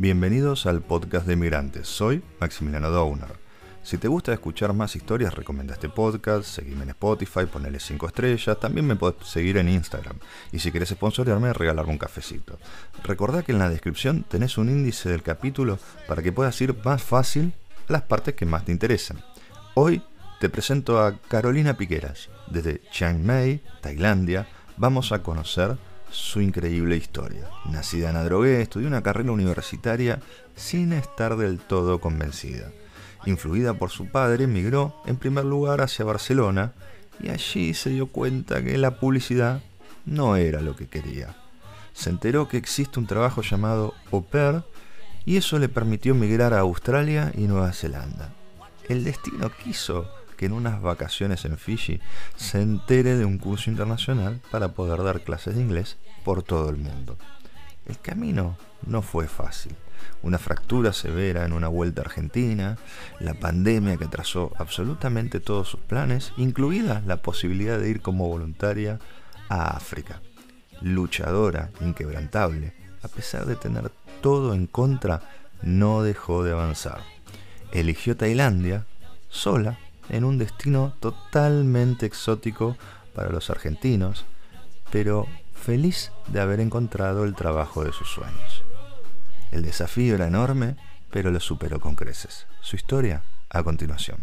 Bienvenidos al podcast de Migrantes. Soy Maximiliano Downer. Si te gusta escuchar más historias, recomienda este podcast, seguime en Spotify, ponele 5 estrellas, también me puedes seguir en Instagram. Y si quieres sponsorearme, regalarme un cafecito. Recordá que en la descripción tenés un índice del capítulo para que puedas ir más fácil las partes que más te interesan. Hoy te presento a Carolina Piqueras. Desde Chiang Mai, Tailandia, vamos a conocer su increíble historia. Nacida en Adrogué, estudió una carrera universitaria sin estar del todo convencida. Influida por su padre, emigró en primer lugar hacia Barcelona y allí se dio cuenta que la publicidad no era lo que quería. Se enteró que existe un trabajo llamado au y eso le permitió emigrar a Australia y Nueva Zelanda. El destino quiso que en unas vacaciones en Fiji se entere de un curso internacional para poder dar clases de inglés por todo el mundo. El camino no fue fácil. Una fractura severa en una vuelta a Argentina, la pandemia que atrasó absolutamente todos sus planes, incluida la posibilidad de ir como voluntaria a África. Luchadora, inquebrantable, a pesar de tener todo en contra, no dejó de avanzar. Eligió Tailandia sola en un destino totalmente exótico para los argentinos, pero feliz de haber encontrado el trabajo de sus sueños. El desafío era enorme, pero lo superó con creces. Su historia a continuación.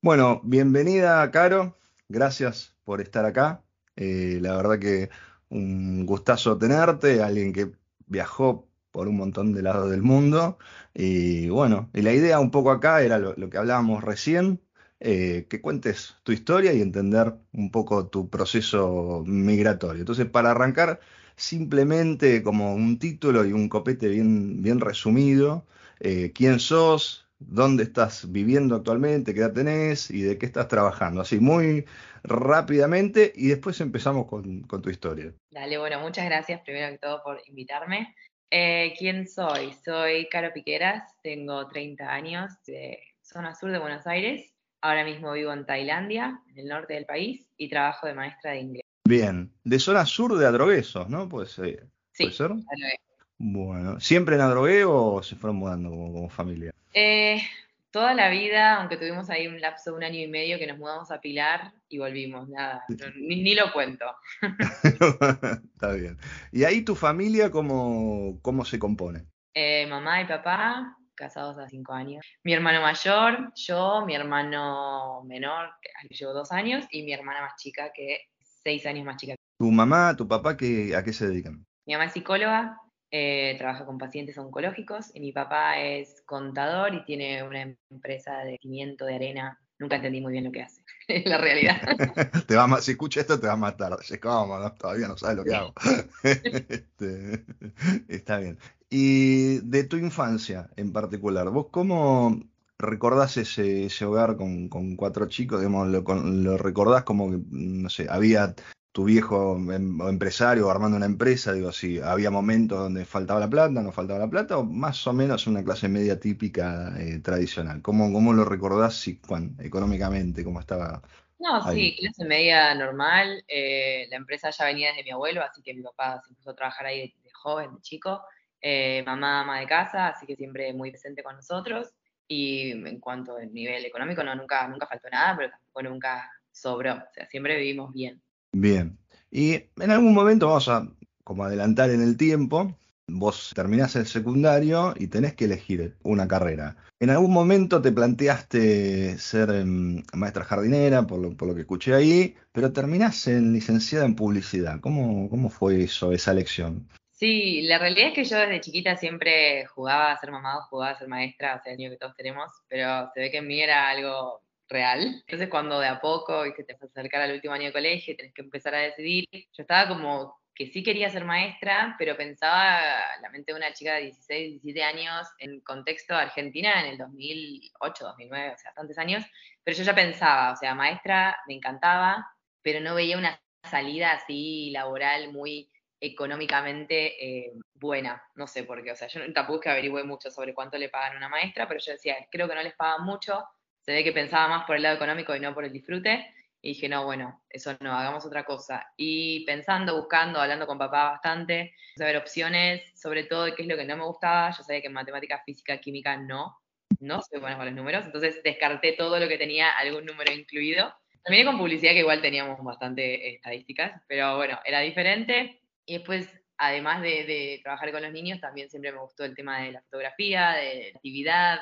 Bueno, bienvenida Caro, gracias por estar acá. Eh, la verdad que un gustazo tenerte, alguien que viajó por un montón de lados del mundo. Y bueno, y la idea un poco acá era lo, que hablábamos recién, eh, que cuentes tu historia y entender un poco tu proceso migratorio. Entonces, para arrancar, simplemente como un título y un copete bien, bien resumido, eh, quién sos, dónde estás viviendo actualmente, qué edad tenés y de qué estás trabajando. Así, muy rápidamente y después empezamos con, con tu historia. Dale, bueno, muchas gracias primero que todo por invitarme. Eh, ¿Quién soy? Soy Caro Piqueras, tengo 30 años, de zona sur de Buenos Aires. Ahora mismo vivo en Tailandia, en el norte del país, y trabajo de maestra de inglés. Bien, de zona sur de Adroguesos, ¿no? Pues, sí, ¿Puede ser? Bueno, ¿siempre en Adrogué o se fueron mudando como, familia? Eh, toda la vida, aunque tuvimos ahí un lapso de un año y medio que nos mudamos a Pilar y volvimos, nada, ni, lo cuento. Está bien. ¿Y ahí tu familia cómo, cómo se compone? Eh, mamá y papá, casados hace cinco años. Mi hermano mayor, yo, mi hermano menor, que llevo dos años, y mi hermana más chica, que seis años más chica. ¿Tu mamá, tu papá, qué, a qué se dedican? Mi mamá es psicóloga, eh, trabaja con pacientes oncológicos y mi papá es contador y tiene una empresa de cimiento de arena. Nunca entendí muy bien lo que hace, la realidad. te va si escucha esto te va a matar. ¿cómo? todavía no sabes lo que hago. Este, está bien. Y de tu infancia en particular, ¿vos cómo recordás ese, ese hogar con, con, cuatro chicos? Digamos, lo, lo recordás como que, no sé, había tu viejo em, empresario armando una empresa, digo, si había momentos donde faltaba la plata, no faltaba la plata, o más o menos una clase media típica eh, tradicional. ¿Cómo, ¿Cómo, lo recordás si, económicamente, cómo estaba? No, sí, clase media normal. Eh, la empresa ya venía desde mi abuelo, así que mi papá se empezó a trabajar ahí de, joven, de chico. Eh, mamá ama de casa, así que siempre muy presente con nosotros. Y en cuanto al nivel económico, no, nunca, nunca faltó nada, pero tampoco nunca sobró. O sea, siempre vivimos bien. Bien. Y en algún momento vamos a como adelantar en el tiempo. Vos terminás el secundario y tenés que elegir una carrera. ¿En algún momento te planteaste ser em, maestra jardinera, por lo, que escuché ahí, pero terminás en licenciada en publicidad? ¿Cómo, ¿Cómo fue eso, esa elección? Sí, la realidad es que yo desde chiquita siempre jugaba a ser mamá, jugaba a ser maestra, o sea, el niño que todos tenemos, pero se ve que en mí era algo real. Entonces cuando de a poco y que te vas a acercar al último año de colegio y tenés que empezar a decidir, yo estaba como que sí quería ser maestra, pero pensaba la mente de una chica de 16, 17 años en contexto Argentina en el 2008, 2009, o sea, tantos años, pero yo ya pensaba, o sea, maestra me encantaba, pero no veía una salida así laboral muy económicamente eh, buena, no sé por qué, o sea, yo tampoco es que averigüé mucho sobre cuánto le pagan a una maestra, pero yo decía, creo que no les pagan mucho, se ve que pensaba más por el lado económico y no por el disfrute. Y dije, no, bueno, eso no, hagamos otra cosa. Y pensando, buscando, hablando con papá bastante, a ver opciones, sobre todo de qué es lo que no me gustaba. Yo sabía que en matemática, física, química no, no soy buena con los números, entonces descarté todo lo que tenía algún número incluido. También con publicidad, que igual teníamos bastante estadísticas, pero bueno, era diferente. Y después, además de, de trabajar con los niños, también siempre me gustó el tema de la fotografía, de la actividad,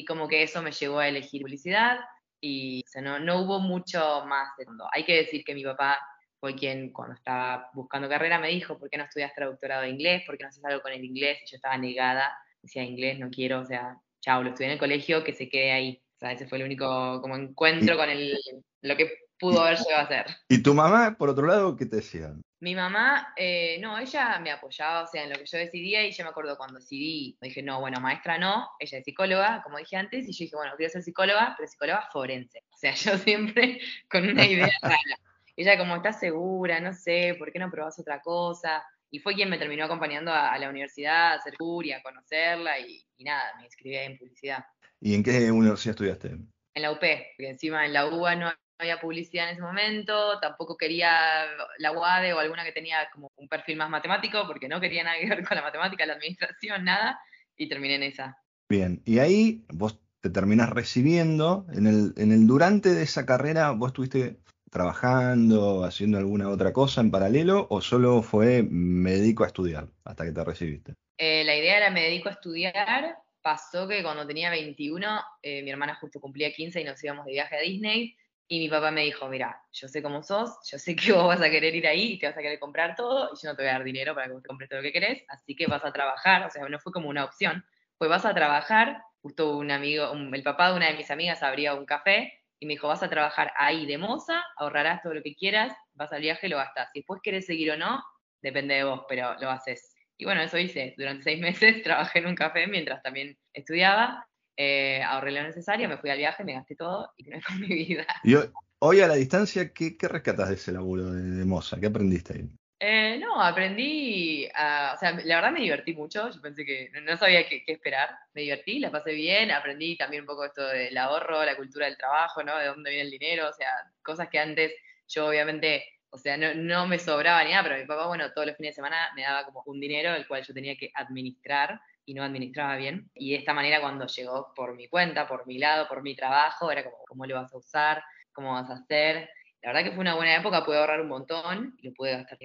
y como que eso me llevó a elegir publicidad y no, no hubo mucho más de fondo. Hay que decir que mi papá fue quien cuando estaba buscando carrera me dijo, ¿por qué no estudias traductorado de inglés? ¿Por qué no haces algo con el inglés? Y yo estaba negada, decía inglés, no quiero, o sea, chao, lo estudié en el colegio, que se quede ahí. O sea, ese fue el único como encuentro con el, lo que pudo haber llegado a ser. ¿Y tu mamá, por otro lado, qué te decía? Mi mamá, eh, no, ella me apoyaba, o sea, en lo que yo decidía, y yo me acuerdo cuando decidí, dije, no, bueno, maestra no, ella es psicóloga, como dije antes, y yo dije, bueno, quiero ser psicóloga, pero psicóloga forense. O sea, yo siempre con una idea rara. Ella como, está segura? No sé, ¿por qué no probás otra cosa? Y fue quien me terminó acompañando a, la universidad, a hacer curia, a conocerla, y, nada, me inscribí en publicidad. ¿Y en qué universidad estudiaste? En la UP, porque encima en la UBA no había publicidad en ese momento, tampoco quería la UADE o alguna que tenía como un perfil más matemático, porque no quería nada que ver con la matemática, la administración, nada, y terminé en esa. Bien, y ahí vos te terminas recibiendo, en el, en el durante de esa carrera, vos estuviste trabajando, haciendo alguna otra cosa en paralelo, o solo fue me dedico a estudiar hasta que te recibiste? Eh, la idea era me dedico a estudiar, pasó que cuando tenía 21, eh, mi hermana justo cumplía 15 y nos íbamos de viaje a Disney, y mi papá me dijo, mira, yo sé cómo sos, yo sé que vos vas a querer ir ahí y te vas a querer comprar todo, y yo no te voy a dar dinero para que te compres todo lo que querés, así que vas a trabajar, o sea, no fue como una opción, fue vas a trabajar, justo un amigo, el papá de una de mis amigas abría un café, y me dijo, vas a trabajar ahí de moza, ahorrarás todo lo que quieras, vas al viaje lo gastas. Si después querés seguir o no, depende de vos, pero lo haces. Y bueno, eso hice. Durante seis meses trabajé en un café mientras también estudiaba eh, ahorré lo necesario, me fui al viaje, me gasté todo y me con mi vida. Y hoy, a la distancia, ¿qué, qué rescatas de ese laburo de, moza? ¿Qué aprendiste ahí? Eh, no, aprendí, o sea, la verdad me divertí mucho, yo pensé que no, sabía qué, esperar, me divertí, la pasé bien, aprendí también un poco esto del ahorro, la cultura del trabajo, ¿no? De dónde viene el dinero, o sea, cosas que antes yo obviamente, o sea, no, no me sobraba ni nada, pero mi papá, bueno, todos los fines de semana me daba como un dinero el cual yo tenía que administrar y no administraba bien. Y de esta manera cuando llegó por mi cuenta, por mi lado, por mi trabajo, era como, ¿cómo lo vas a usar? ¿Cómo vas a hacer? La verdad que fue una buena época, pude ahorrar un montón y lo pude gastar.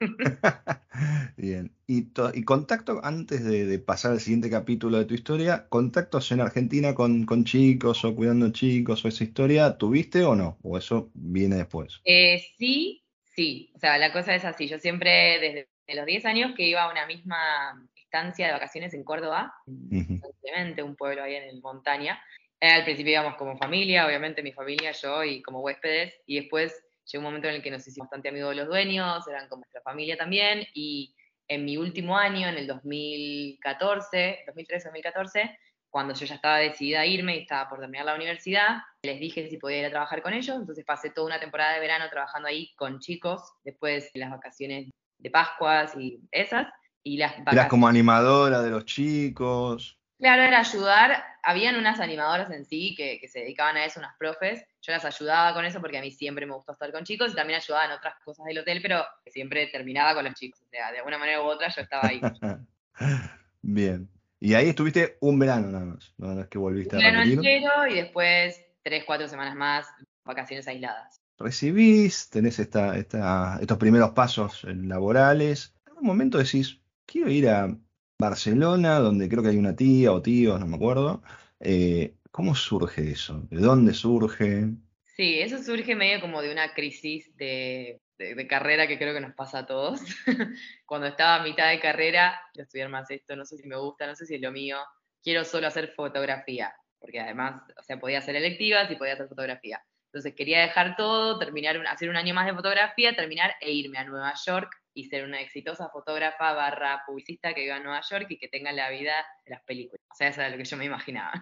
Bien. ¿Y, y contacto, antes de, pasar al siguiente capítulo de tu historia, contactos en Argentina con, con, chicos o cuidando chicos o esa historia, ¿tuviste o no? ¿O eso viene después? Eh, sí, sí. O sea, la cosa es así. Yo siempre, desde los 10 años, que iba a una misma de vacaciones en Córdoba, simplemente un pueblo ahí en el montaña. Eh, al principio íbamos como familia, obviamente mi familia, yo y como huéspedes, y después llegó un momento en el que nos hicimos bastante amigos de los dueños, eran como nuestra familia también, y en mi último año, en el 2014, 2013-2014, cuando yo ya estaba decidida a irme y estaba por terminar la universidad, les dije si podía ir a trabajar con ellos, entonces pasé toda una temporada de verano trabajando ahí con chicos, después de las vacaciones de Pascuas y esas, y las Eras como animadora de los chicos. Claro, era ayudar. Habían unas animadoras en sí que, se dedicaban a eso, unas profes. Yo las ayudaba con eso porque a mí siempre me gustó estar con chicos y también ayudaba en otras cosas del hotel, pero siempre terminaba con los chicos. O sea, de alguna manera u otra yo estaba ahí. Bien. Y ahí estuviste un verano nada más, no es que volviste un a verano entero y después tres, cuatro semanas más, vacaciones aisladas. Recibís, tenés esta, esta, estos primeros pasos laborales. En un momento decís, quiero ir a Barcelona, donde creo que hay una tía o tíos, no me acuerdo. Eh, ¿Cómo surge eso? ¿De dónde surge? Sí, eso surge medio como de una crisis de, carrera que creo que nos pasa a todos. Cuando estaba a mitad de carrera, quiero estudiar más esto, no sé si me gusta, no sé si es lo mío, quiero solo hacer fotografía, porque además, o sea, podía hacer electivas y podía hacer fotografía. Entonces quería dejar todo, terminar, hacer un año más de fotografía, terminar e irme a Nueva York y ser una exitosa fotógrafa barra publicista que viva en Nueva York y que tenga la vida de las películas. O sea, eso era lo que yo me imaginaba.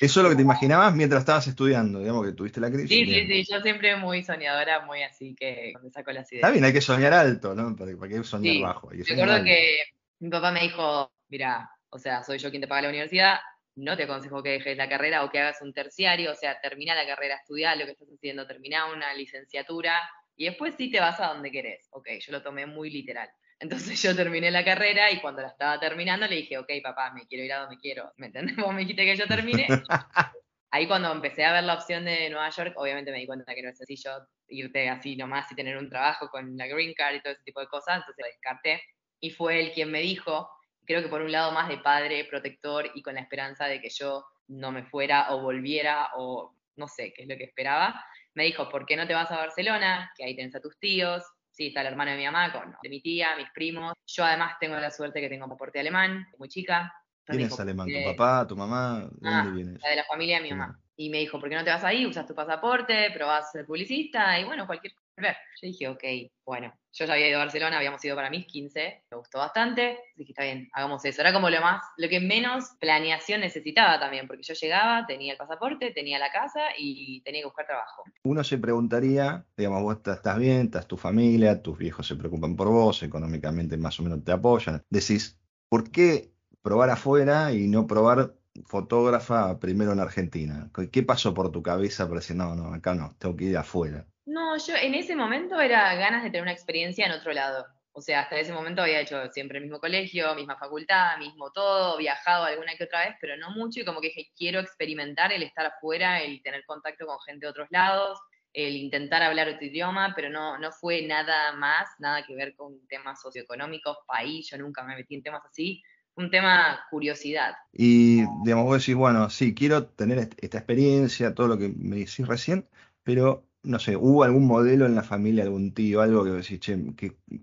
Eso es lo que te imaginabas mientras estabas estudiando, digamos que tuviste la crisis. Sí, sí, sí, yo siempre muy soñadora, muy así que me saco las ideas. Está bien, hay que soñar alto, ¿no? ¿Para, qué soñar bajo? Recuerdo que mi papá me dijo, mira, o sea, soy yo quien te paga la universidad, no te aconsejo que dejes la carrera o que hagas un terciario, o sea, termina la carrera, estudia lo que estás haciendo, termina una licenciatura y después sí te vas a donde querés. Ok, yo lo tomé muy literal. Entonces yo terminé la carrera y cuando la estaba terminando le dije, ok, papá, me quiero ir a donde quiero. ¿Me entendés? Vos me dijiste que yo termine. Ahí cuando empecé a ver la opción de Nueva York, obviamente me di cuenta que no es sencillo irte así nomás y tener un trabajo con la green card y todo ese tipo de cosas, entonces lo descarté. Y fue él quien me dijo, creo que por un lado más de padre, protector y con la esperanza de que yo no me fuera o volviera o no sé qué es lo que esperaba, me dijo, ¿por qué no te vas a Barcelona? Que ahí tenés a tus tíos, sí, está el hermano de mi mamá, con, de mi tía, mis primos. Yo además tengo la suerte que tengo pasaporte alemán, muy chica, ¿Quién es alemán? ¿Tu papá, tu mamá? ¿De ah, dónde vienes? La de la familia de mi mamá. Y me dijo, ¿por qué no te vas ahí? Usas tu pasaporte, probás ser publicista y bueno, cualquier Yo dije, ok, bueno, yo ya había ido a Barcelona, habíamos ido para mis 15, me gustó bastante, dije, está bien, hagamos eso. Era como lo más, lo que menos planeación necesitaba también, porque yo llegaba, tenía el pasaporte, tenía la casa y tenía que buscar trabajo. Uno se preguntaría, digamos, vos estás bien, estás tu familia, tus viejos se preocupan por vos, económicamente más o menos te apoyan. Decís, ¿por qué probar afuera y no probar fotógrafa primero en Argentina? ¿Qué pasó por tu cabeza para decir, no, no, acá no, tengo que ir afuera? No, yo en ese momento era ganas de tener una experiencia en otro lado. O sea, hasta ese momento había hecho siempre el mismo colegio, misma facultad, mismo todo, viajado alguna que otra vez, pero no mucho, y como que dije, quiero experimentar el estar afuera, el tener contacto con gente de otros lados, el intentar hablar otro idioma, pero no, no fue nada más, nada que ver con temas socioeconómicos, país, yo nunca me metí en temas así, un tema curiosidad. Y, digamos, vos decís, bueno, sí, quiero tener esta experiencia, todo lo que me decís recién, pero, no sé, ¿hubo algún modelo en la familia, algún tío, algo que decís, che,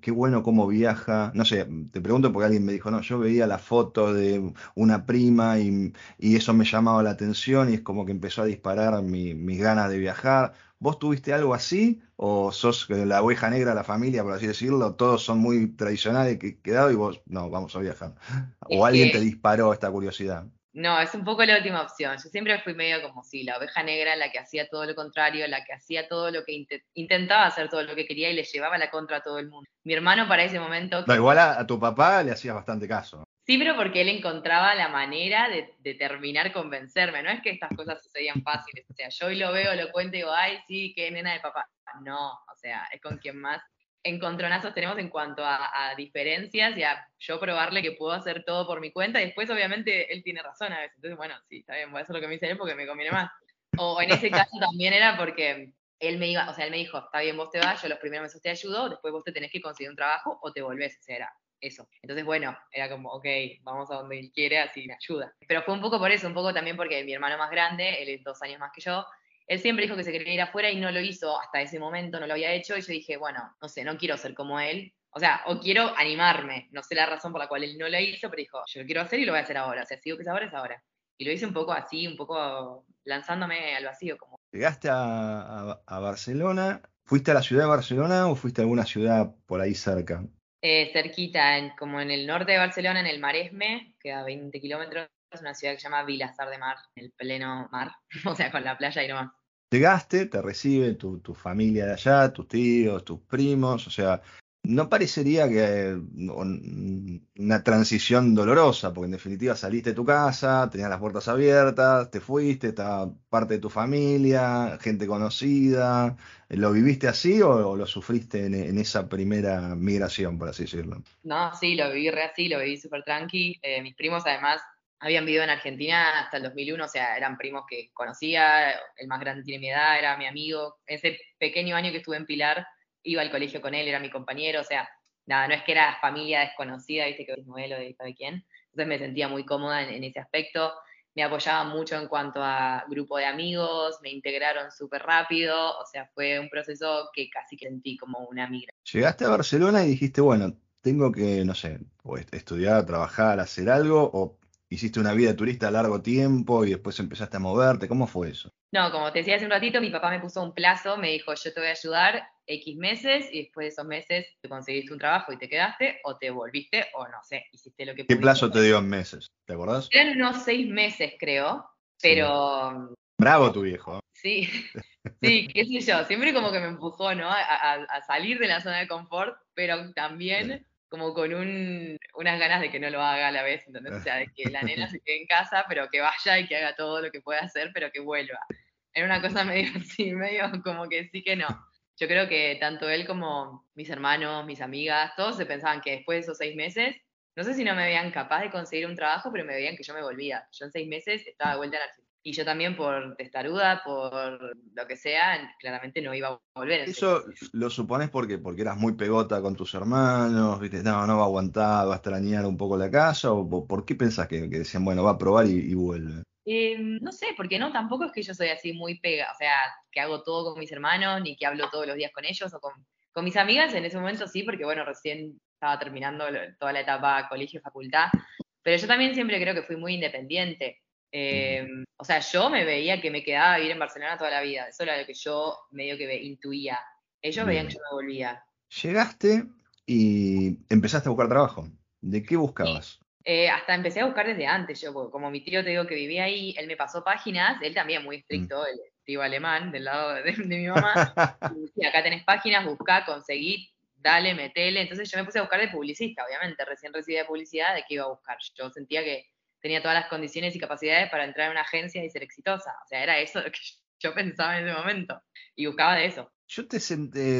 qué, bueno cómo viaja? No sé, te pregunto porque alguien me dijo, no, yo veía la foto de una prima y, eso me llamaba la atención y es como que empezó a disparar mis ganas de viajar. ¿Vos tuviste algo así? ¿O sos la oveja negra de la familia, por así decirlo? Todos son muy tradicionales, que quedado y vos, no, vamos a viajar. ¿O alguien te disparó esta curiosidad? No, es un poco la última opción. Yo siempre fui medio como sí, la oveja negra, la que hacía todo lo contrario, la que hacía todo lo que intentaba hacer todo lo que quería y le llevaba la contra a todo el mundo. Mi hermano para ese momento... No, igual a, tu papá le hacías bastante caso. Sí, pero porque él encontraba la manera de, de, terminar convencerme. No es que estas cosas sucedían fáciles. O sea, yo hoy lo veo, lo cuento y digo, ay, sí, qué nena de papá. No, o sea, es con quien más encontronazos tenemos en cuanto a, diferencias y a yo probarle que puedo hacer todo por mi cuenta. Y después, obviamente, él tiene razón a veces. Entonces, bueno, sí, está bien, voy a hacer lo que me dice él porque me conviene más. O en ese caso también era porque él me iba, o sea, él me dijo, está bien, vos te vas, yo los primeros meses te ayudo, después vos te tenés que conseguir un trabajo o te volvés. O sea, era eso. Entonces, bueno, era como, ok, vamos a donde él quiere, así me ayuda. Pero fue un poco por eso, un poco también porque mi hermano más grande, él es dos años más que yo, él siempre dijo que se quería ir afuera y no lo hizo hasta ese momento, no lo había hecho, y yo dije, bueno, no sé, no quiero ser como él. O sea, o quiero animarme, no sé la razón por la cual él no lo hizo, pero dijo, yo lo quiero hacer y lo voy a hacer ahora. O sea, si digo que es ahora, es ahora. Y lo hice un poco así, un poco lanzándome al vacío. Como... Llegaste a, a Barcelona, ¿fuiste a la ciudad de Barcelona o fuiste a alguna ciudad por ahí cerca? Eh, cerquita, en, como en el norte de Barcelona, en el Maresme, queda 20 kilómetros, es una ciudad que se llama Vilasar de Mar, en el pleno mar, o sea, con la playa y nomás. Llegaste, te recibe tu, tu familia de allá, tus tíos, tus primos, o sea, no parecería que una transición dolorosa, porque en definitiva saliste de tu casa, tenías las puertas abiertas, te fuiste, estaba parte de tu familia, gente conocida. ¿Lo viviste así o, lo sufriste en, esa primera migración, por así decirlo? No, sí, lo viví re así, lo viví súper tranqui. Eh, mis primos además habían vivido en Argentina hasta el 2001, o sea, eran primos que conocía, el más grande tiene mi edad, era mi amigo. Ese pequeño año que estuve en Pilar, iba al colegio con él, era mi compañero, o sea, nada, no es que era familia desconocida, viste que es modelo de sabe quién. Entonces me sentía muy cómoda en, ese aspecto. Me apoyaba mucho en cuanto a grupo de amigos, me integraron súper rápido, o sea, fue un proceso que casi sentí como una migra. Llegaste a Barcelona y dijiste, bueno, tengo que, no sé, estudiar, trabajar, hacer algo, o hiciste una vida de turista a largo tiempo y después empezaste a moverte? ¿Cómo fue eso? No, como te decía hace un ratito, mi papá me puso un plazo, me dijo, yo te voy a ayudar X meses y después de esos meses te conseguiste un trabajo y te quedaste o te volviste o no sé, hiciste lo que ¿Qué plazo te dio en meses? ¿Te acordás? Eran unos seis meses, creo, pero... Bravo tu viejo. ¿eh? Sí, sí, qué sé yo, siempre como que me empujó, ¿no? A, a, salir de la zona de confort, pero también como con un, unas ganas de que no lo haga a la vez, entonces, o sea, de que la nena se quede en casa, pero que vaya y que haga todo lo que pueda hacer, pero que vuelva. Era una cosa medio así, medio como que sí que no. Yo creo que tanto él como mis hermanos, mis amigas, todos se pensaban que después de esos seis meses, no sé si no me veían capaz de conseguir un trabajo, pero me veían que yo me volvía. Yo en seis meses estaba de vuelta en Argentina. Y yo también por testaruda, por lo que sea, claramente no iba a volver. Eso lo supones porque, porque eras muy pegota con tus hermanos, ¿viste? No, no va a aguantar, va a extrañar un poco la casa, o por qué pensás que, decían, bueno, va a probar y, vuelve? Em, no sé, porque no, tampoco es que yo soy así muy pega, o sea, que hago todo con mis hermanos, ni que hablo todos los días con ellos, o con, con mis amigas en ese momento sí, porque bueno, recién estaba terminando toda la etapa colegio, facultad, pero yo también siempre creo que fui muy independiente. Em, o sea, yo me veía que me quedaba a vivir en Barcelona toda la vida. Eso era lo que yo medio que intuía. Ellos veían que yo me volvía. Llegaste y empezaste a buscar trabajo. ¿De qué buscabas? Eh, hasta empecé a buscar desde antes. Yo, como mi tío te digo que vivía ahí, él me pasó páginas, él también muy estricto, mm. el tío alemán del lado de, mi mamá. y acá tenés páginas, buscá, conseguí, dale, metele. Entonces yo me puse a buscar de publicista, obviamente. Recién recibí de publicidad, ¿de qué iba a buscar? Yo sentía que tenía todas las condiciones y capacidades para entrar en una agencia y ser exitosa. O sea, era eso lo que yo pensaba en ese momento y buscaba de eso. Yo te,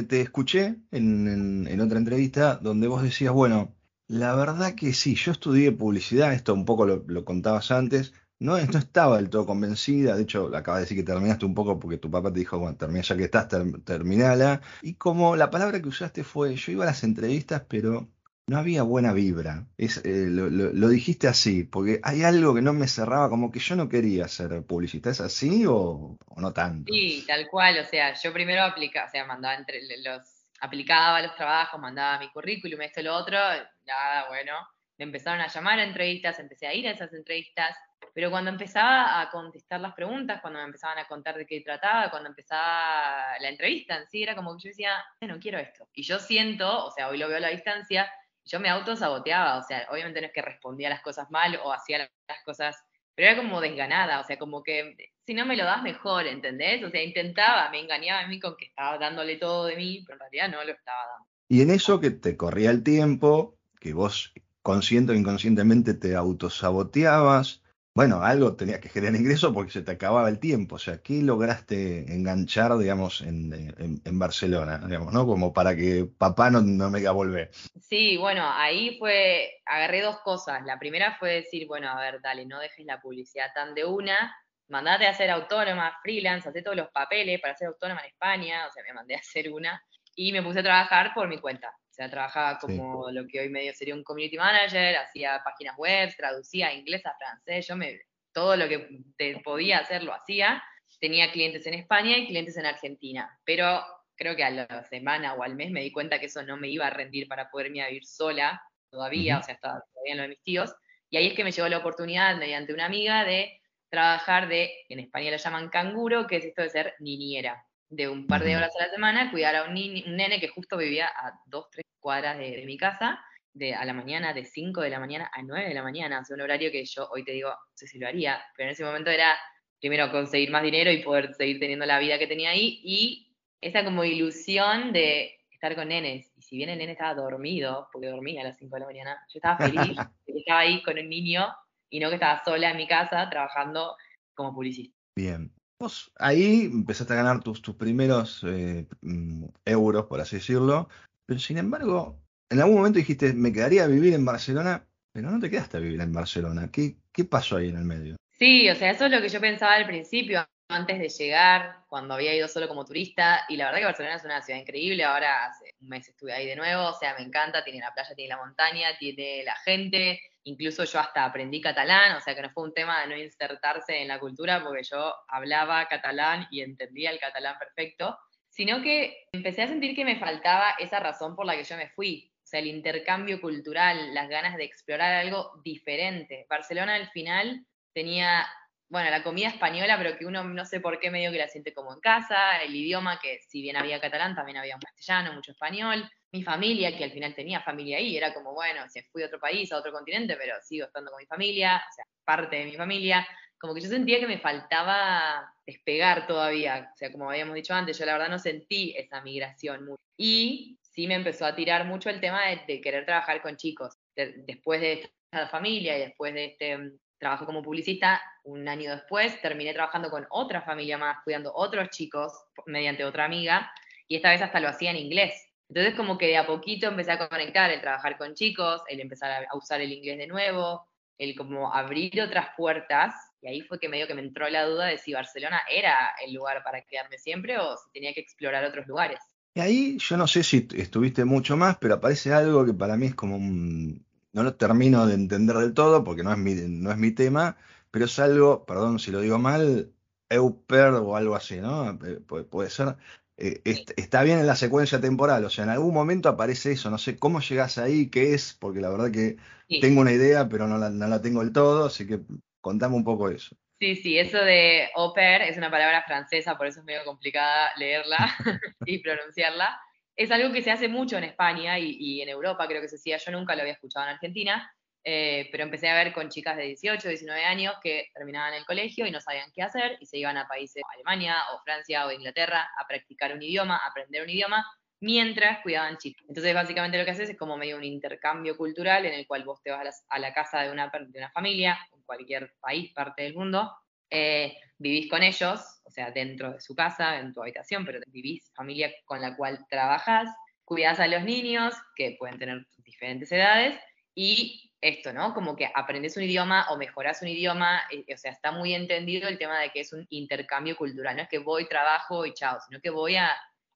te escuché en, otra entrevista donde vos decías, bueno, la verdad que sí, yo estudié publicidad, esto un poco lo, contabas antes, no, estaba del todo convencida, de hecho acabas de decir que terminaste un poco porque tu papá te dijo, bueno, termina ya que estás, terminala, y como la palabra que usaste fue, yo iba a las entrevistas, pero no había buena vibra. Es, eh, lo, dijiste así, porque hay algo que no me cerraba, como que yo no quería ser publicista. ¿Es así o, no tanto? Sí, tal cual. O sea, yo primero aplicaba, o sea, mandaba entre los, aplicaba los trabajos, mandaba mi currículum, esto lo otro, nada, bueno. Me empezaron a llamar a entrevistas, empecé a ir a esas entrevistas, pero cuando empezaba a contestar las preguntas, cuando me empezaban a contar de qué trataba, cuando empezaba la entrevista en sí, era como que yo decía, no quiero esto. Y yo siento, o sea, hoy lo veo a la distancia, yo me autosaboteaba, o sea, obviamente no es que respondía las cosas mal o hacía las cosas, pero era como desganada, o sea, como que si no me lo das mejor, ¿entendés? O sea, intentaba, me engañaba a mí con que estaba dándole todo de mí, pero en realidad no lo estaba dando. Y en eso que te corría el tiempo, que vos consciente o inconscientemente te autosaboteabas, bueno, algo tenías que generar ingreso porque se te acababa el tiempo. O sea, ¿qué lograste enganchar, digamos, en, Barcelona, digamos, ¿no? Como para que papá no, no me a volver. Sí, bueno, ahí fue, agarré dos cosas. La primera fue decir, bueno, a ver, dale, no dejes la publicidad tan de una, mandate a ser autónoma, freelance, hacé todos los papeles para ser autónoma en España, o sea, me mandé a hacer una, y me puse a trabajar por mi cuenta sea, trabajaba como lo que hoy medio sería un community manager, hacía páginas web, traducía inglés a francés, yo me, todo lo que podía hacer lo hacía. Tenía clientes en España y clientes en Argentina, pero creo que a la semana o al mes me di cuenta que eso no me iba a rendir para poderme vivir sola todavía, o sea, estaba todavía en lo de mis tíos. Y ahí es que me llegó la oportunidad, mediante una amiga, de trabajar de, en España lo llaman canguro, que es esto de ser niñera de un par de horas a la semana, cuidar a un, un nene que justo vivía a dos, tres cuadras de, mi casa, de a la mañana, de 5 de la mañana a 9 de la mañana, o un horario que yo hoy te digo, no sé si lo haría, pero en ese momento era primero conseguir más dinero y poder seguir teniendo la vida que tenía ahí, y esa como ilusión de estar con nenes, y si bien el nene estaba dormido, porque dormía a las 5 de la mañana, yo estaba feliz de que estaba ahí con el niño y no que estaba sola en mi casa trabajando como publicista. Bien, Vos ahí empezaste a ganar tus, tus primeros eh, mm, euros, por así decirlo, pero sin embargo, en algún momento dijiste, me quedaría a vivir en Barcelona, pero no te quedaste a vivir en Barcelona. ¿Qué, qué pasó ahí en el medio? Sí, o sea, eso es lo que yo pensaba al principio, antes de llegar, cuando había ido solo como turista, y la verdad que Barcelona es una ciudad increíble, ahora hace un mes estuve ahí de nuevo, o sea, me encanta, tiene la playa, tiene la montaña, tiene la gente, Incluso yo hasta aprendí catalán, o sea que no fue un tema de no insertarse en la cultura porque yo hablaba catalán y entendía el catalán perfecto, sino que empecé a sentir que me faltaba esa razón por la que yo me fui. O sea, el intercambio cultural, las ganas de explorar algo diferente. Barcelona al final tenía, bueno, la comida española, pero que uno no sé por qué medio que la siente como en casa, el idioma, que si bien había catalán, también había un castellano, mucho español, mi familia, que al final tenía familia ahí, era como, bueno, si fui a otro país, a otro continente, pero sigo estando con mi familia, o sea, parte de mi familia, como que yo sentía que me faltaba despegar todavía, o sea, como habíamos dicho antes, yo la verdad no sentí esa migración mucho. Y sí me empezó a tirar mucho el tema de, querer trabajar con chicos. después de esta familia y después de este mm, trabajo como publicista, un año después terminé trabajando con otra familia más, cuidando otros chicos mediante otra amiga, y esta vez hasta lo hacía en inglés. Entonces como que de a poquito empecé a conectar el trabajar con chicos, el empezar a usar el inglés de nuevo, el como abrir otras puertas, y ahí fue que medio que me entró la duda de si Barcelona era el lugar para quedarme siempre o si tenía que explorar otros lugares. Y ahí yo no sé si estuviste mucho más, pero aparece algo que para mí es como un... No lo termino de entender del todo porque no es mi, no es mi tema, pero es algo, perdón si lo digo mal, Euper o algo así, ¿no? Eh, puede ser. Eh, está bien en la secuencia temporal, o sea, en algún momento aparece eso, no sé cómo llegas ahí, qué es, porque la verdad que tengo una idea, pero no la, tengo del todo, así que contame un poco eso. Sí, sí, eso de au pair es una palabra francesa, por eso es medio complicada leerla y pronunciarla. Es algo que se hace mucho en España y, y, en Europa, creo que se hacía, yo nunca lo había escuchado en Argentina, eh, pero empecé a ver con chicas de 18, 19 años que terminaban el colegio y no sabían qué hacer y se iban a países como Alemania o Francia o Inglaterra a practicar un idioma, a aprender un idioma, mientras cuidaban chicos. Entonces, básicamente lo que haces es como medio un intercambio cultural en el cual vos te vas a la, casa de una, de una familia, cualquier país, parte del mundo, eh, vivís con ellos, o sea, dentro de su casa, en tu habitación, pero vivís familia con la cual trabajás, cuidás a los niños, que pueden tener diferentes edades, y esto, ¿no? Como que aprendes un idioma o mejoras un idioma, eh, o sea, está muy entendido el tema de que es un intercambio cultural, no es que voy, trabajo y chao, sino que voy a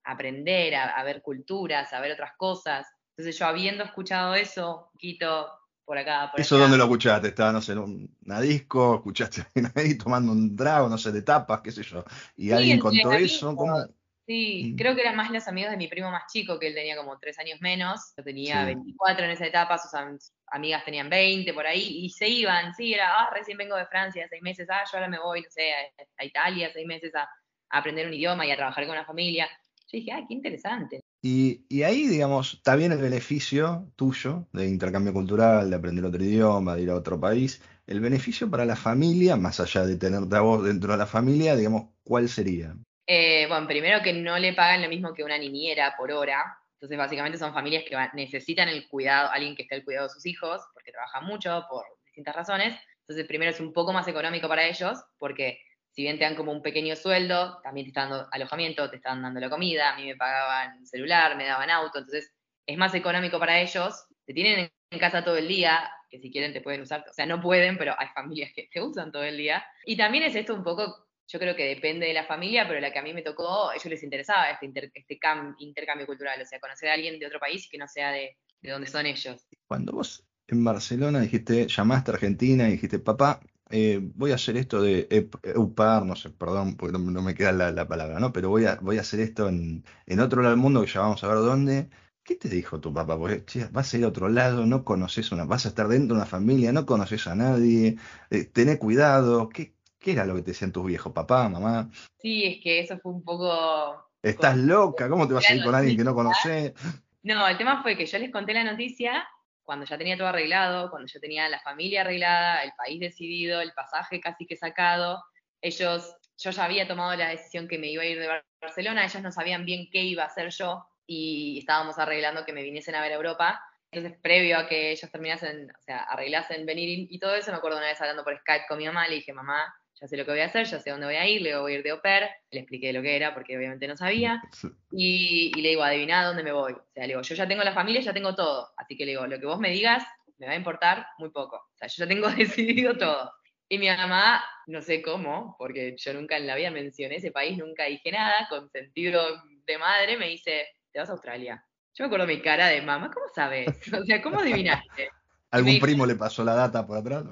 aprender, a, ver culturas, a ver otras cosas. Entonces yo habiendo escuchado eso, un poquito por acá, por ¿Eso dónde lo escuchaste? ¿Estabas, no sé, en una disco? ¿Escuchaste ahí tomando un trago, no sé, de tapas, qué sé yo? ¿Y alguien contó eso? ¿Cómo? Sí, mm. creo que eran más los amigos de mi primo más chico, que él tenía como tres años menos, yo tenía 24 en esa etapa, sus amigas tenían 20 por ahí, y se iban, sí, era, ah, recién vengo de Francia, seis meses, ah, yo ahora me voy, no sé, a, Italia, seis meses a, aprender un idioma y a trabajar con una familia. Yo dije, ah, qué interesante. Y, ahí, digamos, está bien el beneficio tuyo de intercambio cultural, de aprender otro idioma, de ir a otro país. El beneficio para la familia, más allá de tenerte a vos dentro de la familia, digamos, ¿cuál sería? Eh, bueno, primero que no le pagan lo mismo que una niñera por hora. Entonces, básicamente son familias que necesitan el cuidado, alguien que esté al cuidado de sus hijos, porque trabajan mucho por distintas razones. Entonces, primero es un poco más económico para ellos, porque si bien te dan como un pequeño sueldo, también te están dando alojamiento, te están dando la comida, a mí me pagaban celular, me daban auto, entonces es más económico para ellos. Te tienen en casa todo el día, que si quieren te pueden usar, o sea, no pueden, pero hay familias que te usan todo el día. Y también es esto un poco yo creo que depende de la familia, pero la que a mí me tocó, a ellos les interesaba este, este intercambio cultural, o sea, conocer a alguien de otro país que no sea de, de donde son ellos. Cuando vos en Barcelona dijiste, llamaste a Argentina y dijiste, papá, eh, voy a hacer esto de EUPAR, no sé, perdón, porque no, me queda la, palabra, ¿no? Pero voy a, voy a hacer esto en, en otro lado del mundo que ya vamos a ver dónde. ¿Qué te dijo tu papá? Porque vas a ir a otro lado, no conoces una, vas a estar dentro de una familia, no conoces a nadie, eh, tené cuidado. ¿Qué, ¿Qué era lo que te decían tus viejos, papá, mamá? Sí, es que eso fue un poco... Estás loca, ¿cómo te vas a ir con alguien que no conoces? No, el tema fue que yo les conté la noticia cuando ya tenía todo arreglado, cuando ya tenía la familia arreglada, el país decidido, el pasaje casi que sacado. Ellos, yo ya había tomado la decisión que me iba a ir de Barcelona, ellos no sabían bien qué iba a hacer yo y estábamos arreglando que me viniesen a ver a Europa. Entonces, previo a que ellos terminasen, o sea, arreglasen venir y todo eso, me acuerdo una vez hablando por Skype con mi mamá, le dije, mamá, ya sé lo que voy a hacer, ya sé dónde voy a ir, le voy a ir de au pair, le expliqué lo que era porque obviamente no sabía, y, le digo, adivina dónde me voy. O sea, le digo, yo ya tengo la familia, ya tengo todo, así que le digo, lo que vos me digas me va a importar muy poco, o sea, yo ya tengo decidido todo. Y mi mamá, no sé cómo, porque yo nunca en la vida mencioné ese país, nunca dije nada, con sentido de madre, me dice, te vas a Australia. Yo me acuerdo mi cara de mamá, ¿cómo sabes? O sea, ¿cómo adivinaste? ¿Algún primo le pasó la data por atrás?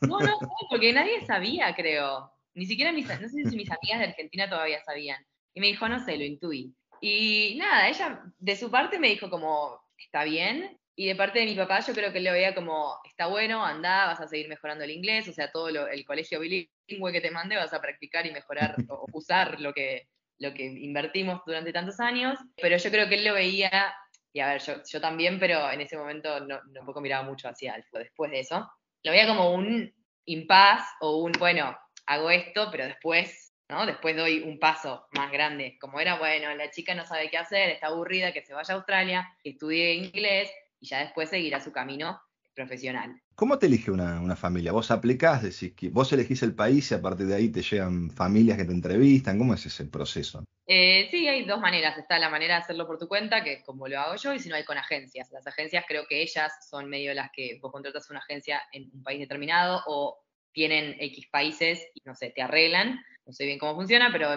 No, no, porque nadie sabía, creo. Ni siquiera mis, no sé si mis amigas de Argentina todavía sabían. Y me dijo, no sé, lo intuí. Y nada, ella de su parte me dijo como, está bien. Y de parte de mi papá yo creo que lo veía como, está bueno, anda, vas a seguir mejorando el inglés, o sea, todo el colegio bilingüe que te mande vas a practicar y mejorar o usar lo que, lo que invertimos durante tantos años. Pero yo creo que él lo veía y a ver, yo, también, pero en ese momento no, tampoco miraba mucho hacia algo después de eso. Lo veía como un impas o un, bueno, hago esto, pero después ¿no? Después doy un paso más grande, como era, bueno, la chica no sabe qué hacer, está aburrida, que se vaya a Australia, que estudie inglés y ya después seguirá su camino profesional. ¿Cómo te elige una, familia? ¿Vos aplicás, decís que vos elegís el país y a partir de ahí te llegan familias que te entrevistan? ¿Cómo es ese proceso? Eh, sí, hay dos maneras. Está la manera de hacerlo por tu cuenta, que es como lo hago yo, y si no hay con agencias. Las agencias creo que ellas son medio las que vos contratas una agencia en un país determinado o tienen X países y no sé, te arreglan. No sé bien cómo funciona, pero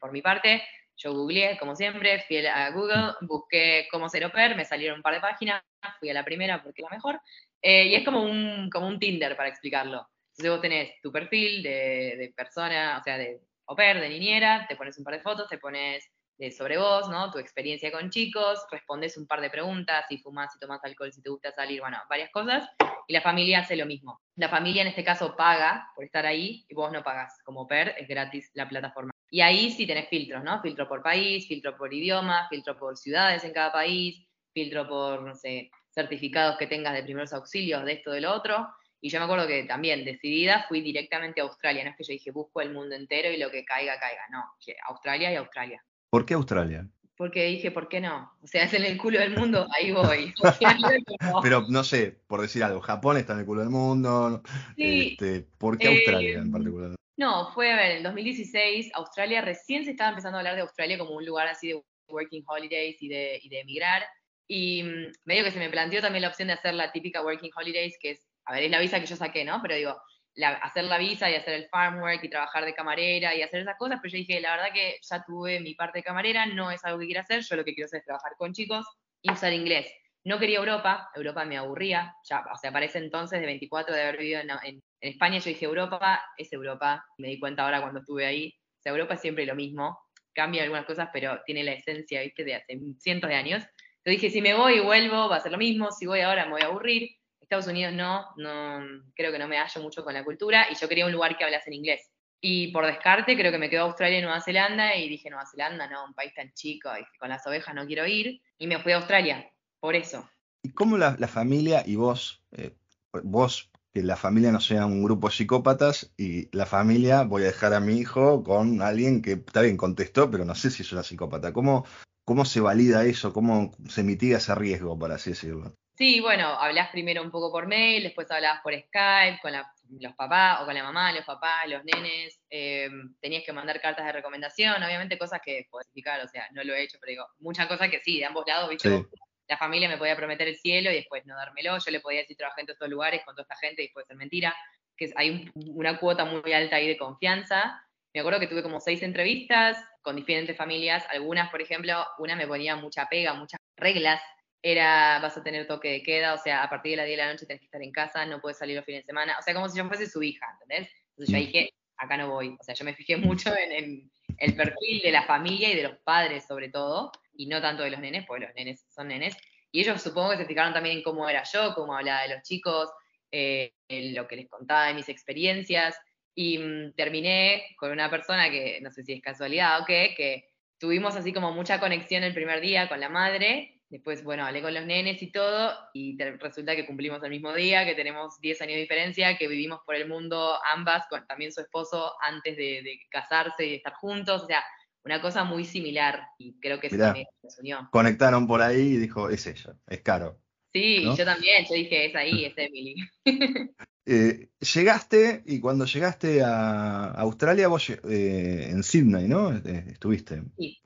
por mi parte, yo googleé, como siempre, fui a Google, busqué cómo ser au me salieron un par de páginas, fui a la primera porque es la mejor, eh, y es como un, como un Tinder para explicarlo. Entonces vos tenés tu perfil de, persona, o sea, de au de niñera, te pones un par de fotos, te pones de sobre vos, ¿no? Tu experiencia con chicos, respondes un par de preguntas, si fumas, si tomas alcohol, si te gusta salir, bueno, varias cosas. Y la familia hace lo mismo. La familia en este caso paga por estar ahí y vos no pagas. Como PER es gratis la plataforma. Y ahí sí tenés filtros, ¿no? Filtro por país, filtro por idioma, filtro por ciudades en cada país, filtro por, no sé, certificados que tengas de primeros auxilios, de esto, de lo otro. Y yo me acuerdo que también, decidida, fui directamente a Australia. No es que yo dije, busco el mundo entero y lo que caiga, caiga. No, Australia y Australia. ¿Por qué Australia? Porque dije, ¿por qué no? O sea, es en el culo del mundo, ahí voy. Pero no sé, por decir algo, Japón está en el culo del mundo. Este, ¿Por qué Australia en particular? No, fue a ver, en 2016 Australia recién se estaba empezando a hablar de Australia como un lugar así de working holidays y de, y de emigrar. Y mm, medio que se me planteó también la opción de hacer la típica working holidays, que es, a ver, es la visa que yo saqué, ¿no? Pero digo, hacer la visa y hacer el farm work y trabajar de camarera y hacer esas cosas, pero yo dije, la verdad que ya tuve mi parte de camarera, no es algo que quiero hacer, yo lo que quiero hacer es trabajar con chicos y usar inglés. No quería Europa, Europa me aburría, ya, o sea, para ese entonces de 24 de haber vivido en, España, yo dije Europa, es Europa, me di cuenta ahora cuando estuve ahí, o sea, Europa es siempre lo mismo, cambia algunas cosas, pero tiene la esencia, viste, de hace cientos de años. Entonces dije, si me voy y vuelvo, va a ser lo mismo, si voy ahora me voy a aburrir, Estados Unidos no, no, creo que no me hallo mucho con la cultura y yo quería un lugar que hablase en inglés. Y por descarte creo que me quedó Australia y Nueva Zelanda y dije, Nueva Zelanda, no, un país tan chico, y con las ovejas no quiero ir. Y me fui a Australia, por eso. ¿Y cómo la, familia y vos, eh, vos, que la familia no sea un grupo de psicópatas y la familia, voy a dejar a mi hijo con alguien que está bien, contestó, pero no sé si es una psicópata. ¿Cómo, cómo se valida eso? ¿Cómo se mitiga ese riesgo, por así decirlo? Sí, bueno, hablas primero un poco por mail, después hablabas por Skype con los papás o con la mamá, los papás, los nenes. Eh, tenías que mandar cartas de recomendación, obviamente cosas que puedo explicar, o sea, no lo he hecho, pero digo, muchas cosas que sí, de ambos lados, ¿viste? La familia me podía prometer el cielo y después no dármelo. Yo le podía decir trabajé en todos estos lugares con toda esta gente y puede ser mentira. Que hay una cuota muy alta ahí de confianza. Me acuerdo que tuve como seis entrevistas con diferentes familias. Algunas, por ejemplo, una me ponía mucha pega, muchas reglas era vas a tener toque de queda, o sea, a partir de las 10 de la noche tenés que estar en casa, no puedes salir los fines de semana, o sea, como si yo fuese su hija, ¿entendés? Entonces yo mm. dije, acá no voy, o sea, yo me fijé mucho en, el perfil de la familia y de los padres sobre todo, y no tanto de los nenes, porque los nenes son nenes, y ellos supongo que se fijaron también en cómo era yo, cómo hablaba de los chicos, eh, en lo que les contaba de mis experiencias, y mm, terminé con una persona que, no sé si es casualidad o qué, que tuvimos así como mucha conexión el primer día con la madre, Después, bueno, hablé con los nenes y todo, y resulta que cumplimos el mismo día, que tenemos 10 años de diferencia, que vivimos por el mundo ambas, con también su esposo, antes de, casarse y de estar juntos, o sea, una cosa muy similar, y creo que también nos unió. Conectaron por ahí y dijo, es ella, es caro. Sí, yo también, yo dije, es ahí, es Emily. Eh, llegaste, y cuando llegaste a Australia, vos eh, en Sydney, ¿no? Eh, estuviste. Sí,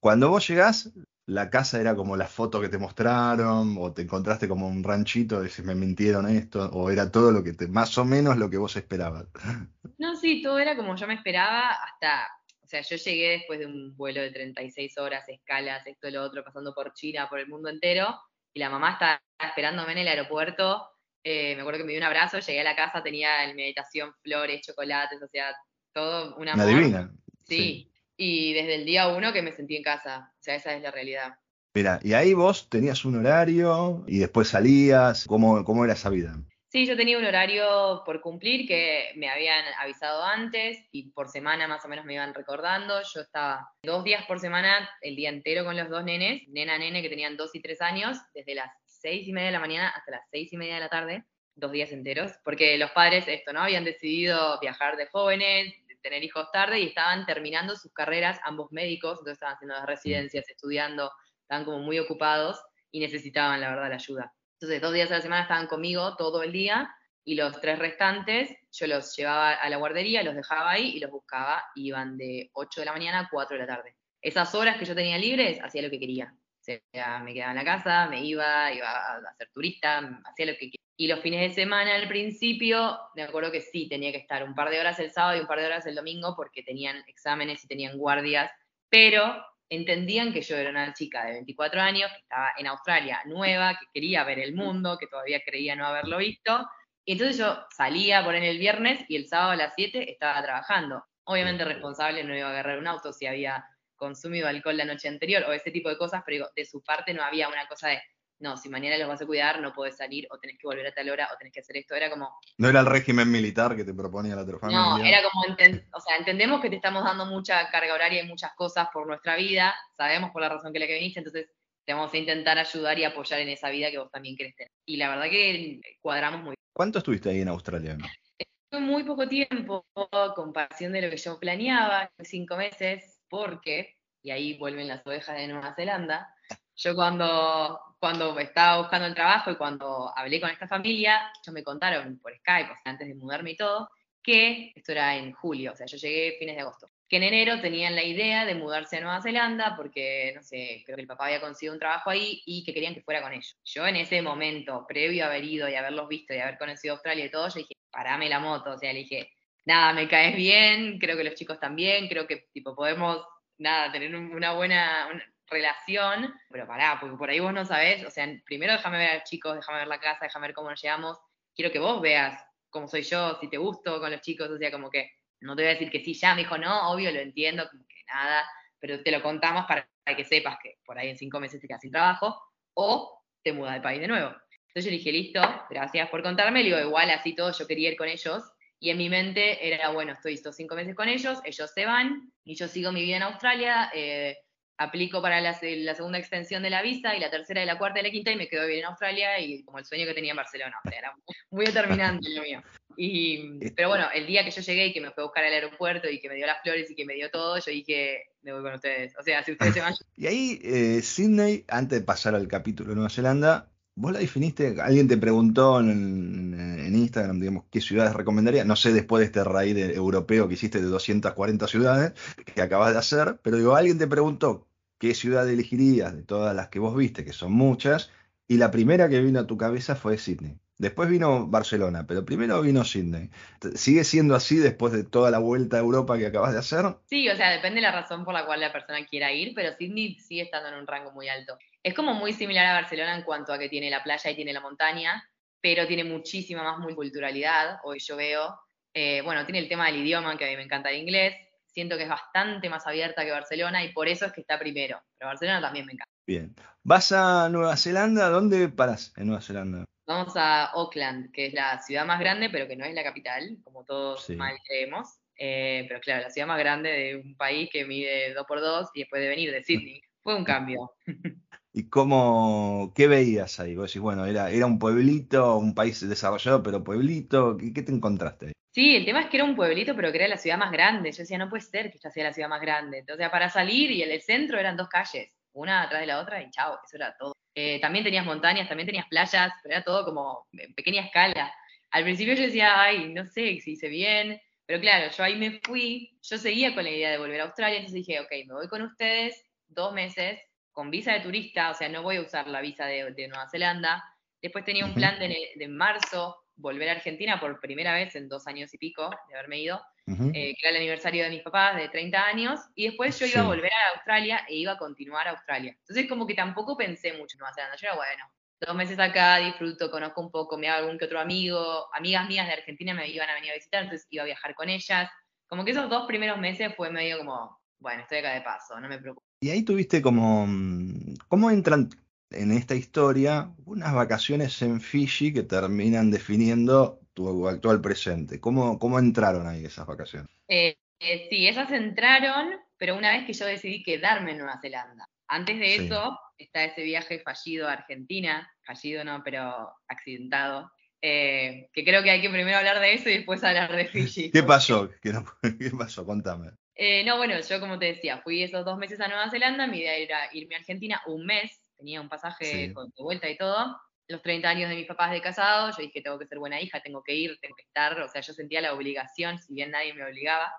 Cuando vos llegás, la casa era como la foto que te mostraron, o te encontraste como un ranchito, si me mintieron esto, o era todo lo que te, más o menos lo que vos esperabas. No, sí, todo era como yo me esperaba, hasta, o sea, yo llegué después de un vuelo de 36 horas, escalas, esto y lo otro, pasando por China, por el mundo entero, y la mamá estaba esperándome en el aeropuerto, eh, me acuerdo que me dio un abrazo, llegué a la casa, tenía en meditación flores, chocolates, o sea, todo una... Una divina. sí y desde el día uno que me sentí en casa. O sea, esa es la realidad. Mira, y ahí vos tenías un horario y después salías. ¿Cómo, cómo era esa vida? Sí, yo tenía un horario por cumplir que me habían avisado antes y por semana más o menos me iban recordando. Yo estaba dos días por semana, el día entero con los dos nenes, nena, nene, que tenían dos y tres años, desde las seis y media de la mañana hasta las seis y media de la tarde, dos días enteros, porque los padres, esto, ¿no? Habían decidido viajar de jóvenes, tener hijos tarde y estaban terminando sus carreras, ambos médicos, entonces estaban haciendo las residencias, estudiando, estaban como muy ocupados y necesitaban, la verdad, la ayuda. Entonces, dos días a la semana estaban conmigo todo el día y los tres restantes yo los llevaba a la guardería, los dejaba ahí y los buscaba. iban de 8 de la mañana a 4 de la tarde. Esas horas que yo tenía libres, hacía lo que quería. Sea, me quedaba en la casa, me iba, iba a ser turista, hacía lo que quería. Y los fines de semana al principio, me acuerdo que sí, tenía que estar un par de horas el sábado y un par de horas el domingo porque tenían exámenes y tenían guardias, pero entendían que yo era una chica de 24 años, que estaba en Australia, nueva, que quería ver el mundo, que todavía creía no haberlo visto. Y entonces yo salía por en el viernes y el sábado a las 7 estaba trabajando. Obviamente responsable no iba a agarrar un auto si había consumido alcohol la noche anterior o ese tipo de cosas, pero de su parte no había una cosa de, no, si mañana los vas a cuidar, no podés salir, o tenés que volver a tal hora, o tenés que hacer esto. Era como. No era el régimen militar que te proponía la familia. No, era como, o sea, entendemos que te estamos dando mucha carga horaria y muchas cosas por nuestra vida, sabemos por la razón que la que viniste, entonces te vamos a intentar ayudar y apoyar en esa vida que vos también querés tener. Y la verdad que cuadramos muy bien. ¿Cuánto estuviste ahí en Australia? Estuve muy poco tiempo, comparación de lo que yo planeaba, cinco meses, porque, y ahí vuelven las ovejas de Nueva Zelanda, yo cuando, cuando estaba buscando el trabajo y cuando hablé con esta familia, ellos me contaron por Skype, antes de mudarme y todo, que esto era en julio, o sea, yo llegué fines de agosto, que en enero tenían la idea de mudarse a Nueva Zelanda porque, no sé, creo que el papá había conseguido un trabajo ahí y que querían que fuera con ellos. Yo en ese momento, previo a haber ido y haberlos visto y haber conocido Australia y todo, yo dije, parame la moto, o sea, le dije, nada, me caes bien, creo que los chicos también, creo que tipo podemos, nada, tener una buena, relación, pero pará, porque por ahí vos no sabés, o sea, primero déjame ver a los chicos, déjame ver la casa, déjame ver cómo nos llevamos, quiero que vos veas cómo soy yo, si te gusto con los chicos, o sea, como que no te voy a decir que sí, ya, me dijo, no, obvio, lo entiendo, como que nada, pero te lo contamos para que sepas que por ahí en cinco meses te quedas sin trabajo, o te mudas de país de nuevo. Entonces yo dije, listo, gracias por contarme, le digo, igual así todo, yo quería ir con ellos, y en mi mente era, bueno, estoy estos cinco meses con ellos, ellos se van, y yo sigo mi vida en Australia, eh, aplico para la, segunda extensión de la visa y la tercera y la cuarta y la quinta y me quedo bien en Australia y como el sueño que tenía en Barcelona, era muy determinante lo mío. Y, pero bueno, el día que yo llegué y que me fue a buscar al aeropuerto y que me dio las flores y que me dio todo, yo dije, me voy con ustedes. O sea, si ustedes se van... Y ahí, eh, Sydney, antes de pasar al capítulo de Nueva Zelanda, vos la definiste, alguien te preguntó en, Instagram, digamos, qué ciudades recomendaría, no sé después de este raíz europeo que hiciste de 240 ciudades que acabas de hacer, pero digo, alguien te preguntó qué ciudad elegirías de todas las que vos viste, que son muchas, y la primera que vino a tu cabeza fue Sydney. Después vino Barcelona, pero primero vino Sydney. ¿Sigue siendo así después de toda la vuelta a Europa que acabas de hacer? Sí, o sea, depende de la razón por la cual la persona quiera ir, pero Sydney sigue estando en un rango muy alto. Es como muy similar a Barcelona en cuanto a que tiene la playa y tiene la montaña, pero tiene muchísima más multiculturalidad, hoy yo veo. Eh, bueno, tiene el tema del idioma, que a mí me encanta el inglés, siento que es bastante más abierta que Barcelona y por eso es que está primero. Pero Barcelona también me encanta. Bien. ¿Vas a Nueva Zelanda? ¿Dónde paras en Nueva Zelanda? Vamos a Auckland, que es la ciudad más grande, pero que no es la capital, como todos mal creemos. Eh, pero claro, la ciudad más grande de un país que mide 2 por 2 y después de venir de Sydney. Fue un cambio. ¿Y cómo, qué veías ahí? Vos decís, bueno, era, era un pueblito, un país desarrollado, pero pueblito, ¿qué, qué te encontraste ahí? Sí, el tema es que era un pueblito, pero que era la ciudad más grande. Yo decía, no puede ser que esta sea la ciudad más grande. Sea, para salir y en el centro eran dos calles, una atrás de la otra y chao, eso era todo. Eh, también tenías montañas, también tenías playas, pero era todo como en pequeña escala. Al principio yo decía, ay, no sé si hice bien, pero claro, yo ahí me fui, yo seguía con la idea de volver a Australia, entonces dije, ok, me voy con ustedes dos meses con visa de turista, o sea, no voy a usar la visa de, Nueva Zelanda. Después tenía un plan de, de marzo volver a Argentina por primera vez en dos años y pico de haberme ido, eh, que era el aniversario de mis papás de 30 años, y después yo iba a volver a Australia e iba a continuar a Australia. Entonces como que tampoco pensé mucho en Nueva Zelanda, yo era bueno, dos meses acá, disfruto, conozco un poco, me hago algún que otro amigo, amigas mías de Argentina me iban a venir a visitar, entonces iba a viajar con ellas. Como que esos dos primeros meses fue medio como, bueno, estoy acá de paso, no me preocupo. Y ahí tuviste como, mm, ¿cómo entran en esta historia unas vacaciones en Fiji que terminan definiendo tu actual presente. ¿Cómo, cómo entraron ahí esas vacaciones? Eh, eh, sí, esas entraron, pero una vez que yo decidí quedarme en Nueva Zelanda. Antes de eso está ese viaje fallido a Argentina, fallido no, pero accidentado, Eh, que creo que hay que primero hablar de eso y después hablar de Fiji. ¿Qué pasó? ¿Qué, ¿Qué pasó? Contame. Eh, no, bueno, yo como te decía, fui esos dos meses a Nueva Zelanda, mi idea era irme a Argentina un mes, tenía un pasaje con, de vuelta y todo. Los 30 años de mis papás de casado, yo dije, tengo que ser buena hija, tengo que ir, tengo que estar, o sea, yo sentía la obligación, si bien nadie me obligaba.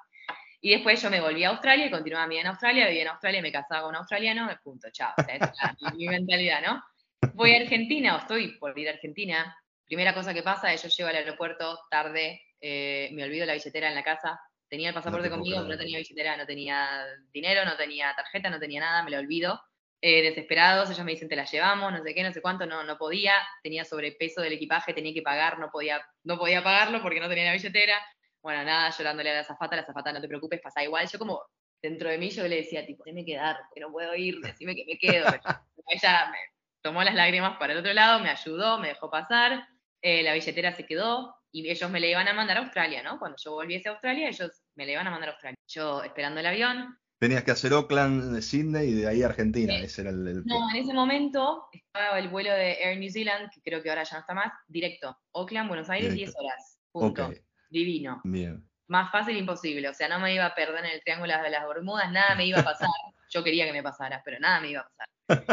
Y después yo me volví a Australia y continuaba mi vida en Australia, vivía en Australia, me casaba con un australiano, punto, chao. esa es mi, mentalidad, ¿no? Voy a Argentina, o estoy por ir a Argentina. Primera cosa que pasa es yo llego al aeropuerto tarde, eh, me olvido la billetera en la casa, Tenía el pasaporte conmigo, no tenía billetera, no tenía dinero, no tenía tarjeta, no tenía nada, me lo olvido. Eh, desesperados, ellos me dicen, te la llevamos, no sé qué, no sé cuánto, no, no podía, tenía sobrepeso del equipaje, tenía que pagar, no podía, no podía pagarlo porque no tenía la billetera. Bueno, nada, llorándole a la zafata, la zafata, no te preocupes, pasa igual. Yo como dentro de mí yo le decía, tipo, déjame quedar, que no puedo ir, decime que me quedo. ella me tomó las lágrimas para el otro lado, me ayudó, me dejó pasar, eh, la billetera se quedó y ellos me la iban a mandar a Australia, ¿no? Cuando yo volviese a Australia, ellos me la iban a mandar a Australia. Yo esperando el avión. Tenías que hacer Oakland, Sydney y de ahí Argentina. Ese era el, No, en ese momento estaba el vuelo de Air New Zealand, que creo que ahora ya no está más, directo. Oakland, Buenos Aires, 10 horas. Punto. Divino. Bien. Más fácil imposible. O sea, no me iba a perder en el Triángulo de las Bermudas, nada me iba a pasar. yo quería que me pasara, pero nada me iba a pasar.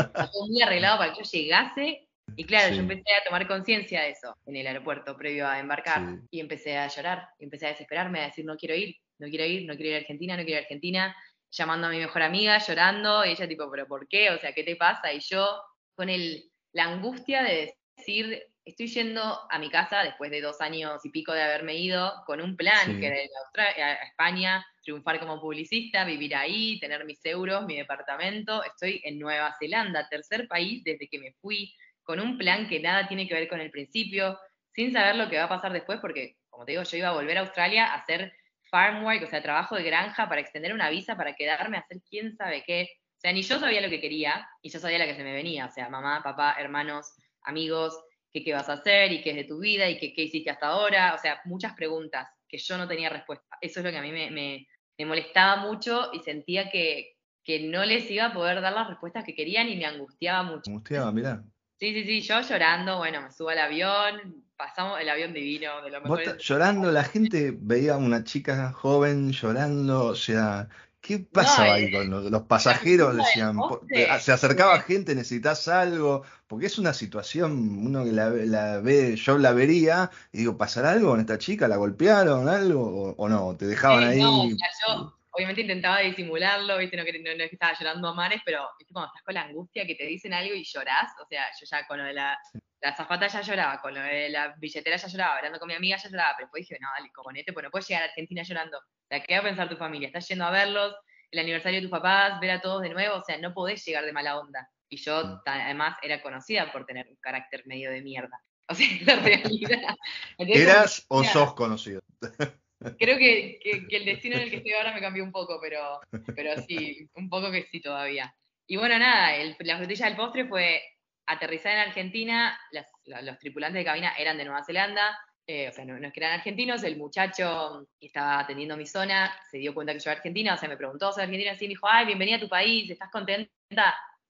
Estaba todo muy arreglado para que yo llegase y claro, yo empecé a tomar conciencia de eso en el aeropuerto previo a embarcar y empecé a llorar, y empecé a desesperarme, a decir no quiero ir, no quiero ir, no quiero ir a Argentina, no quiero ir a Argentina, llamando a mi mejor amiga, llorando, y ella tipo, pero ¿por qué? O sea, ¿qué te pasa? Y yo con el, la angustia de decir, estoy yendo a mi casa después de dos años y pico de haberme ido con un plan que era ir a, España, triunfar como publicista, vivir ahí, tener mis euros, mi departamento. Estoy en Nueva Zelanda, tercer país desde que me fui, con un plan que nada tiene que ver con el principio, sin saber lo que va a pasar después, porque, como te digo, yo iba a volver a Australia a hacer farm work, o sea, trabajo de granja para extender una visa, para quedarme a hacer quién sabe qué. O sea, ni yo sabía lo que quería y yo sabía la que se me venía. O sea, mamá, papá, hermanos, amigos, qué, vas a hacer y qué es de tu vida y qué, hiciste hasta ahora. O sea, muchas preguntas que yo no tenía respuesta. Eso es lo que a mí me, molestaba mucho y sentía que, que no les iba a poder dar las respuestas que querían y me angustiaba mucho. Angustiaba, mira. Sí, sí, sí, yo llorando, bueno, me subo al avión, pasamos el avión divino, de lo mejor. llorando, la gente veía a una chica joven llorando, o sea, ¿qué pasaba ahí con los, pasajeros? Decían, se acercaba gente, necesitas algo, porque es una situación, uno que la, ve, yo la vería, y digo, ¿pasará algo con esta chica? ¿La golpearon algo? ¿O, no? ¿Te dejaban ahí? No, yo obviamente intentaba disimularlo, ¿viste? No, no, no, estaba llorando a mares, pero ¿viste? cuando estás con la angustia que te dicen algo y llorás, o sea, yo ya con lo de la, la zafata ya lloraba, con lo de la billetera ya lloraba, hablando con mi amiga ya lloraba, pero después dije, no, dale, coponete, pues no puedes llegar a Argentina llorando. O sea, ¿qué va a pensar tu familia? Estás yendo a verlos, el aniversario de tus papás, ver a todos de nuevo, o sea, no podés llegar de mala onda. Y yo, mm. además, era conocida por tener un carácter medio de mierda. O sea, la realidad. ¿Eras o sos conocido? Creo que, el destino en el que estoy ahora me cambió un poco, pero, pero sí, un poco que sí todavía. Y bueno, nada, la frutilla del postre fue aterrizar en Argentina, los tripulantes de cabina eran de Nueva Zelanda, eh, o sea, no, es que eran argentinos, el muchacho que estaba atendiendo mi zona se dio cuenta que yo era argentina, o sea, me preguntó, ¿soy argentina? Sí, me dijo, ay, bienvenida a tu país, ¿estás contenta?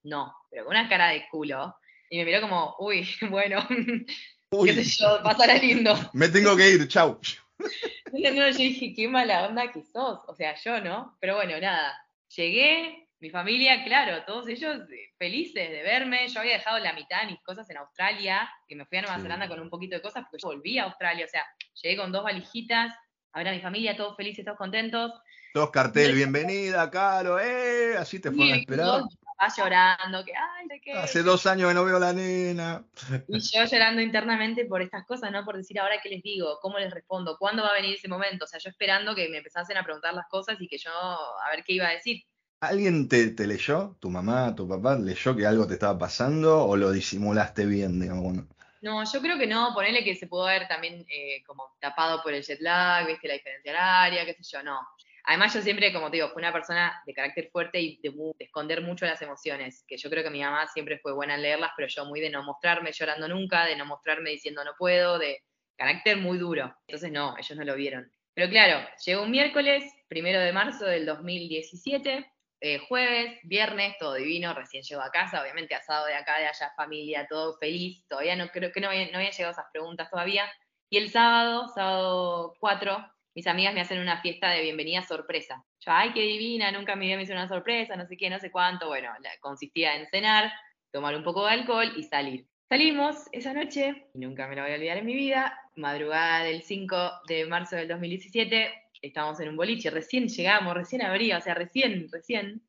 No, pero con una cara de culo. Y me miró como, uy, bueno, qué sé yo, pasará lindo. Me tengo que ir, chau. No, no, yo dije, qué mala onda que sos. O sea, yo no. Pero bueno, nada. Llegué, mi familia, claro, todos ellos eh, felices de verme. Yo había dejado la mitad de mis cosas en Australia, que me fui a Nueva Zelanda con un poquito de cosas, porque yo volví a Australia. O sea, llegué con dos valijitas, a ver a mi familia, todos felices, todos contentos. Dos cartel, bienvenida, Caro, eh, así te fueron a esperar llorando, que, ay, ¿de qué? Hace dos años que no veo a la nena. Y yo llorando internamente por estas cosas, ¿no? Por decir ahora qué les digo, cómo les respondo, cuándo va a venir ese momento. O sea, yo esperando que me empezasen a preguntar las cosas y que yo, a ver qué iba a decir. ¿Alguien te, leyó? ¿Tu mamá, tu papá leyó que algo te estaba pasando o lo disimulaste bien, digamos? No, yo creo que no, ponele que se pudo haber también eh, como tapado por el jet lag, viste, la diferencia horaria, qué sé yo, no. Además, yo siempre, como te digo, fui una persona de carácter fuerte y de, esconder mucho las emociones, que yo creo que mi mamá siempre fue buena en leerlas, pero yo muy de no mostrarme llorando nunca, de no mostrarme diciendo no puedo, de carácter muy duro. Entonces, no, ellos no lo vieron. Pero claro, llegó un miércoles, primero de marzo del 2017, eh, jueves, viernes, todo divino, recién llego a casa, obviamente asado de acá, de allá, familia, todo feliz, todavía no creo que no, habían llegado esas preguntas todavía. Y el sábado, sábado 4, mis amigas me hacen una fiesta de bienvenida sorpresa. Yo, ay, qué divina, nunca me había hecho una sorpresa, no sé qué, no sé cuánto. Bueno, consistía en cenar, tomar un poco de alcohol y salir. Salimos esa noche, y nunca me lo voy a olvidar en mi vida, madrugada del 5 de marzo del 2017, estábamos en un boliche, recién llegamos, recién abría, o sea, recién, recién.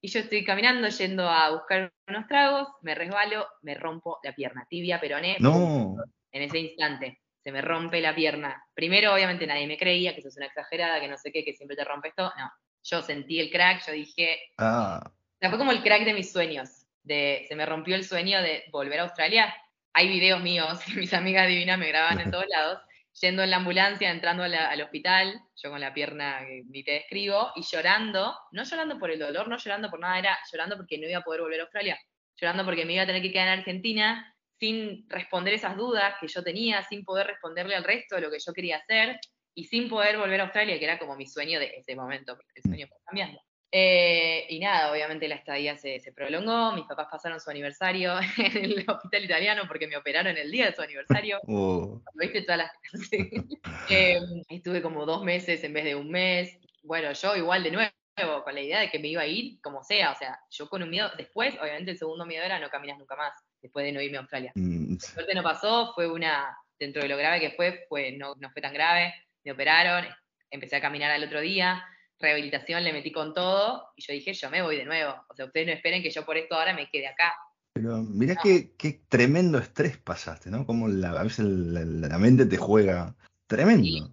Y yo estoy caminando, yendo a buscar unos tragos, me resbalo, me rompo la pierna, tibia, peroné. No. En ese instante, se me rompe la pierna. Primero, obviamente, nadie me creía que eso es una exagerada, que no sé qué, que siempre te rompes todo. No, yo sentí el crack, yo dije. Ah. O sea, fue como el crack de mis sueños. De, se me rompió el sueño de volver a Australia. Hay videos míos que mis amigas divinas me graban en todos lados yendo en la ambulancia, entrando al hospital, yo con la pierna que ni te describo, y llorando, no llorando por el dolor, no llorando por nada, era llorando porque no iba a poder volver a Australia, llorando porque me iba a tener que quedar en Argentina sin responder esas dudas que yo tenía, sin poder responderle al resto de lo que yo quería hacer y sin poder volver a Australia, que era como mi sueño de ese momento, porque el sueño fue cambiando. Eh, y nada, obviamente la estadía se, prolongó, mis papás pasaron su aniversario en el hospital italiano porque me operaron el día de su aniversario. Oh. ¿Viste todas las... eh, estuve como dos meses en vez de un mes. Bueno, yo igual de nuevo, con la idea de que me iba a ir como sea, o sea, yo con un miedo, después, obviamente el segundo miedo era no caminas nunca más, después de no irme a Australia. Mm. suerte no pasó, fue una, dentro de lo grave que fue, fue no, no fue tan grave, me operaron, empecé a caminar al otro día, rehabilitación le metí con todo y yo dije, yo me voy de nuevo. O sea, ustedes no esperen que yo por esto ahora me quede acá. Pero mirá qué, tremendo estrés pasaste, ¿no? Como la, a veces la, mente te juega tremendo.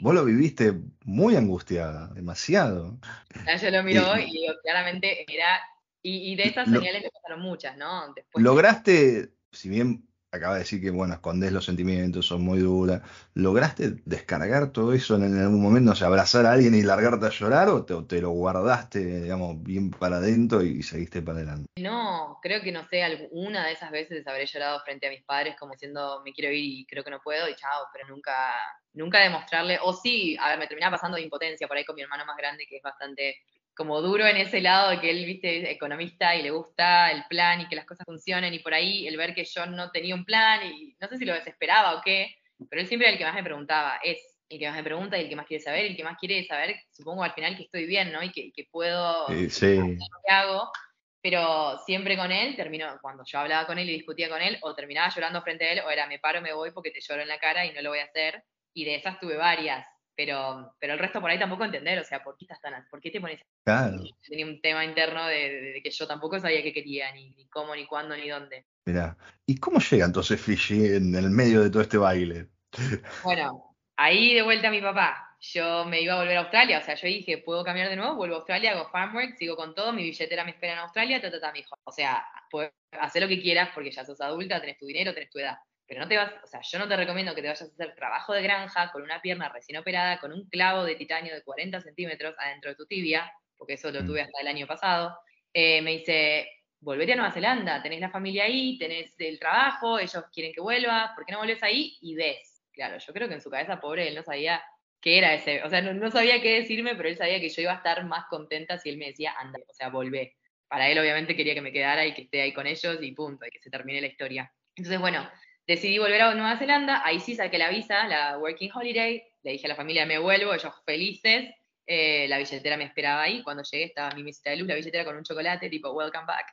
Vos lo viviste muy angustiada, demasiado. yo lo miro y, y claramente era. Y, de estas señales me pasaron muchas, ¿no? lograste, si bien acaba de decir que, bueno, escondes los sentimientos, son muy duras. ¿Lograste descargar todo eso en, algún momento? O sea, abrazar a alguien y largarte a llorar o te, lo guardaste, digamos, bien para adentro y seguiste para adelante? No, creo que no sé, alguna de esas veces habré llorado frente a mis padres como diciendo, me quiero ir y creo que no puedo y chao, pero nunca, nunca demostrarle, o sí, a ver, me terminaba pasando de impotencia por ahí con mi hermano más grande que es bastante como duro en ese lado de que él, viste, es economista y le gusta el plan y que las cosas funcionen y por ahí el ver que yo no tenía un plan y no sé si lo desesperaba o qué, pero él siempre era el que más me preguntaba, es el que más me pregunta y el que más quiere saber, el que más quiere saber, supongo al final que estoy bien, ¿no? Y que, puedo hacer lo que hago, pero siempre con él, termino, cuando yo hablaba con él y discutía con él, o terminaba llorando frente a él, o era me paro, me voy porque te lloro en la cara y no lo voy a hacer, y de esas tuve varias, pero, pero el resto por ahí tampoco entender, o sea, ¿por qué estás tan, por qué te pones? Claro. Tenía un tema interno de, que yo tampoco sabía qué quería, ni, ni, cómo, ni cuándo, ni dónde. Mira, ¿y cómo llega entonces Fishy en el medio de todo este baile? Bueno, ahí de vuelta a mi papá. Yo me iba a volver a Australia, o sea, yo dije, puedo cambiar de nuevo, vuelvo a Australia, hago farmwork, sigo con todo, mi billetera me espera en Australia, ta, ta, ta, mi hijo. O sea, puedes hacer lo que quieras porque ya sos adulta, tenés tu dinero, tenés tu edad. Pero no te vas, o sea, yo no te recomiendo que te vayas a hacer trabajo de granja con una pierna recién operada, con un clavo de titanio de 40 centímetros adentro de tu tibia, porque eso lo mm. tuve hasta el año pasado. Eh, me dice, volvete a Nueva Zelanda, tenés la familia ahí, tenés el trabajo, ellos quieren que vuelvas, ¿por qué no vuelves ahí? Y ves. Claro, yo creo que en su cabeza, pobre, él no sabía qué era ese, o sea, no, sabía qué decirme, pero él sabía que yo iba a estar más contenta si él me decía, anda, o sea, volvé. Para él, obviamente, quería que me quedara y que esté ahí con ellos y punto, y que se termine la historia. Entonces, bueno, decidí volver a Nueva Zelanda, ahí sí saqué la visa, la Working Holiday, le dije a la familia, me vuelvo, ellos felices, eh, la billetera me esperaba ahí, cuando llegué estaba mi visita de luz, la billetera con un chocolate, tipo, welcome back.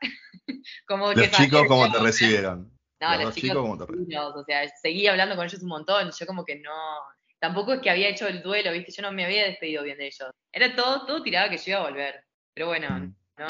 como los chicos, ¿cómo te recibieron? No, los, chicos, ¿cómo te recibieron? O sea, seguí hablando con ellos un montón, yo como que no, tampoco es que había hecho el duelo, viste, yo no me había despedido bien de ellos. Era todo, todo tirado que yo iba a volver, pero bueno, mm. no,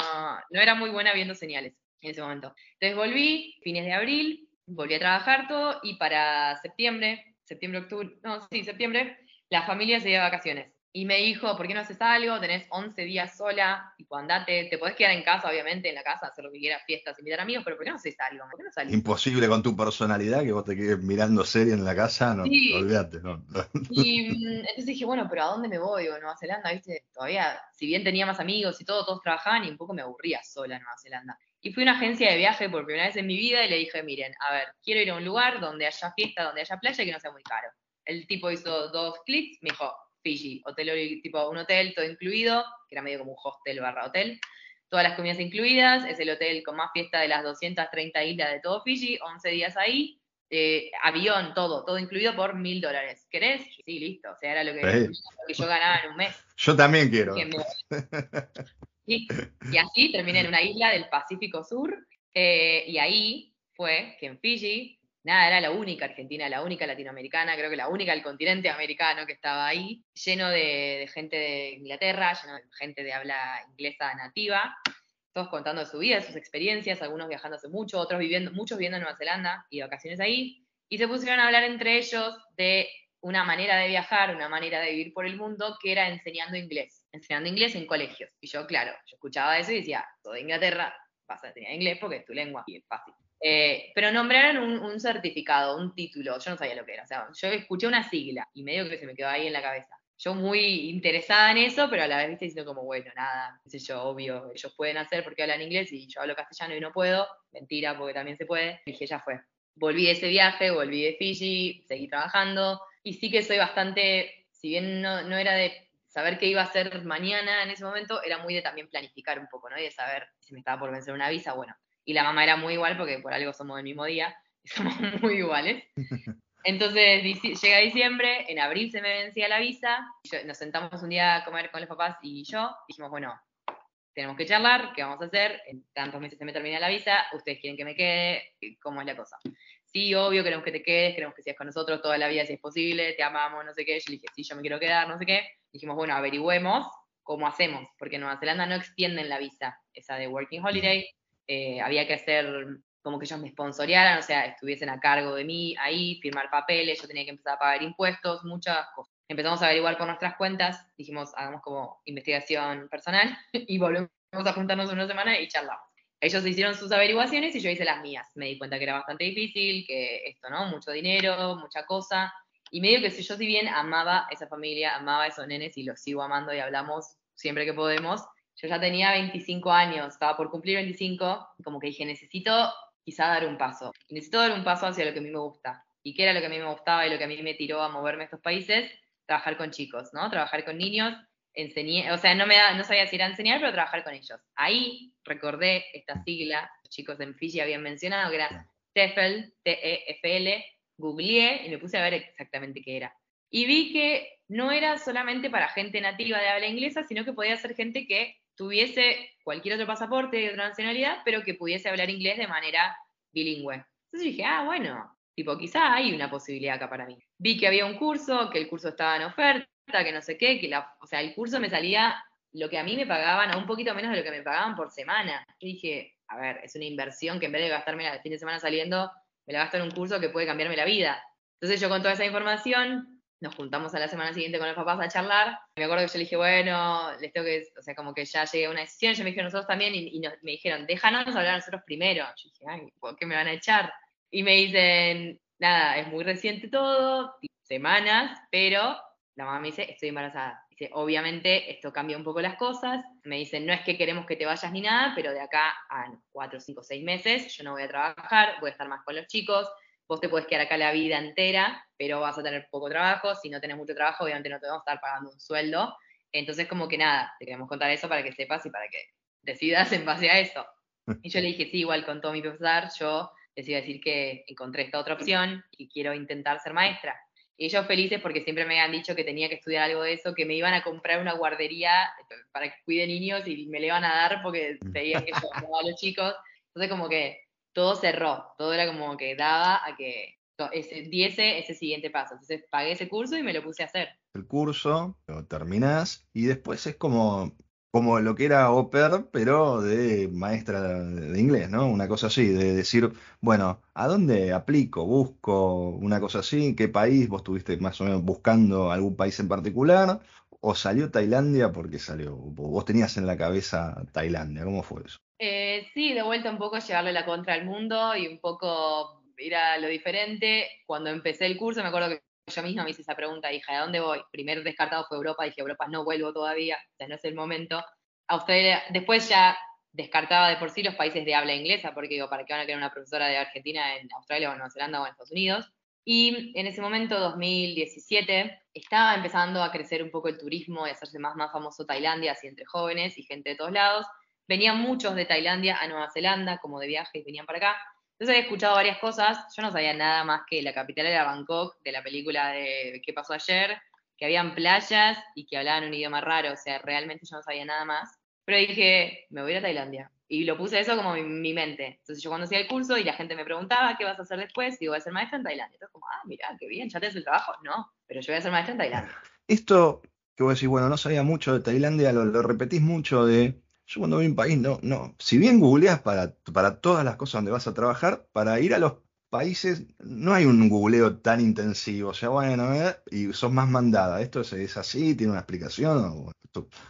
no era muy buena viendo señales en ese momento. Entonces volví, fines de abril, volví a trabajar todo y para septiembre, septiembre, octubre, no, sí, septiembre, la familia se iba de vacaciones. Y me dijo, ¿por qué no haces algo? Tenés 11 días sola, tipo, andate, te podés quedar en casa, obviamente, en la casa, hacer lo que quieras, fiestas, invitar amigos, pero ¿por qué no haces algo? ¿Por qué no salís? Imposible con tu personalidad que vos te quedes mirando serie en la casa, no, olvídate, no. Y mm, entonces dije, bueno, pero ¿a dónde me voy? O Nueva Zelanda, viste, todavía, si bien tenía más amigos y todo, todos trabajaban y un poco me aburría sola en Nueva Zelanda. Y fui a una agencia de viaje por primera vez en mi vida y le dije, miren, a ver, quiero ir a un lugar donde haya fiesta, donde haya playa y que no sea muy caro. El tipo hizo dos clics, me dijo, Fiji. Hotel, tipo un hotel todo incluido, que era medio como un hostel barra hotel. Todas las comidas incluidas, es el hotel con más fiesta de las 230 islas de todo Fiji, 11 días ahí, eh, avión, todo, todo incluido por mil dólares. ¿Querés? Sí, listo. O sea, era lo que, yo ganaba en un mes. Yo también quiero. Y, así terminé en una isla del Pacífico Sur. Eh, y ahí fue que en Fiji, nada, era la única argentina, la única latinoamericana, creo que la única del continente americano que estaba ahí, lleno de, gente de Inglaterra, lleno de gente de habla inglesa nativa todos contando su vida, sus experiencias, algunos viajando mucho, otros viviendo, muchos viviendo en Nueva Zelanda y vacaciones ahí, y se pusieron a hablar entre ellos de una manera de viajar, una manera de vivir por el mundo, que era enseñando inglés, enseñando inglés en colegios. Y yo, claro, yo escuchaba eso y decía, todo Inglaterra, vas a enseñar inglés porque es tu lengua y es fácil. Eh, pero nombraron un, un, certificado, un título, yo no sabía lo que era, o sea, yo escuché una sigla y medio que se me quedó ahí en la cabeza yo muy interesada en eso, pero a la vez viste diciendo como, bueno, nada, qué sé yo, obvio, ellos pueden hacer porque hablan inglés y yo hablo castellano y no puedo, mentira, porque también se puede. Y dije, ya fue. Volví de ese viaje, volví de Fiji, seguí trabajando y sí que soy bastante, si bien no, no era de saber qué iba a hacer mañana en ese momento, era muy de también planificar un poco, ¿no? Y de saber si me estaba por vencer una visa, bueno. Y la mamá era muy igual porque por algo somos del mismo día, y somos muy iguales. Entonces llega diciembre, en abril se me vencía la visa, nos sentamos un día a comer con los papás y yo, dijimos, bueno, tenemos que charlar, ¿qué vamos a hacer? En tantos meses se me termina la visa, ustedes quieren que me quede, ¿cómo es la cosa? Sí, obvio, queremos que te quedes, queremos que sigas con nosotros toda la vida si es posible, te amamos, no sé qué. Yo le dije, sí, yo me quiero quedar, no sé qué. Dijimos, bueno, averigüemos cómo hacemos, porque en Nueva Zelanda no extienden la visa, esa de Working Holiday, eh, había que hacer como que ellos me sponsorearan, o sea, estuviesen a cargo de mí ahí, firmar papeles, yo tenía que empezar a pagar impuestos, muchas cosas. Empezamos a averiguar por nuestras cuentas, dijimos, hagamos como investigación personal y volvemos a juntarnos una semana y charlamos. Ellos hicieron sus averiguaciones y yo hice las mías. Me di cuenta que era bastante difícil, que esto, ¿no? Mucho dinero, mucha cosa. Y medio que si yo si bien amaba esa familia, amaba a esos nenes y los sigo amando y hablamos siempre que podemos, yo ya tenía 25 años, estaba por cumplir 25, como que dije, necesito quizá dar un paso. necesito dar un paso hacia lo que a mí me gusta. ¿Y qué era lo que a mí me gustaba y lo que a mí me tiró a moverme a estos países? Trabajar con chicos, ¿no? Trabajar con niños. Enseñé, o sea, no, me da, no sabía si ir a enseñar, pero trabajar con ellos. Ahí recordé esta sigla, los chicos en Fiji habían mencionado, que era TEFL, T-E-F-L, googleé y me puse a ver exactamente qué era. Y vi que no era solamente para gente nativa de habla inglesa, sino que podía ser gente que tuviese cualquier otro pasaporte de otra nacionalidad, pero que pudiese hablar inglés de manera bilingüe. Entonces dije, ah, bueno, tipo, quizá hay una posibilidad acá para mí. Vi que había un curso, que el curso estaba en oferta, que no sé qué, que la, o sea, el curso me salía lo que a mí me pagaban, a un poquito menos de lo que me pagaban por semana. Yo dije, a ver, es una inversión que en vez de gastarme el fin de semana saliendo, me la gasto en un curso que puede cambiarme la vida. Entonces yo con toda esa información nos juntamos a la semana siguiente con los papás a charlar. Me acuerdo que yo le dije, bueno, les tengo que, o sea, como que ya llegué a una decisión, yo me dijeron nosotros también, y, me dijeron, déjanos hablar nosotros primero. Yo dije, ay, ¿por qué me van a echar? Y me dicen, nada, es muy reciente todo, semanas, pero la mamá me dice, estoy embarazada. Dice, obviamente esto cambia un poco las cosas. Me dicen, no es que queremos que te vayas ni nada, pero de acá a cuatro, cinco, seis meses yo no voy a trabajar, voy a estar más con los chicos, vos te puedes quedar acá la vida entera, pero vas a tener poco trabajo, si no tenés mucho trabajo, obviamente no te vamos a estar pagando un sueldo. Entonces, como que nada, te queremos contar eso para que sepas y para que decidas en base a eso. Y yo le dije, sí, igual con todo mi profesor, yo les iba a decir que encontré esta otra opción y quiero intentar ser maestra. Y ellos felices porque siempre me han dicho que tenía que estudiar algo de eso, que me iban a comprar una guardería para que cuide niños y me le iban a dar porque veían que yo a los chicos. Entonces como que todo cerró, todo era como que daba a que diese ese siguiente paso. Entonces pagué ese curso y me lo puse a hacer. El curso, lo terminás y después es como, como lo que era Oper, pero de maestra de inglés, ¿no? Una cosa así, de decir, bueno, ¿a dónde aplico? ¿Busco una cosa así? ¿Qué país? ¿Vos estuviste más o menos buscando algún país en particular? ¿O salió Tailandia porque salió? ¿Vos tenías en la cabeza Tailandia? ¿Cómo fue eso? Eh, sí, de vuelta un poco llevarle la contra al mundo y un poco ir a lo diferente. Cuando empecé el curso, me acuerdo que yo misma me hice esa pregunta, hija, ¿de dónde voy? Primer descartado fue Europa, dije, Europa no vuelvo todavía, o sea, no es el momento. Australia, después ya descartaba de por sí los países de habla inglesa, porque digo, ¿para qué van a querer una profesora de Argentina en Australia o en Nueva Zelanda o en Estados Unidos? Y en ese momento, 2017, estaba empezando a crecer un poco el turismo y a hacerse más, más famoso Tailandia, así entre jóvenes y gente de todos lados. Venían muchos de Tailandia a Nueva Zelanda, como de viaje, y venían para acá. Entonces había escuchado varias cosas. Yo no sabía nada más que la capital era Bangkok, de la película de ¿Qué pasó ayer? Que habían playas y que hablaban un idioma raro. O sea, realmente yo no sabía nada más. Pero dije, me voy a, ir a Tailandia. Y lo puse eso como en mi mente. Entonces yo cuando hacía el curso y la gente me preguntaba, ¿qué vas a hacer después? Digo, voy a ser maestra en Tailandia. Entonces como, ah, mira, qué bien, ¿ya te el trabajo? No, pero yo voy a ser maestra en Tailandia. Esto que vos decís, bueno, no sabía mucho de Tailandia, lo repetís mucho de yo cuando voy a un país, no, no. Si bien googleas para, para todas las cosas donde vas a trabajar, para ir a los países no hay un googleo tan intensivo. O sea, bueno, eh, y sos más mandada. ¿Esto es, así? ¿Tiene una explicación?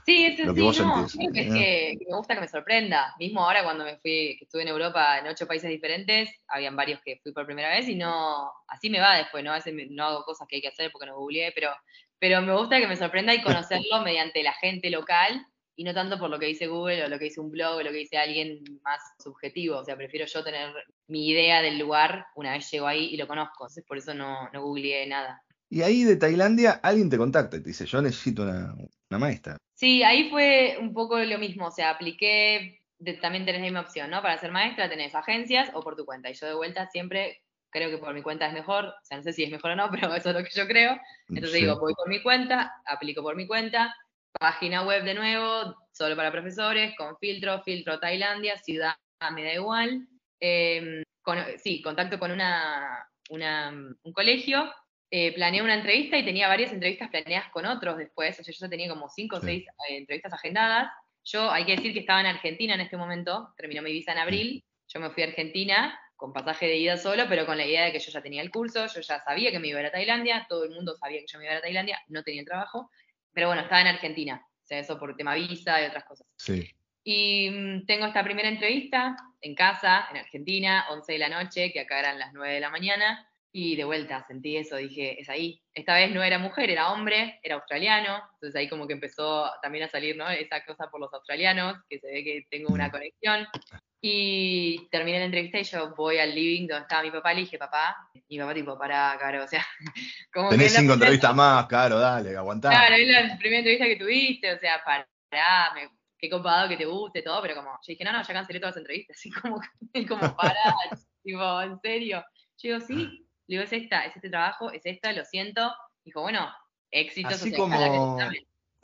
sí, es lo que vos no, sentís. es que, me gusta que me sorprenda. Mismo ahora cuando me fui, que estuve en Europa en ocho países diferentes, habían varios que fui por primera vez y no, así me va después, ¿no? A veces no hago cosas que hay que hacer porque no googleé, pero, pero me gusta que me sorprenda y conocerlo mediante la gente local y no tanto por lo que dice Google o lo que dice un blog o lo que dice alguien más subjetivo. O sea, prefiero yo tener mi idea del lugar una vez llego ahí y lo conozco. Entonces, por eso no, no googleé nada. Y ahí de Tailandia alguien te contacta y te dice, yo necesito una, maestra. Sí, ahí fue un poco lo mismo. O sea, apliqué, también tenés la misma opción, ¿no? Para ser maestra tenés agencias o por tu cuenta. Y yo de vuelta siempre creo que por mi cuenta es mejor. O sea, no sé si es mejor o no, pero eso es lo que yo creo. Entonces digo, voy por mi cuenta, aplico por mi cuenta Página web de nuevo, solo para profesores, con filtro, filtro Tailandia, ciudad me da igual. Em, sí, contacto con una, un colegio, eh, planeé una entrevista y tenía varias entrevistas planeadas con otros después, o sea, yo ya tenía como cinco o seis eh, entrevistas agendadas. Yo, hay que decir que estaba en Argentina en este momento, terminó mi visa en abril, yo me fui a Argentina con pasaje de ida solo, pero con la idea de que yo ya tenía el curso, yo ya sabía que me iba a ir a Tailandia, todo el mundo sabía que yo me iba a ir a Tailandia, no tenía el trabajo, pero bueno, estaba en Argentina, o sea, eso por tema visa y otras cosas. Sí. Y mm, tengo esta primera entrevista en casa, en Argentina, 11 de la noche, que acá eran las 9 de la mañana, y de vuelta sentí eso, dije, es ahí. Esta vez no era mujer, era hombre, era australiano, entonces ahí como que empezó también a salir, ¿no? Esa cosa por los australianos, que se ve que tengo una conexión. Y terminé la entrevista y yo voy al living donde estaba mi papá y le dije, papá, mi papá tipo, para, caro, o sea, como Tenés cinco entrevistas más, caro, dale, aguantá. Claro, es la primera entrevista que tuviste, o sea, pará, me, qué copado que te guste, todo, pero como, yo dije, no, no, ya cancelé todas las entrevistas, así como, como para, tipo, en serio. Yo digo, sí, le digo, es esta, es este trabajo, es esta, lo siento. Dijo, bueno, éxito, así como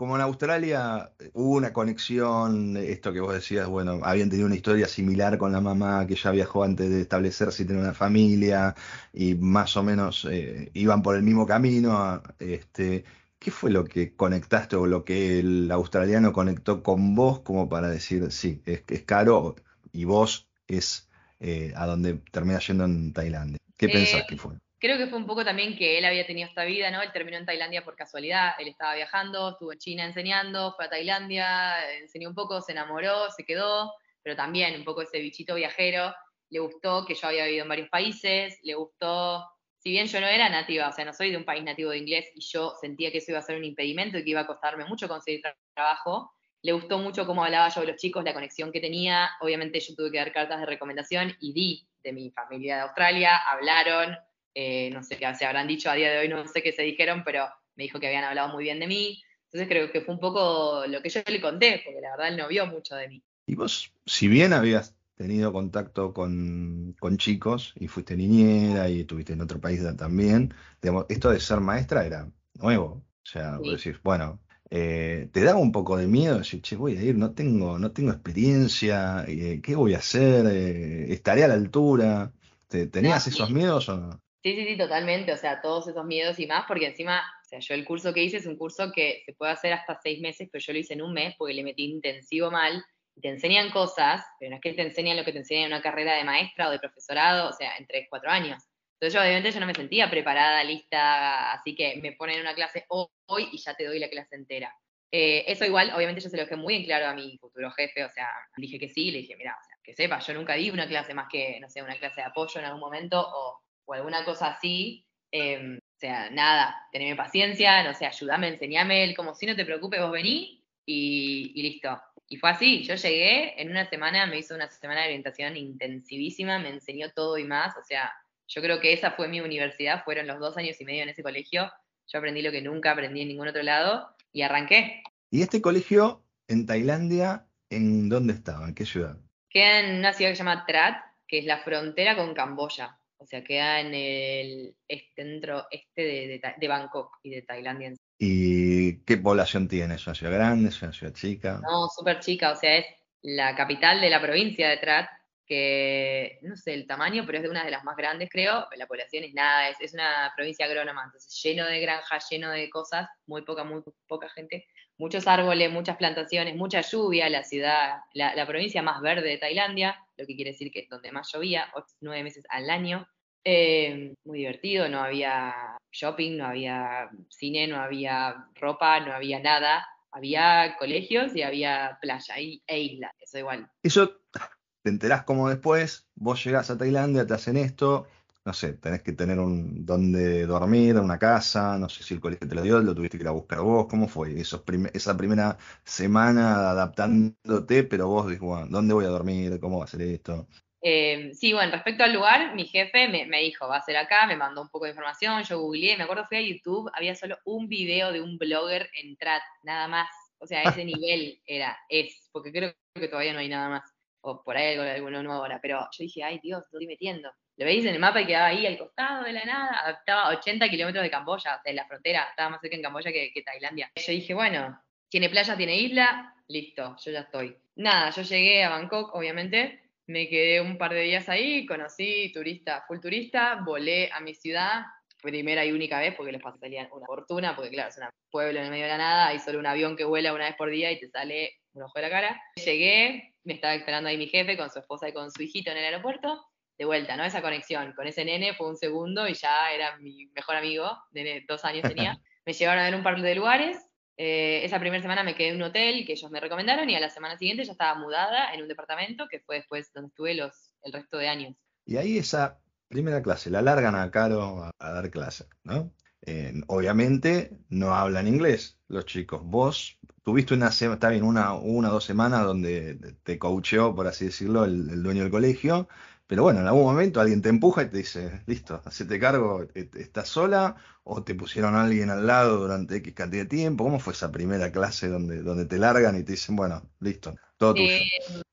como en Australia eh, hubo una conexión, esto que vos decías, bueno, habían tenido una historia similar con la mamá que ya viajó antes de establecerse y tener una familia y más o menos eh, iban por el mismo camino. Este, ¿Qué fue lo que conectaste o lo que el australiano conectó con vos como para decir, sí, es, es caro y vos es eh, a donde termina yendo en Tailandia? ¿Qué pensás que fue? Creo que fue un poco también que él había tenido esta vida, ¿no? Él terminó en Tailandia por casualidad, él estaba viajando, estuvo en China enseñando, fue a Tailandia, enseñó un poco, se enamoró, se quedó, pero también un poco ese bichito viajero, le gustó que yo había vivido en varios países, le gustó, si bien yo no era nativa, o sea, no soy de un país nativo de inglés y yo sentía que eso iba a ser un impedimento y que iba a costarme mucho conseguir trabajo, le gustó mucho cómo hablaba yo de los chicos, la conexión que tenía, obviamente yo tuve que dar cartas de recomendación y di de mi familia de Australia, hablaron, eh, no sé qué se habrán dicho a día de hoy, no sé qué se dijeron, pero me dijo que habían hablado muy bien de mí. Entonces creo que fue un poco lo que yo le conté, porque la verdad él no vio mucho de mí. Y vos, si bien habías tenido contacto con, chicos y fuiste niñera y estuviste en otro país también, digamos, esto de ser maestra era nuevo. O sea, decir, bueno, eh, te daba un poco de miedo decir, che, voy a ir, no tengo, no tengo experiencia, eh, ¿qué voy a hacer? ¿Estaré a la altura? ¿Tenías esos miedos o no? Sí, sí, sí, totalmente. O sea, todos esos miedos y más, porque encima, o sea, yo el curso que hice es un curso que se puede hacer hasta seis meses, pero yo lo hice en un mes porque le metí intensivo mal. Y te enseñan cosas, pero no es que te enseñan lo que te enseñan en una carrera de maestra o de profesorado, o sea, en tres, cuatro años. Entonces yo obviamente yo no me sentía preparada, lista, así que me ponen una clase hoy y ya te doy la clase entera. Eh, eso igual, obviamente yo se lo dejé muy en claro a mi futuro jefe, o sea, dije que sí, le dije, mira, o sea, que sepa, yo nunca di una clase más que, no sé, una clase de apoyo en algún momento o o alguna cosa así, em, o sea, nada, teneme paciencia, no sé, ayúdame, enseñame, como si no te preocupes, vos vení y, listo. Y fue así, yo llegué, en una semana me hizo una semana de orientación intensivísima, me enseñó todo y más, o sea, Yo creo que esa fue mi universidad, fueron los dos años y medio en ese colegio. Yo aprendí lo que nunca aprendí en ningún otro lado y arranqué. ¿Y este colegio en Tailandia, en dónde estaba? ¿En qué ciudad? Queda en una ciudad que se llama Trat, que es la frontera con Camboya. O sea, queda en el centro este de, de, Bangkok y de Tailandia. ¿Y qué población tiene? ¿Es una ciudad grande? ¿Es una ciudad chica? No, súper chica. O sea, es la capital de la provincia de Trat, que no sé el tamaño, pero es de una de las más grandes, creo. La población es nada, es, es una provincia agrónoma, entonces lleno de granjas, lleno de cosas, muy poca, muy poca gente, muchos árboles, muchas plantaciones, mucha lluvia, la ciudad, la, provincia más verde de Tailandia, lo que quiere decir que es donde más llovía, ocho, nueve meses al año. Eh, muy divertido, no había shopping, no había cine, no había ropa, no había nada. Había colegios y había playa e isla, eso igual. Eso te enterás como después, vos llegás a Tailandia, te hacen esto, no sé, tenés que tener un donde dormir, una casa, no sé si el colegio te lo dio, lo tuviste que ir a buscar vos, ¿cómo fue? Esa primera semana adaptándote, pero vos dijiste, bueno, ¿dónde voy a dormir? ¿Cómo va a ser esto? Eh, sí, bueno, respecto al lugar, mi jefe me, me, dijo, va a ser acá, me mandó un poco de información, yo googleé, me acuerdo fui a YouTube, había solo un video de un blogger en Trat, nada más. O sea, ese nivel era, es, porque creo que todavía no hay nada más o por ahí algo, alguno nuevo ahora, pero yo dije, ay Dios, estoy metiendo. Lo veis en el mapa y quedaba ahí al costado de la nada, estaba a 80 kilómetros de Camboya, de la frontera, estaba más cerca en Camboya que, que Tailandia. Yo dije, bueno, tiene playa, tiene isla, listo, yo ya estoy. Nada, yo llegué a Bangkok, obviamente, me quedé un par de días ahí, conocí turista, full turista, volé a mi ciudad, primera y única vez, porque les pasaría una fortuna, porque claro, es un pueblo en el medio de la nada, hay solo un avión que vuela una vez por día y te sale un ojo de la cara. Llegué, me estaba esperando ahí mi jefe con su esposa y con su hijito en el aeropuerto. De vuelta, ¿no? Esa conexión con ese nene fue un segundo y ya era mi mejor amigo, nene, dos años tenía. Me llevaron a ver un par de lugares. Eh, esa primera semana me quedé en un hotel que ellos me recomendaron y a la semana siguiente ya estaba mudada en un departamento que fue después donde estuve los, el resto de años. Y ahí esa primera clase, la largan a Caro a, dar clase, ¿no? obviamente no hablan inglés los chicos. Vos tuviste una semana, está bien, una, una o dos semanas donde te coacheó, por así decirlo, el, dueño del colegio, pero bueno, en algún momento alguien te empuja y te dice, listo, hacete cargo, e, ¿estás sola? ¿O te pusieron a alguien al lado durante X cantidad de tiempo? ¿Cómo fue esa primera clase donde, donde te largan y te dicen, bueno, listo, todo tuyo? Eh,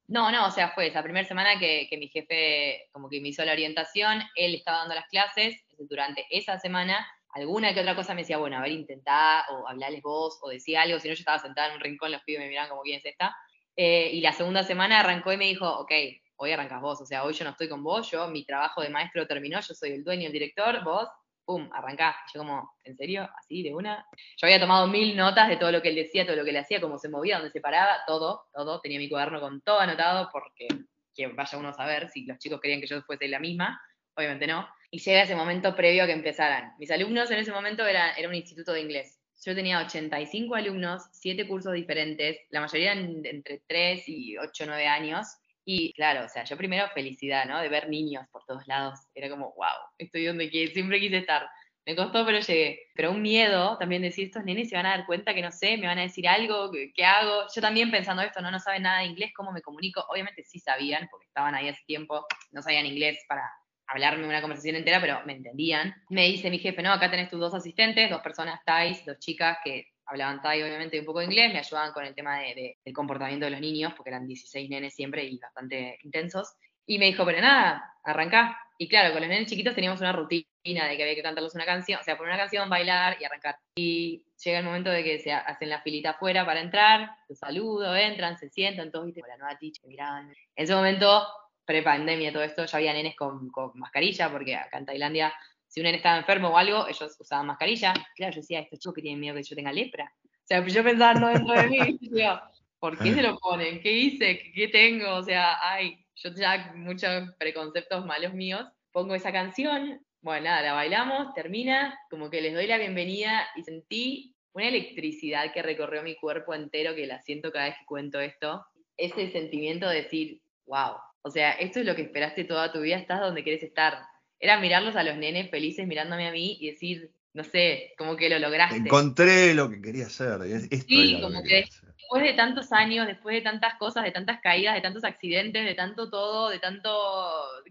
no, no, o sea, fue esa primera semana que, que mi jefe como que me hizo la orientación, él estaba dando las clases, durante esa semana alguna que otra cosa me decía, bueno, a ver, intentá, o hablarles vos, o decía algo, si no yo estaba sentada en un rincón, los pibes me miraban como, ¿quién es esta? Eh, y la segunda semana arrancó y me dijo, ok, hoy arrancas vos, o sea, hoy yo no estoy con vos, yo, mi trabajo de maestro terminó, yo soy el dueño, el director, vos, pum, arrancá. Yo como, ¿en serio? ¿Así, de una? Yo había tomado mil notas de todo lo que él decía, todo lo que le hacía, cómo se movía, dónde se paraba, todo, todo, tenía mi cuaderno con todo anotado, porque que vaya uno a saber si los chicos querían que yo fuese la misma, obviamente no. Y llega ese momento previo a que empezaran. Mis alumnos en ese momento eran, era un instituto de inglés. Yo tenía 85 alumnos, 7 cursos diferentes, la mayoría entre 3 y 8, 9 años. Y claro, o sea, yo primero felicidad, ¿no? De ver niños por todos lados. Era como, wow, estoy donde siempre quise estar. Me costó, pero llegué. Pero un miedo también decir, estos nenes se van a dar cuenta que no sé, me van a decir algo, ¿qué, hago? Yo también pensando esto, no, no saben nada de inglés, ¿cómo me comunico? Obviamente sí sabían, porque estaban ahí hace tiempo, no sabían inglés para hablarme una conversación entera, pero me entendían. Me dice mi jefe, no, acá tenés tus dos asistentes, dos personas Thais, dos chicas que hablaban Thai obviamente un poco de inglés, me ayudaban con el tema de, del comportamiento de los niños, porque eran 16 nenes siempre y bastante intensos. Y me dijo, pero nada, arrancá. Y claro, con los nenes chiquitos teníamos una rutina de que había que cantarles una canción, o sea, poner una canción, bailar y arrancar. Y llega el momento de que se hacen la filita afuera para entrar, los saludo, entran, se sientan, todos, viste, la nueva teacher, miraban. En ese momento pre-pandemia, todo esto, ya había nenes con, mascarilla, porque acá en Tailandia, si un nene estaba enfermo o algo, ellos usaban mascarilla. Claro, yo decía, estos chicos que tienen miedo que yo tenga lepra. O sea, yo pensaba dentro de mí, digo, ¿por qué se lo ponen? ¿Qué hice? ¿Qué, tengo? O sea, ay, yo ya muchos preconceptos malos míos. Pongo esa canción, bueno, nada, la bailamos, termina, como que les doy la bienvenida y sentí una electricidad que recorrió mi cuerpo entero, que la siento cada vez que cuento esto. Ese sentimiento de decir, wow, o sea, esto es lo que esperaste toda tu vida, estás donde querés estar. Era mirarlos a los nenes felices mirándome a mí y decir, no sé, como que lo lograste. Encontré lo que quería hacer. sí, como que, después de tantos años, después de tantas cosas, de tantas caídas, de tantos accidentes, de tanto todo, de tanto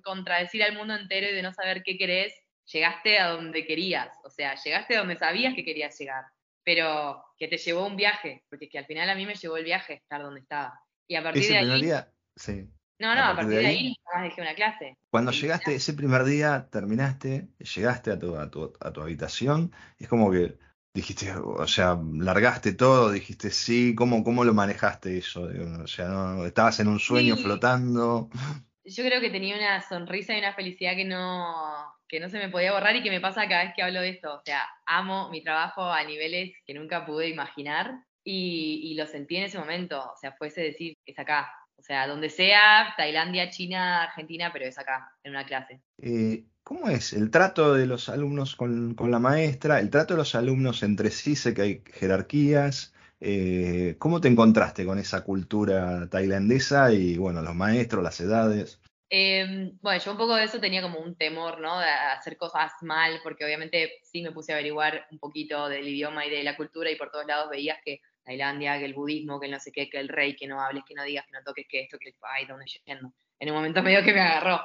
contradecir al mundo entero y de no saber qué querés, llegaste a donde querías. O sea, llegaste a donde sabías que querías llegar, pero que te llevó un viaje, porque es que al final a mí me llevó el viaje estar donde estaba. Y a partir de ahí... sí. No, no, a, partir, de ahí, más dejé una clase. Cuando llegaste ese primer día, terminaste, llegaste a tu, a tu, a tu habitación, es como que dijiste, o sea, largaste todo, dijiste sí, ¿cómo, cómo lo manejaste eso? O sea, no, estabas en un sueño flotando. Yo creo que tenía una sonrisa y una felicidad que no, que no se me podía borrar y que me pasa cada vez que hablo de esto. O sea, amo mi trabajo a niveles que nunca pude imaginar y, y lo sentí en ese momento. O sea, fuese decir, es acá, o sea, donde sea, Tailandia, China, Argentina, pero es acá, en una clase. Eh, ¿Cómo es el trato de los alumnos con, la maestra? El trato de los alumnos entre sí, sé que hay jerarquías. Eh, ¿Cómo te encontraste con esa cultura tailandesa y, bueno, los maestros, las edades? Em, bueno, yo un poco de eso tenía como un temor, ¿no? De hacer cosas mal, porque obviamente sí me puse a averiguar un poquito del idioma y de la cultura y por todos lados veías que Tailandia, que el budismo, que no sé qué, que el rey, que no hables, que no digas, que no toques, que esto, que ay, ¿dónde yendo? En un momento medio que me agarró.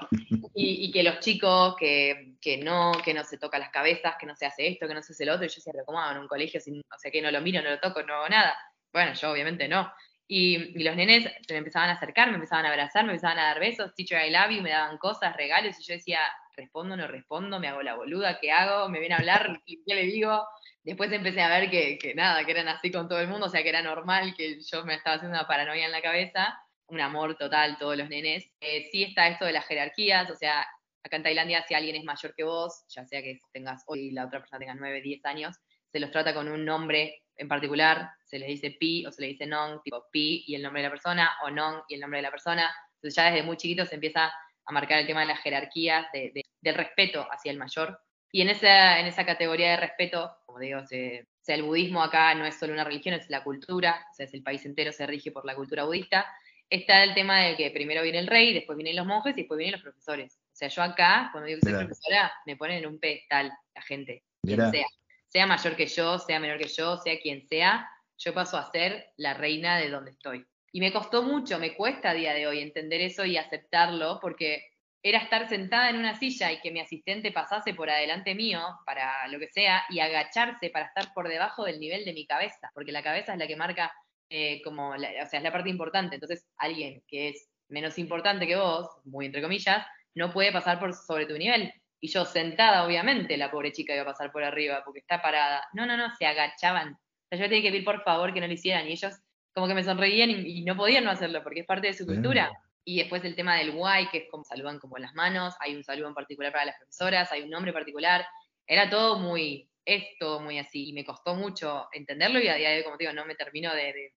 Y, que los chicos, que, que, no, que no se toca las cabezas, que no se hace esto, que no se hace lo otro, y yo decía, pero ¿cómo en un colegio? Sin, o sea, que no lo miro, no lo toco, no hago nada. Bueno, yo obviamente no. Y, y, los nenes se me empezaban a acercar, me empezaban a abrazar, me empezaban a dar besos, teacher I love you, me daban cosas, regalos, y yo decía, respondo, no respondo, me hago la boluda, ¿qué hago? Me viene a hablar, ¿qué le digo? Después empecé a ver que, nada, que eran así con todo el mundo, o sea que era normal, que yo me estaba haciendo una paranoia en la cabeza, un amor total, todos los nenes. Eh, sí está esto de las jerarquías, o sea, acá en Tailandia si alguien es mayor que vos, ya sea que tengas hoy y la otra persona tenga 9, 10 años, se los trata con un nombre en particular, se les dice pi o se le dice non, tipo pi y el nombre de la persona, o non y el nombre de la persona. Entonces ya desde muy chiquito se empieza a marcar el tema de las jerarquías, del respeto hacia el mayor. Y en esa, en esa categoría de respeto, como digo, sea, el budismo acá no es solo una religión, es la cultura, o sea, es el país entero se rige por la cultura budista, está el tema de que primero viene el rey, después vienen los monjes y después vienen los profesores. O sea, yo acá, cuando digo que soy profesora, me ponen en un pedestal la gente, quien sea. Sea mayor que yo, sea menor que yo, sea quien sea, yo paso a ser la reina de donde estoy. Y me costó mucho, me cuesta a día de hoy entender eso y aceptarlo, porque era estar sentada en una silla y que mi asistente pasase por adelante mío para lo que sea y agacharse para estar por debajo del nivel de mi cabeza, porque la cabeza es la que marca eh, como, o sea, es la parte importante. Entonces, alguien que es menos importante que vos, muy entre comillas, no puede pasar por sobre tu nivel. Y yo sentada, obviamente, la pobre chica iba a pasar por arriba porque está parada. No, no, no, se agachaban. O sea, yo tenía que pedir por favor que no lo hicieran y ellos como que me sonreían y, y no podían no hacerlo porque es parte de su cultura. Y después el tema del guay, que es como saludan como las manos, hay un saludo en particular para las profesoras, hay un nombre particular. Era todo muy, es todo muy así. Y me costó mucho entenderlo y a día de hoy, como te digo, no me termino de,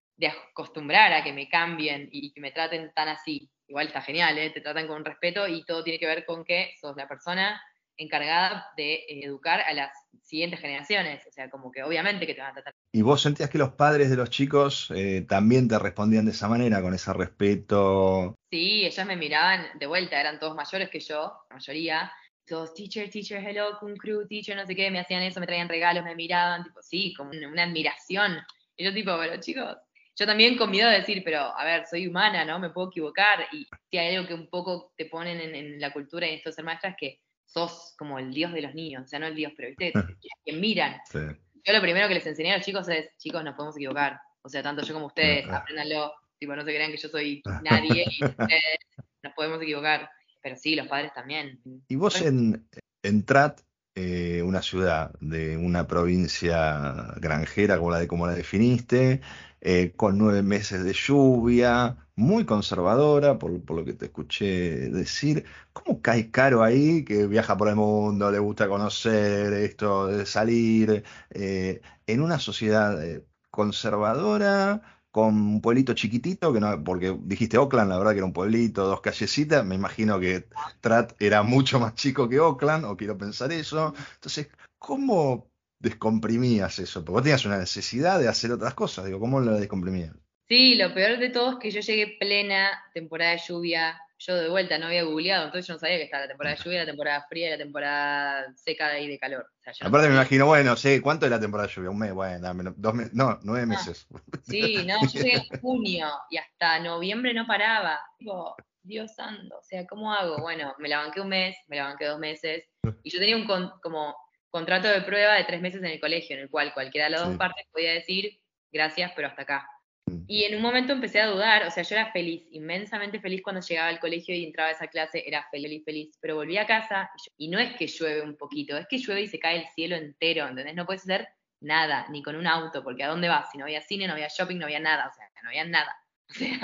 acostumbrar a que me cambien y que me traten tan así. Igual está genial, ¿eh? te tratan con respeto y todo tiene que ver con que sos la persona encargada de educar a las siguientes generaciones. O sea, como que obviamente que te van a tratar. ¿Y vos sentías que los padres de los chicos eh, también te respondían de esa manera, con ese respeto? Sí, ellos me miraban de vuelta, eran todos mayores que yo, la mayoría. Todos, teacher, teacher, hello, kun crew, teacher, no sé qué, me hacían eso, me traían regalos, me miraban, tipo, sí, como una, admiración. Y yo tipo, pero chicos, yo también con miedo de decir, pero a ver, soy humana, ¿no? Me puedo equivocar. Y si hay algo que un poco te ponen en, la cultura y en esto de ser maestra es que sos como el dios de los niños, o sea, no el dios, pero ¿viste? quien miran. Yo lo primero que les enseñé a los chicos es, chicos, nos podemos equivocar. O sea, tanto yo como ustedes, apréndanlo. Tipo, no se crean que yo soy nadie y ustedes nos podemos equivocar. Pero sí, los padres también. Y vos en, en Trat, eh, una ciudad de una provincia granjera como la, de, como la definiste, eh, con nueve meses de lluvia, muy conservadora, por, lo que te escuché decir. ¿Cómo cae caro ahí, que viaja por el mundo, le gusta conocer esto, de salir, eh, en una sociedad eh, conservadora? con un pueblito chiquitito, que no, porque dijiste Oakland, la verdad que era un pueblito, dos callecitas, me imagino que Trat era mucho más chico que Oakland, o quiero pensar eso. Entonces, ¿cómo descomprimías eso? Porque vos tenías una necesidad de hacer otras cosas, digo, ¿cómo la descomprimías? Sí, lo peor de todo es que yo llegué plena temporada de lluvia, yo de vuelta no había googleado, entonces yo no sabía que estaba la temporada de lluvia, la temporada fría y la temporada seca y de calor. Aparte me imagino, bueno, sé, ¿cuánto es la temporada de lluvia? Un mes, bueno, dos meses, no, nueve ah, meses. sí, no, yo llegué en junio y hasta noviembre no paraba. Digo, Dios santo, o sea, ¿cómo hago? Bueno, me la banqué un mes, me la banqué dos meses, y yo tenía un como contrato de prueba de tres meses en el colegio, en el cual cualquiera de las dos partes podía decir, gracias, pero hasta acá. Y en un momento empecé a dudar, o sea, yo era feliz, inmensamente feliz cuando llegaba al colegio y entraba a esa clase, era feliz, feliz, pero volví a casa y, no es que llueve un poquito, es que llueve y se cae el cielo entero, ¿entendés? No puedes hacer nada, ni con un auto, porque ¿a dónde vas? Si no había cine, no había shopping, no había nada, o sea, no había nada. O sea,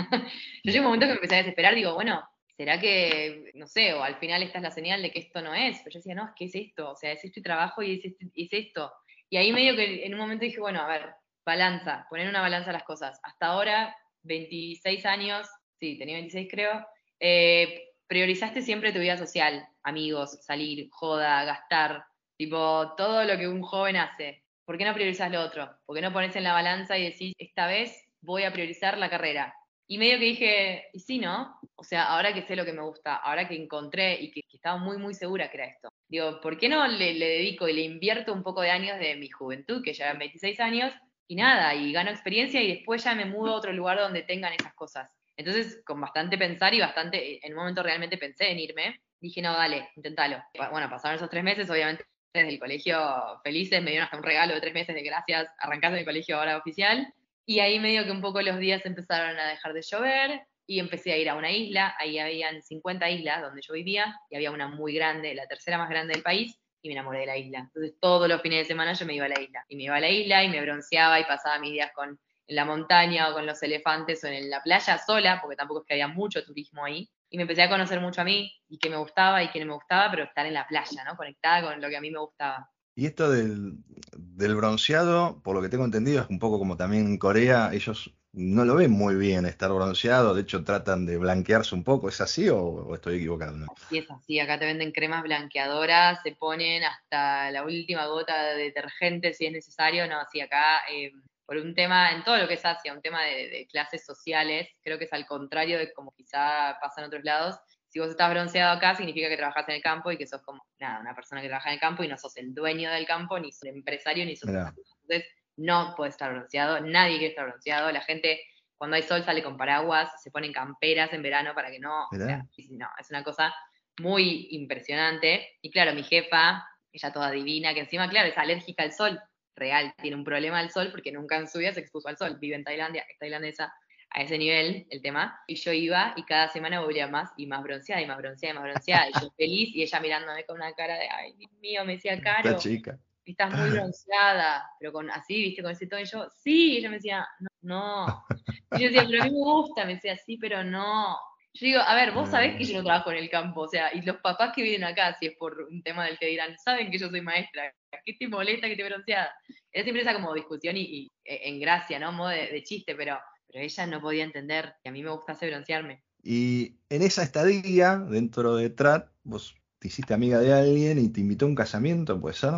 yo llegué un momento que me empecé a desesperar, digo, bueno, ¿será que, no sé, o al final esta es la señal de que esto no es? Pero yo decía, no, es que es esto, o sea, es este trabajo y es, es esto. Y ahí medio que en un momento dije, bueno, a ver, balanza, poner una balanza a las cosas. Hasta ahora, 26 años, sí, tenía 26 creo, eh, priorizaste siempre tu vida social, amigos, salir, joda, gastar, tipo, todo lo que un joven hace. ¿Por qué no priorizas lo otro? ¿Por qué no pones en la balanza y decís, esta vez voy a priorizar la carrera? Y medio que dije, y sí, ¿no? O sea, ahora que sé lo que me gusta, ahora que encontré y que, estaba muy, muy segura que era esto. Digo, ¿por qué no le, le, dedico y le invierto un poco de años de mi juventud, que ya eran 26 años, y nada, y gano experiencia y después ya me mudo a otro lugar donde tengan esas cosas. Entonces, con bastante pensar y bastante, en un momento realmente pensé en irme, dije, no, dale, inténtalo. Bueno, pasaron esos tres meses, obviamente desde el colegio felices, me dieron hasta un regalo de tres meses de gracias, arrancando mi colegio ahora oficial, y ahí medio que un poco los días empezaron a dejar de llover, y empecé a ir a una isla, ahí habían 50 islas donde yo vivía, y había una muy grande, la tercera más grande del país, y me enamoré de la isla. Entonces todos los fines de semana yo me iba a la isla. Y me iba a la isla y me bronceaba y pasaba mis días con, en la montaña o con los elefantes o en la playa sola, porque tampoco es que había mucho turismo ahí. Y me empecé a conocer mucho a mí y qué me gustaba y qué no me gustaba, pero estar en la playa, ¿no? Conectada con lo que a mí me gustaba. Y esto del, del bronceado, por lo que tengo entendido, es un poco como también en Corea, ellos no lo ven muy bien estar bronceado, de hecho tratan de blanquearse un poco, ¿es así o, estoy equivocado? Sí, es así, acá te venden cremas blanqueadoras, se ponen hasta la última gota de detergente si es necesario, no, así acá eh, por un tema, en todo lo que es Asia, un tema de, clases sociales, creo que es al contrario de como quizá pasa en otros lados, si vos estás bronceado acá, significa que trabajas en el campo y que sos como, nada, una persona que trabaja en el campo y no sos el dueño del campo, ni sos el empresario, ni sos... Entonces, no puede estar bronceado, nadie quiere estar bronceado, la gente cuando hay sol sale con paraguas, se ponen camperas en verano para que no, no, es una cosa muy impresionante. Y claro, mi jefa, ella toda divina, que encima, claro, es alérgica al sol, real, tiene un problema al sol porque nunca en su vida se expuso al sol, vive en Tailandia, es tailandesa a ese nivel el tema, y yo iba y cada semana volvía más y más bronceada y más bronceada y más bronceada, y yo feliz y ella mirándome con una cara de, ay, Dios mío, me decía, Caro, chica estás muy bronceada, pero con así, viste, con ese tono, y yo, sí, y ella me decía, no, no. Y yo decía, pero a mí me gusta, me decía, sí, pero no. Yo digo, a ver, vos sabés que yo no trabajo en el campo, o sea, y los papás que viven acá, si es por un tema del que dirán, saben que yo soy maestra, ¿qué te molesta que te bronceada? Era siempre esa como discusión y, e, en gracia, ¿no? Modo de, chiste, pero, pero ella no podía entender que a mí me gustase broncearme. Y en esa estadía, dentro de TRAT, vos te hiciste amiga de alguien y te invitó a un casamiento, ¿puede ser?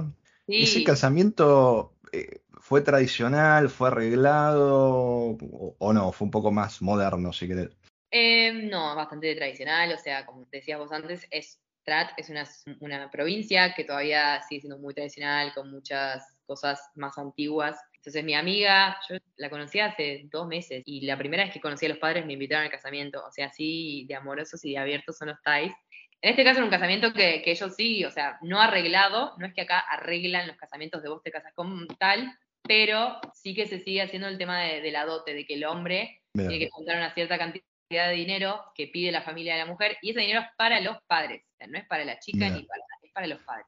¿Ese casamiento eh, fue tradicional, fue arreglado o, no? Fue un poco más moderno, si querés. Eh, no, bastante tradicional, o sea, como decías vos antes, es Trat es una, una, provincia que todavía sigue siendo muy tradicional, con muchas cosas más antiguas. Entonces mi amiga, yo la conocí hace dos meses y la primera vez que conocí a los padres me invitaron al casamiento, o sea, así de amorosos y de abiertos son los Thais. En este caso, en un casamiento que, ellos sí, o sea, no arreglado, no es que acá arreglan los casamientos de vos te casas con tal, pero sí que se sigue haciendo el tema de, la dote, de que el hombre tiene que juntar una cierta cantidad de dinero que pide la familia de la mujer, y ese dinero es para los padres, o sea, no es para la chica ni para, es para los padres.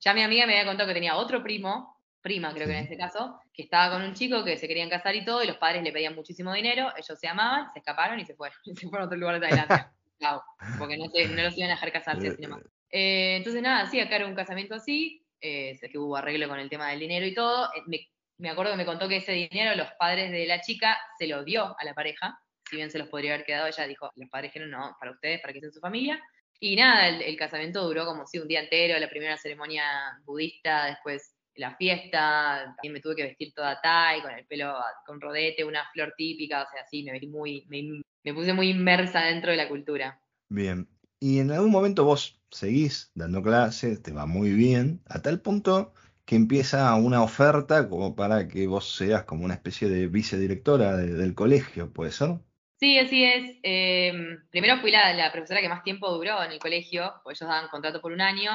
Ya mi amiga me había contado que tenía otro primo, prima creo que en este caso, que estaba con un chico que se querían casar y todo, y los padres le pedían muchísimo dinero, ellos se amaban, se escaparon y se fueron, se fueron a otro lugar de Tailandia. porque no, no los iban a dejar casarse. Eh, eh, entonces, nada, sí, acá era un casamiento así, eh, que hubo arreglo con el tema del dinero y todo. Eh, me, acuerdo que me contó que ese dinero los padres de la chica se lo dio a la pareja, si bien se los podría haber quedado, ella dijo, los padres dijeron, no, para ustedes, para que sean su familia. Y nada, el, casamiento duró como sí, un día entero, la primera ceremonia budista, después la fiesta, también me tuve que vestir toda Thai, con el pelo con rodete, una flor típica, o sea, sí, me vi muy, me, me puse muy inmersa dentro de la cultura. Bien. Y en algún momento vos seguís dando clases, te va muy bien, a tal punto que empieza una oferta como para que vos seas como una especie de vicedirectora del colegio, ¿puede ser? Sí, así es. Em, primero fui la, profesora que más tiempo duró en el colegio, porque ellos daban contrato por un año,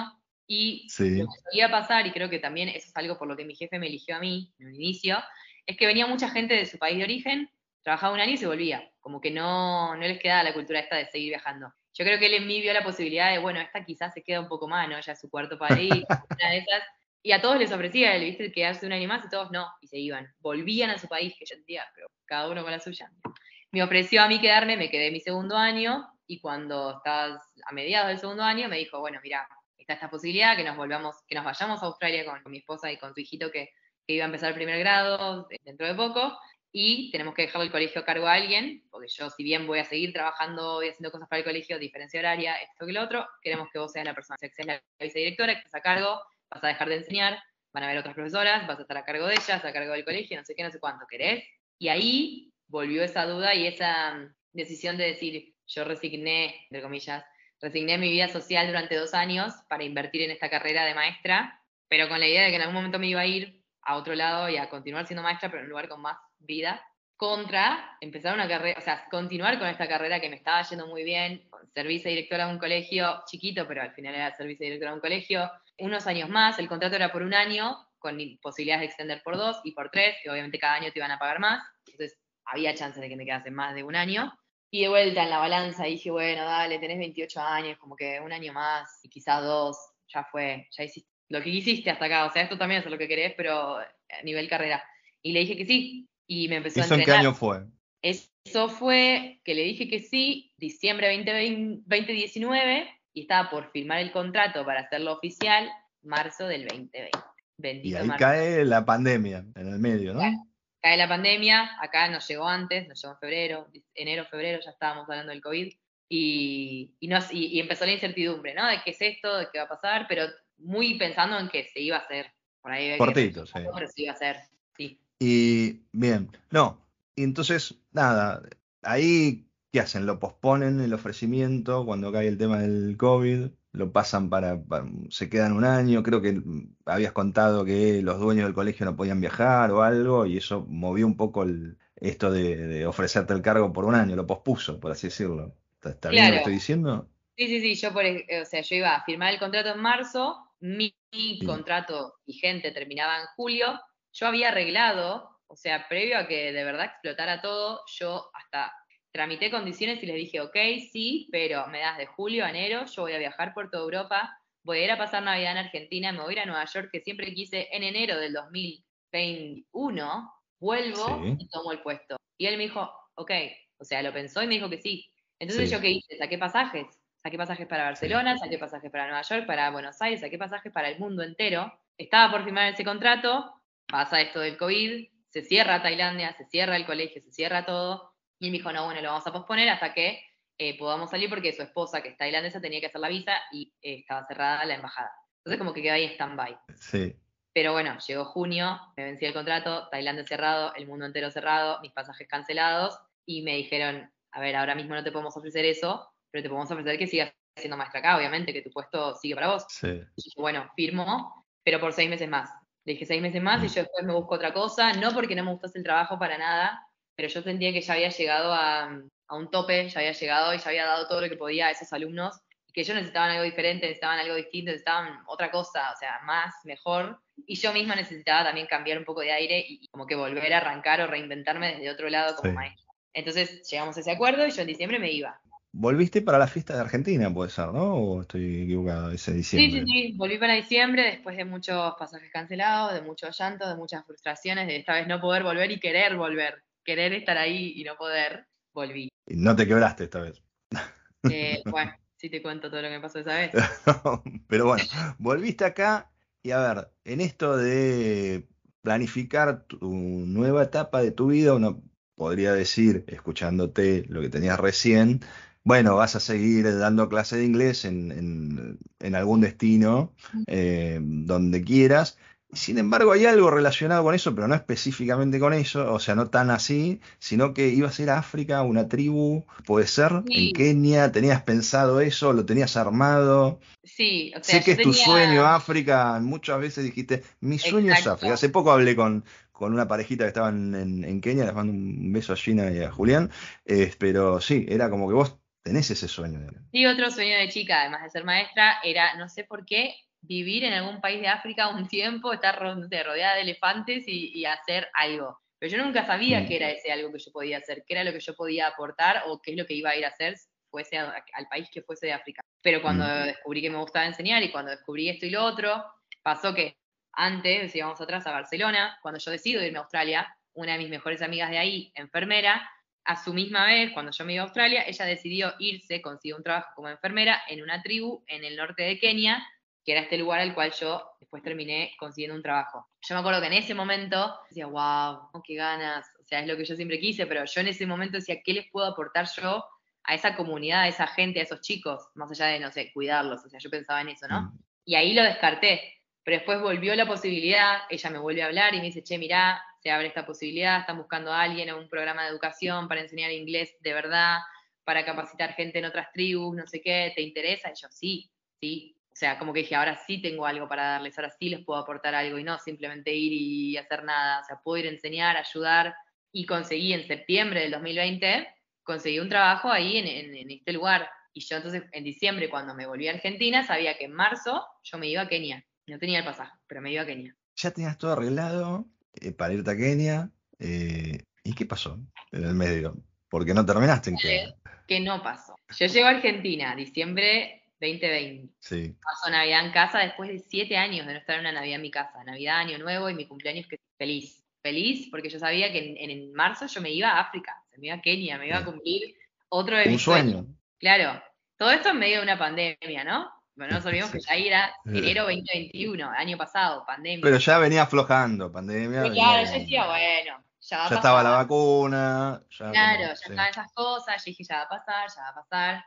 y lo que solía pasar, y creo que también eso es algo por lo que mi jefe me eligió a mí en un inicio, es que venía mucha gente de su país de origen, trabajaba un año y se volvía, como que no, no les quedaba la cultura esta de seguir viajando. Yo creo que él en mí vio la posibilidad de, bueno, esta quizás se queda un poco más, ¿no? Ya es su cuarto país, una de esas, y a todos les ofrecía, él, viste, quedarse un año más y todos no, y se iban. Volvían a su país, que yo entendía, pero cada uno con la suya. Me ofreció a mí quedarme, me quedé mi segundo año, y cuando estabas a mediados del segundo año, me dijo, bueno, mira, está esta posibilidad que nos volvamos, que nos vayamos a Australia con, mi esposa y con tu hijito que, que, iba a empezar el primer grado dentro de poco, y tenemos que dejarle el colegio a cargo a alguien, porque yo si bien voy a seguir trabajando y haciendo cosas para el colegio, diferencia horaria, esto que lo otro, queremos que vos seas la persona que seas la vicedirectora, que estés a cargo, vas a dejar de enseñar, van a haber otras profesoras, vas a estar a cargo de ellas, a cargo del colegio, no sé qué, no sé cuánto querés. Y ahí volvió esa duda y esa mm, decisión de decir, yo resigné, entre comillas, resigné mi vida social durante dos años para invertir en esta carrera de maestra, pero con la idea de que en algún momento me iba a ir a otro lado y a continuar siendo maestra, pero en un lugar con más vida, contra empezar una carrera, o sea, continuar con esta carrera que me estaba yendo muy bien, ser vicedirectora de un colegio chiquito, pero al final era ser vicedirectora de un colegio, unos años más, el contrato era por un año, con posibilidades de extender por dos y por tres, que obviamente cada año te iban a pagar más, entonces había chances de que me quedase más de un año. Y de vuelta en la balanza dije, bueno, dale, tenés 28 años, como que un año más y quizás dos, ya fue, ya hiciste lo que hiciste hasta acá, o sea, esto también es lo que querés, pero a nivel carrera. Y le dije que sí, y me empezó a entrenar. ¿Eso en qué año fue? Eso fue que le dije que sí, diciembre 2020, 2019, y estaba por firmar el contrato para hacerlo oficial marzo del 2020. y ahí cae la pandemia en el medio, ¿no? Cae, la pandemia, acá nos llegó antes, nos llegó en febrero, enero, febrero, ya estábamos hablando del COVID, y, y, empezó la incertidumbre, ¿no? De qué es esto, de qué va a pasar, pero muy pensando en que se iba a hacer. Por ahí Cortito, sí. Pero se iba a hacer, sí. Y bien, no, y entonces, nada, ahí ¿Qué hacen? Lo posponen el ofrecimiento cuando cae el tema del COVID, lo pasan para, se quedan un año, creo que habías contado que los dueños del colegio no podían viajar o algo, y eso movió un poco esto de, ofrecerte el cargo por un año, lo pospuso, por así decirlo. ¿Está, bien lo que estoy diciendo? Sí, sí, sí, yo, por, o sea, yo iba a firmar el contrato en marzo, mi, contrato vigente terminaba en julio, yo había arreglado, o sea, previo a que de verdad explotara todo, yo hasta tramité condiciones y les dije, ok, sí, pero me das de julio a enero, yo voy a viajar por toda Europa, voy a ir a pasar Navidad en Argentina, me voy a ir a Nueva York, que siempre quise en enero del 2021, vuelvo y tomo el puesto. Y él me dijo, ok, o sea, lo pensó y me dijo que sí. Entonces yo qué hice, saqué pasajes, saqué pasajes para Barcelona, saqué pasajes para Nueva York, para Buenos Aires, saqué pasajes para el mundo entero. Estaba por firmar ese contrato, pasa esto del COVID, se cierra Tailandia, se cierra el colegio, se cierra todo y me dijo, no, bueno, lo vamos a posponer hasta que eh, podamos salir porque su esposa, que es tailandesa, tenía que hacer la visa y eh, estaba cerrada la embajada. Entonces como que quedó ahí en stand-by. Sí. Pero bueno, llegó junio, me vencí el contrato, Tailandia cerrado, el mundo entero cerrado, mis pasajes cancelados y me dijeron, a ver, ahora mismo no te podemos ofrecer eso, pero te podemos ofrecer que sigas siendo maestra acá, obviamente, que tu puesto sigue para vos. Sí. Y bueno, firmo, pero por seis meses más. Le dije seis meses más y mm. yo después me busco otra cosa, no porque no me gustase el trabajo para nada, pero yo sentía que ya había llegado a, un tope, ya había llegado y ya había dado todo lo que podía a esos alumnos, y que ellos necesitaban algo diferente, necesitaban algo distinto, necesitaban otra cosa, o sea, más, mejor, y yo misma necesitaba también cambiar un poco de aire y como que volver a arrancar o reinventarme desde otro lado como maestra. Entonces llegamos a ese acuerdo y yo en diciembre me iba. Volviste para la fiesta de Argentina, puede ser, ¿no? ¿O estoy equivocado ese diciembre? Sí, sí, sí. Volví para diciembre después de muchos pasajes cancelados, de muchos llantos, de muchas frustraciones, de esta vez no poder volver y querer volver querer estar ahí y no poder, volví. Y no te quebraste esta vez. Eh, bueno, sí te cuento todo lo que me pasó esa vez. Pero bueno, volviste acá y a ver, en esto de planificar tu nueva etapa de tu vida, uno podría decir, escuchándote lo que tenías recién, bueno, vas a seguir dando clase de inglés en, algún destino, eh, donde quieras, Sin embargo, hay algo relacionado con eso, pero no específicamente con eso, o sea, no tan así, sino que ibas a ir a África, una tribu, puede ser, en Kenia, tenías pensado eso, lo tenías armado. Sí, o sea, sé que es tu sueño África, muchas veces dijiste, mi sueño es África. Hace poco hablé con, con una parejita que estaban en, Kenia, les mando un beso a Gina y a Julián, eh, pero sí, era como que vos tenés ese sueño. Sí, otro sueño de chica, además de ser maestra, era, no sé por qué, vivir en algún país de África un tiempo, estar rodeada de elefantes y, hacer algo. Pero yo nunca sabía mm. qué era ese algo que yo podía hacer, qué era lo que yo podía aportar o qué es lo que iba a ir a hacer fuese al país que fuese de África. Pero cuando mm. descubrí que me gustaba enseñar y cuando descubrí esto y lo otro, pasó que antes, si vamos atrás a Barcelona, cuando yo decido irme a Australia, una de mis mejores amigas de ahí, enfermera, a su misma vez, cuando yo me iba a Australia, ella decidió irse, consiguió un trabajo como enfermera en una tribu en el norte de Kenia, que era este lugar al cual yo después terminé consiguiendo un trabajo. Yo me acuerdo que en ese momento decía, wow, qué ganas, o sea, es lo que yo siempre quise, pero yo en ese momento decía, ¿qué les puedo aportar yo a esa comunidad, a esa gente, a esos chicos, más allá de, no sé, cuidarlos? O sea, yo pensaba en eso, ¿no? Mm. Y ahí lo descarté, pero después volvió la posibilidad, ella me vuelve a hablar y me dice, che, mirá, se abre esta posibilidad, están buscando a alguien a un programa de educación para enseñar inglés de verdad, para capacitar gente en otras tribus, no sé qué, ¿te interesa? Y yo, sí, sí, sea, como que dije, ahora sí tengo algo para darles, ahora sí les puedo aportar algo y no simplemente ir y hacer nada. O sea, puedo ir a enseñar, ayudar. Y conseguí en septiembre del 2020, conseguí un trabajo ahí en, este lugar. Y yo entonces en diciembre, cuando me volví a Argentina, sabía que en marzo yo me iba a Kenia. No tenía el pasaje, pero me iba a Kenia. Ya tenías todo arreglado eh, para irte a Kenia. Eh, ¿Y qué pasó en el medio? Porque no terminaste en Kenia. Que no pasó. Yo llego a Argentina, diciembre 2020. Sí. Paso Navidad en casa después de siete años de no estar una Navidad en mi casa. Navidad, Año Nuevo y mi cumpleaños, que feliz. Feliz porque yo sabía que en, marzo yo me iba a África, me iba a Kenia, me iba a cumplir otro de Un sueño. Claro. Todo esto en medio de una pandemia, ¿no? Bueno, no nos olvidemos que ya era enero 2021, año pasado, pandemia. Pero ya venía aflojando, pandemia. claro, yo decía, bueno, ya va a Ya estaba la vacuna. claro, ya estaban esas cosas, yo dije, ya va a pasar, ya va a pasar.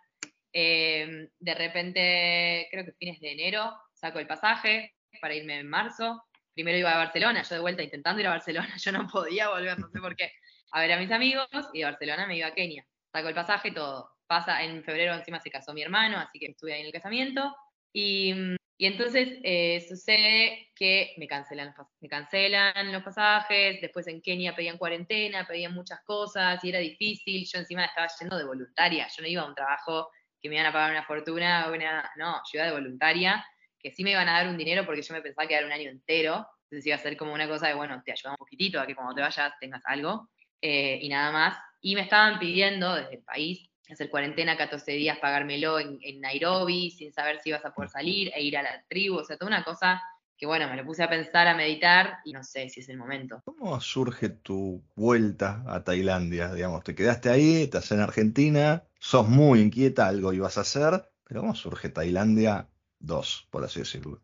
Em, de repente, creo que fines de enero, saco el pasaje para irme en marzo. Primero iba a Barcelona, yo de vuelta intentando ir a Barcelona, yo no podía volver, no sé por qué, a ver a mis amigos y de Barcelona me iba a Kenia. Saco el pasaje, todo. Pasa, en febrero encima se casó mi hermano, así que estuve ahí en el casamiento. Y, entonces eh, sucede que me cancelan, me cancelan los pasajes, después en Kenia pedían cuarentena, pedían muchas cosas y era difícil. Yo encima estaba yendo de voluntaria, yo no iba a un trabajo que me iban a pagar una fortuna, una, no, yo iba de voluntaria, que sí me iban a dar un dinero porque yo me pensaba que era un año entero, entonces iba a ser como una cosa de, bueno, te ayudamos un poquitito a que cuando te vayas tengas algo, eh, y nada más. Y me estaban pidiendo desde el país hacer cuarentena 14 días, pagármelo en, en Nairobi, sin saber si ibas a poder salir, e ir a la tribu, o sea, toda una cosa que bueno, me lo puse a pensar, a meditar y no sé si es el momento. ¿Cómo surge tu vuelta a Tailandia? Digamos, te quedaste ahí, estás en Argentina, sos muy inquieta, algo ibas a hacer, pero ¿cómo surge Tailandia 2, por así decirlo?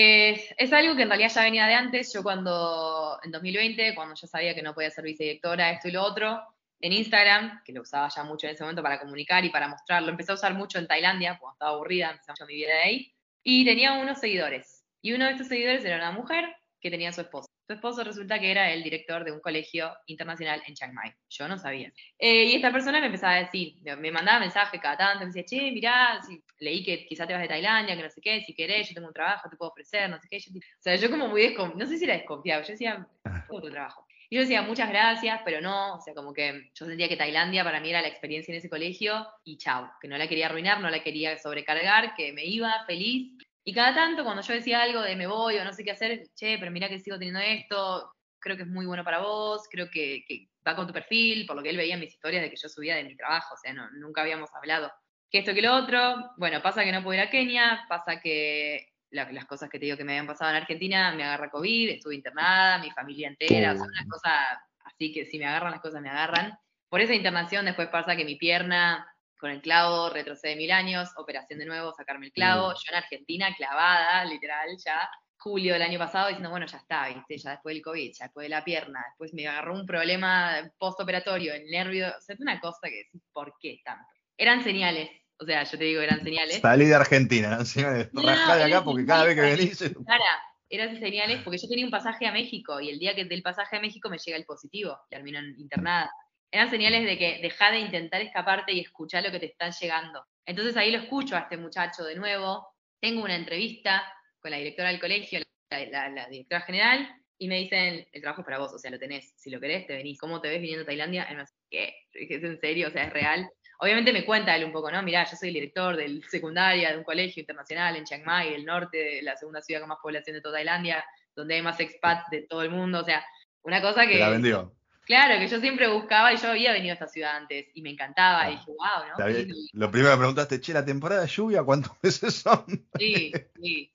es algo que en realidad ya venía de antes. Yo cuando, en 2020, cuando yo sabía que no podía ser vicedirectora, esto y lo otro, en Instagram, que lo usaba ya mucho en ese momento para comunicar y para mostrarlo, empecé a usar mucho en Tailandia, cuando estaba aburrida, empecé mucho mi vida de ahí, y tenía unos seguidores. Y uno de estos seguidores era una mujer que tenía su esposo. Su esposo resulta que era el director de un colegio internacional en Chiang Mai. Yo no sabía. Eh, y esta persona me empezaba a decir, me mandaba mensajes cada tanto, me decía, che, mirá, leí que quizá te vas de Tailandia, que no sé qué, si querés, yo tengo un trabajo, te puedo ofrecer, no sé qué. o sea, yo como muy desconfiado, no sé si era desconfiado, yo decía, tengo tu trabajo. Y yo decía, muchas gracias, pero no, o sea, como que yo sentía que Tailandia para mí era la experiencia en ese colegio y chao, que no la quería arruinar, no la quería sobrecargar, que me iba feliz y cada tanto, cuando yo decía algo de me voy o no sé qué hacer, che, pero mira que sigo teniendo esto, creo que es muy bueno para vos, creo que, va con tu perfil, por lo que él veía en mis historias de que yo subía de mi trabajo, o sea, no, nunca habíamos hablado que esto que lo otro. Bueno, pasa que no puedo ir a Kenia, pasa que las cosas que te digo que me habían pasado en Argentina, me agarra COVID, estuve internada, mi familia entera, o sea, una cosa así que si me agarran las cosas me agarran. Por esa internación después pasa que mi pierna con el clavo, retrocede mil años, operación de nuevo, sacarme el clavo. Mm. Yo en Argentina, clavada, literal, ya julio del año pasado, diciendo, bueno, ya está, ¿viste? Ya después del COVID, ya después de la pierna, después me agarró un problema postoperatorio, el nervio, o sea, es una cosa que decís, ¿por qué tanto? Eran señales, o sea, yo te digo, eran señales. Salí de Argentina, eran señales, de acá porque cada vez que venís... Cara, eran señales porque yo tenía un pasaje a México y el día que del pasaje a México me llega el positivo, termino internada. Eran señales de que deja de intentar escaparte y escuchar lo que te está llegando. Entonces ahí lo escucho a este muchacho de nuevo, tengo una entrevista con la directora del colegio, la, directora general, y me dicen, el trabajo es para vos, o sea, lo tenés, si lo querés, te venís. ¿Cómo te ves viniendo a Tailandia? Y me ¿qué? ¿Es en serio? O sea, es real. Obviamente me cuenta él un poco, ¿no? Mirá, yo soy el director del secundaria de un colegio internacional en Chiang Mai, el norte, la segunda ciudad con más población de toda Tailandia, donde hay más expats de todo el mundo, o sea, una cosa que... la vendió. Claro, que yo siempre buscaba y yo había venido a esta ciudad antes y me encantaba. Y dije, wow, ¿no? Lo primero que preguntaste, che, la temporada de lluvia, ¿cuántos meses son? Sí, sí.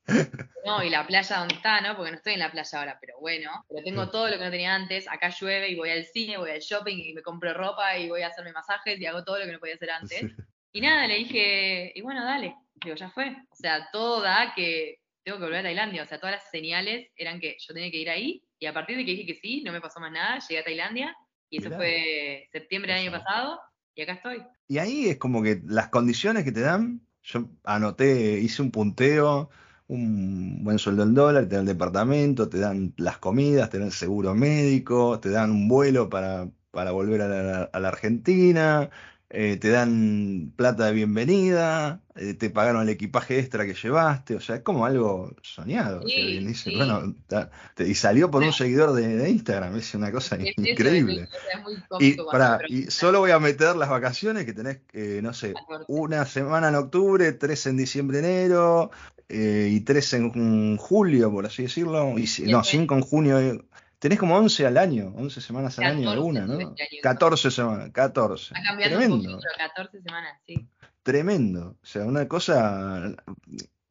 No, y la playa donde está, ¿no? Porque no estoy en la playa ahora, pero bueno. Pero tengo todo lo que no tenía antes. Acá llueve y voy al cine, voy al shopping y me compro ropa y voy a hacerme masajes y hago todo lo que no podía hacer antes. Y nada, le dije, y bueno, dale. Digo, ya fue. O sea, todo da que tengo que volver a Tailandia. O sea, todas las señales eran que yo tenía que ir ahí y a partir de que dije que sí, no me pasó más nada, llegué a Tailandia y eso fue septiembre del año pasado y acá estoy. Y ahí es como que las condiciones que te dan, yo anoté, hice un punteo, un buen sueldo en dólar, te dan el departamento, te dan las comidas, te dan el seguro médico, te dan un vuelo para, para volver a la Argentina, eh, te dan plata de bienvenida, eh, te pagaron el equipaje extra que llevaste, o sea, es como algo soñado. y salió por un seguidor de, Instagram, es una cosa increíble. y, y solo voy a meter las vacaciones que tenés, eh, no sé, una semana en octubre, tres en diciembre, enero, y tres en julio, por así decirlo, y, no, cinco en junio, tenés como 11 al año, 11 semanas al año alguna, ¿no? 14 semanas, 14. Ha cambiado Tremendo. 14 semanas, sí. Tremendo. O sea, una cosa.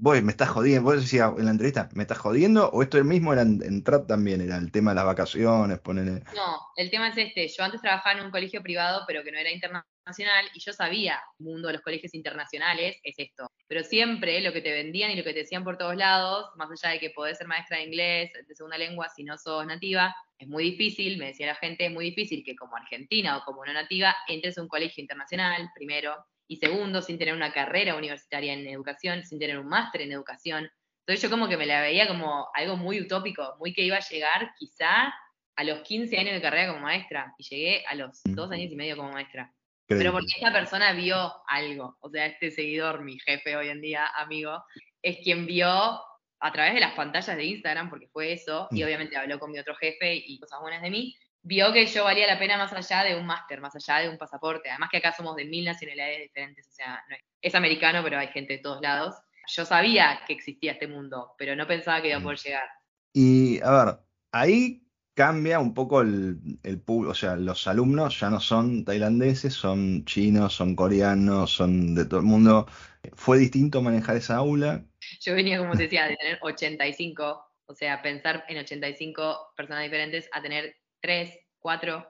Vos me estás jodiendo, vos decías en la entrevista, ¿me estás jodiendo? ¿O esto mismo era en, trap también? Era el tema de las vacaciones, ponerle. No, el tema es este. Yo antes trabajaba en un colegio privado, pero que no era internacional nacional y yo sabía, el mundo de los colegios internacionales es esto. Pero siempre lo que te vendían y lo que te decían por todos lados, más allá de que podés ser maestra de inglés, de segunda lengua, si no sos nativa, es muy difícil, me decía la gente, es muy difícil que como argentina o como no nativa entres a un colegio internacional, primero, y segundo, sin tener una carrera universitaria en educación, sin tener un máster en educación. Entonces yo como que me la veía como algo muy utópico, muy que iba a llegar quizá a los 15 años de carrera como maestra, y llegué a los dos años y medio como maestra. Pero porque esta persona vio algo, o sea, este seguidor, mi jefe hoy en día, amigo, es quien vio a través de las pantallas de Instagram, porque fue eso, y obviamente habló con mi otro jefe y cosas buenas de mí, vio que yo valía la pena más allá de un máster, más allá de un pasaporte. Además que acá somos de mil nacionalidades diferentes, o sea, es, americano, pero hay gente de todos lados. Yo sabía que existía este mundo, pero no pensaba que iba a mm. poder llegar. Y a ver, ahí cambia un poco el, el o sea, los alumnos ya no son tailandeses, son chinos, son coreanos, son de todo el mundo. ¿Fue distinto manejar esa aula? Yo venía, como te decía, de tener 85, o sea, pensar en 85 personas diferentes a tener 3, 4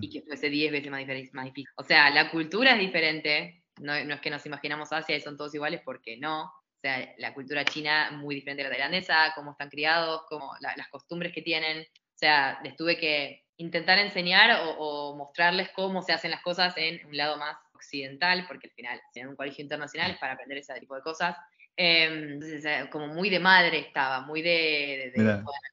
y que fuese 10 veces más, difícil. O sea, la cultura es diferente, no, es que nos imaginamos Asia y son todos iguales, porque no. O sea, la cultura china muy diferente a la tailandesa, cómo están criados, cómo las costumbres que tienen, o sea, les tuve que intentar enseñar o, mostrarles cómo se hacen las cosas en un lado más occidental, porque al final, en un colegio internacional es para aprender ese tipo de cosas. Em, eh, como muy de madre estaba, muy de,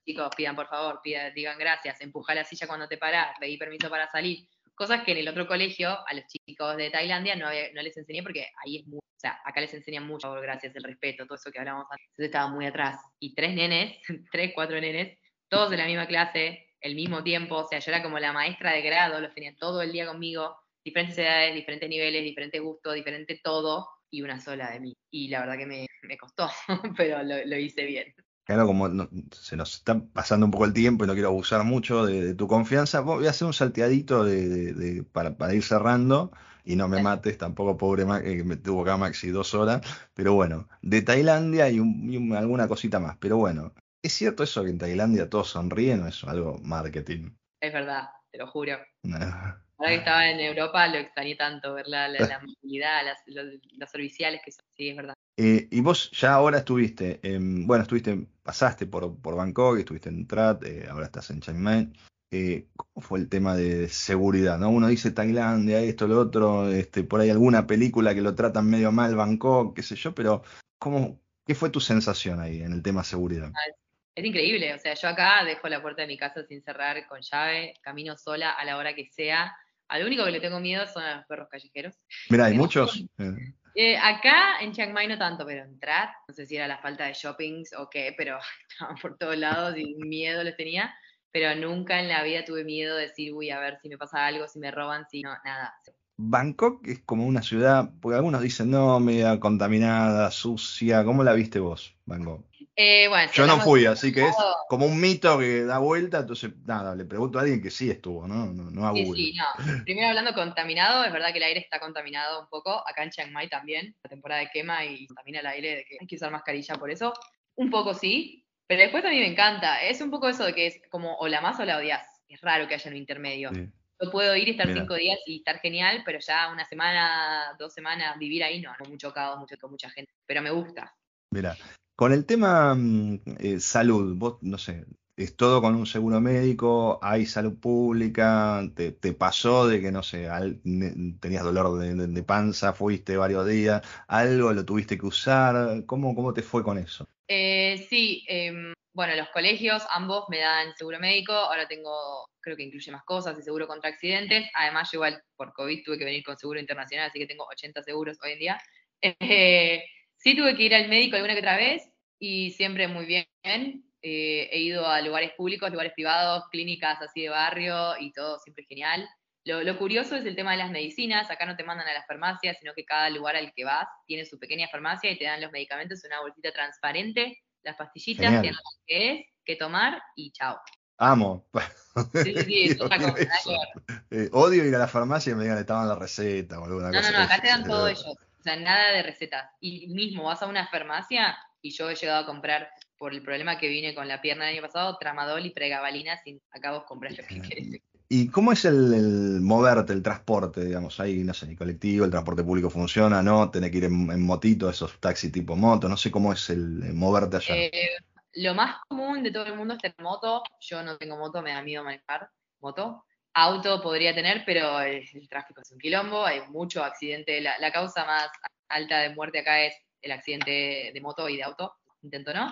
chicos, pidan por favor, pidan, digan gracias, empujar la silla cuando te paras, pedí permiso para salir. Cosas que en el otro colegio, a los chicos de Tailandia, no, no les enseñé porque ahí es muy, o sea, acá les enseñan mucho, gracias, el respeto, todo eso que hablamos antes. Entonces estaba muy atrás. Y tres nenes, tres, cuatro nenes, todos de la misma clase, el mismo tiempo, o sea, yo era como la maestra de grado, los tenía todo el día conmigo, diferentes edades, diferentes niveles, diferentes gustos, diferente todo, y una sola de mí. Y la verdad que me, costó, pero lo, hice bien. Claro, como se nos está pasando un poco el tiempo y no quiero abusar mucho de, tu confianza, voy a hacer un salteadito de, para, ir cerrando y no me mates tampoco, pobre Max, que me tuvo acá Maxi dos horas, pero bueno, de Tailandia y, y, alguna cosita más, pero bueno, ¿Es cierto eso que en Tailandia todos sonríen o es algo marketing? Es verdad, te lo juro. Ahora que estaba en Europa lo extrañé tanto, ver la, la, movilidad, las, los, serviciales que son. Sí, es verdad. Eh, y vos ya ahora estuviste, bueno, estuviste, pasaste por, por Bangkok, estuviste en Trat, eh, ahora estás en Chiang Mai. Eh, ¿Cómo fue el tema de seguridad? ¿no? Uno dice Tailandia, esto, lo otro, este, por ahí alguna película que lo tratan medio mal, Bangkok, qué sé yo, pero ¿cómo, ¿qué fue tu sensación ahí en el tema seguridad? Ah, Es increíble, o sea, yo acá dejo la puerta de mi casa sin cerrar, con llave, camino sola a la hora que sea. Al único que le tengo miedo son a los perros callejeros. Mira, hay muchos. Eh, acá en Chiang Mai no tanto, pero entrar, no sé si era la falta de shoppings o qué, pero estaban por todos lados y miedo les tenía. Pero nunca en la vida tuve miedo de decir, uy, a ver si me pasa algo, si me roban, si no, nada. Bangkok es como una ciudad, porque algunos dicen, no, media contaminada, sucia. ¿Cómo la viste vos, Bangkok? Eh, bueno, Yo no fui, así que es como un mito que da vuelta, entonces nada, le pregunto a alguien que sí estuvo, ¿no? No, no a Sí, sí, no. Primero hablando contaminado, es verdad que el aire está contaminado un poco, acá en Chiang Mai también, la temporada de quema y contamina el aire, de que hay que usar mascarilla por eso. Un poco sí, pero después a mí me encanta, es un poco eso de que es como o la más o la odias, es raro que haya un intermedio. Yo puedo ir y estar cinco días y estar genial, pero ya una semana, dos semanas, vivir ahí no, mucho caos, mucho, con mucha gente, pero me gusta. Mira, con el tema mm, eh, salud, vos, no sé, es todo con un seguro médico, hay salud pública, te, pasó de que, no sé, tenías dolor de, panza, fuiste varios días, algo lo tuviste que usar, ¿cómo, cómo te fue con eso? Eh, sí, em, bueno, los colegios ambos me dan seguro médico, ahora tengo, creo que incluye más cosas y seguro contra accidentes, además yo igual por COVID tuve que venir con seguro internacional, así que tengo 80 seguros hoy en día. Eh, Sí tuve que ir al médico alguna que otra vez y siempre muy bien. Eh, he ido a lugares públicos, lugares privados, clínicas así de barrio y todo siempre genial. Lo, curioso es el tema de las medicinas. Acá no te mandan a las farmacias, sino que cada lugar al que vas tiene su pequeña farmacia y te dan los medicamentos en una bolsita transparente, las pastillitas, que qué es, qué tomar y chao. Amo. Sí, sí, cosa. Eh, odio ir a la farmacia y me digan que estaban la receta o alguna cosa. No, no, acá te dan todo ellos. O sea, nada de recetas. Y mismo vas a una farmacia y yo he llegado a comprar por el problema que vine con la pierna el año pasado, tramadol y pregabalina, sin acá vos comprar lo que querés. ¿Y cómo es el, moverte, el transporte, digamos? Ahí, no sé, el colectivo, el transporte público funciona, ¿no? Tenés que ir en, motito, esos taxis tipo moto, no sé cómo es el, moverte allá. Eh, lo más común de todo el mundo es tener moto. Yo no tengo moto, me da miedo manejar moto. Auto podría tener, pero el, tráfico es un quilombo, hay mucho accidente. La, causa más alta de muerte acá es el accidente de moto y de auto, intento no.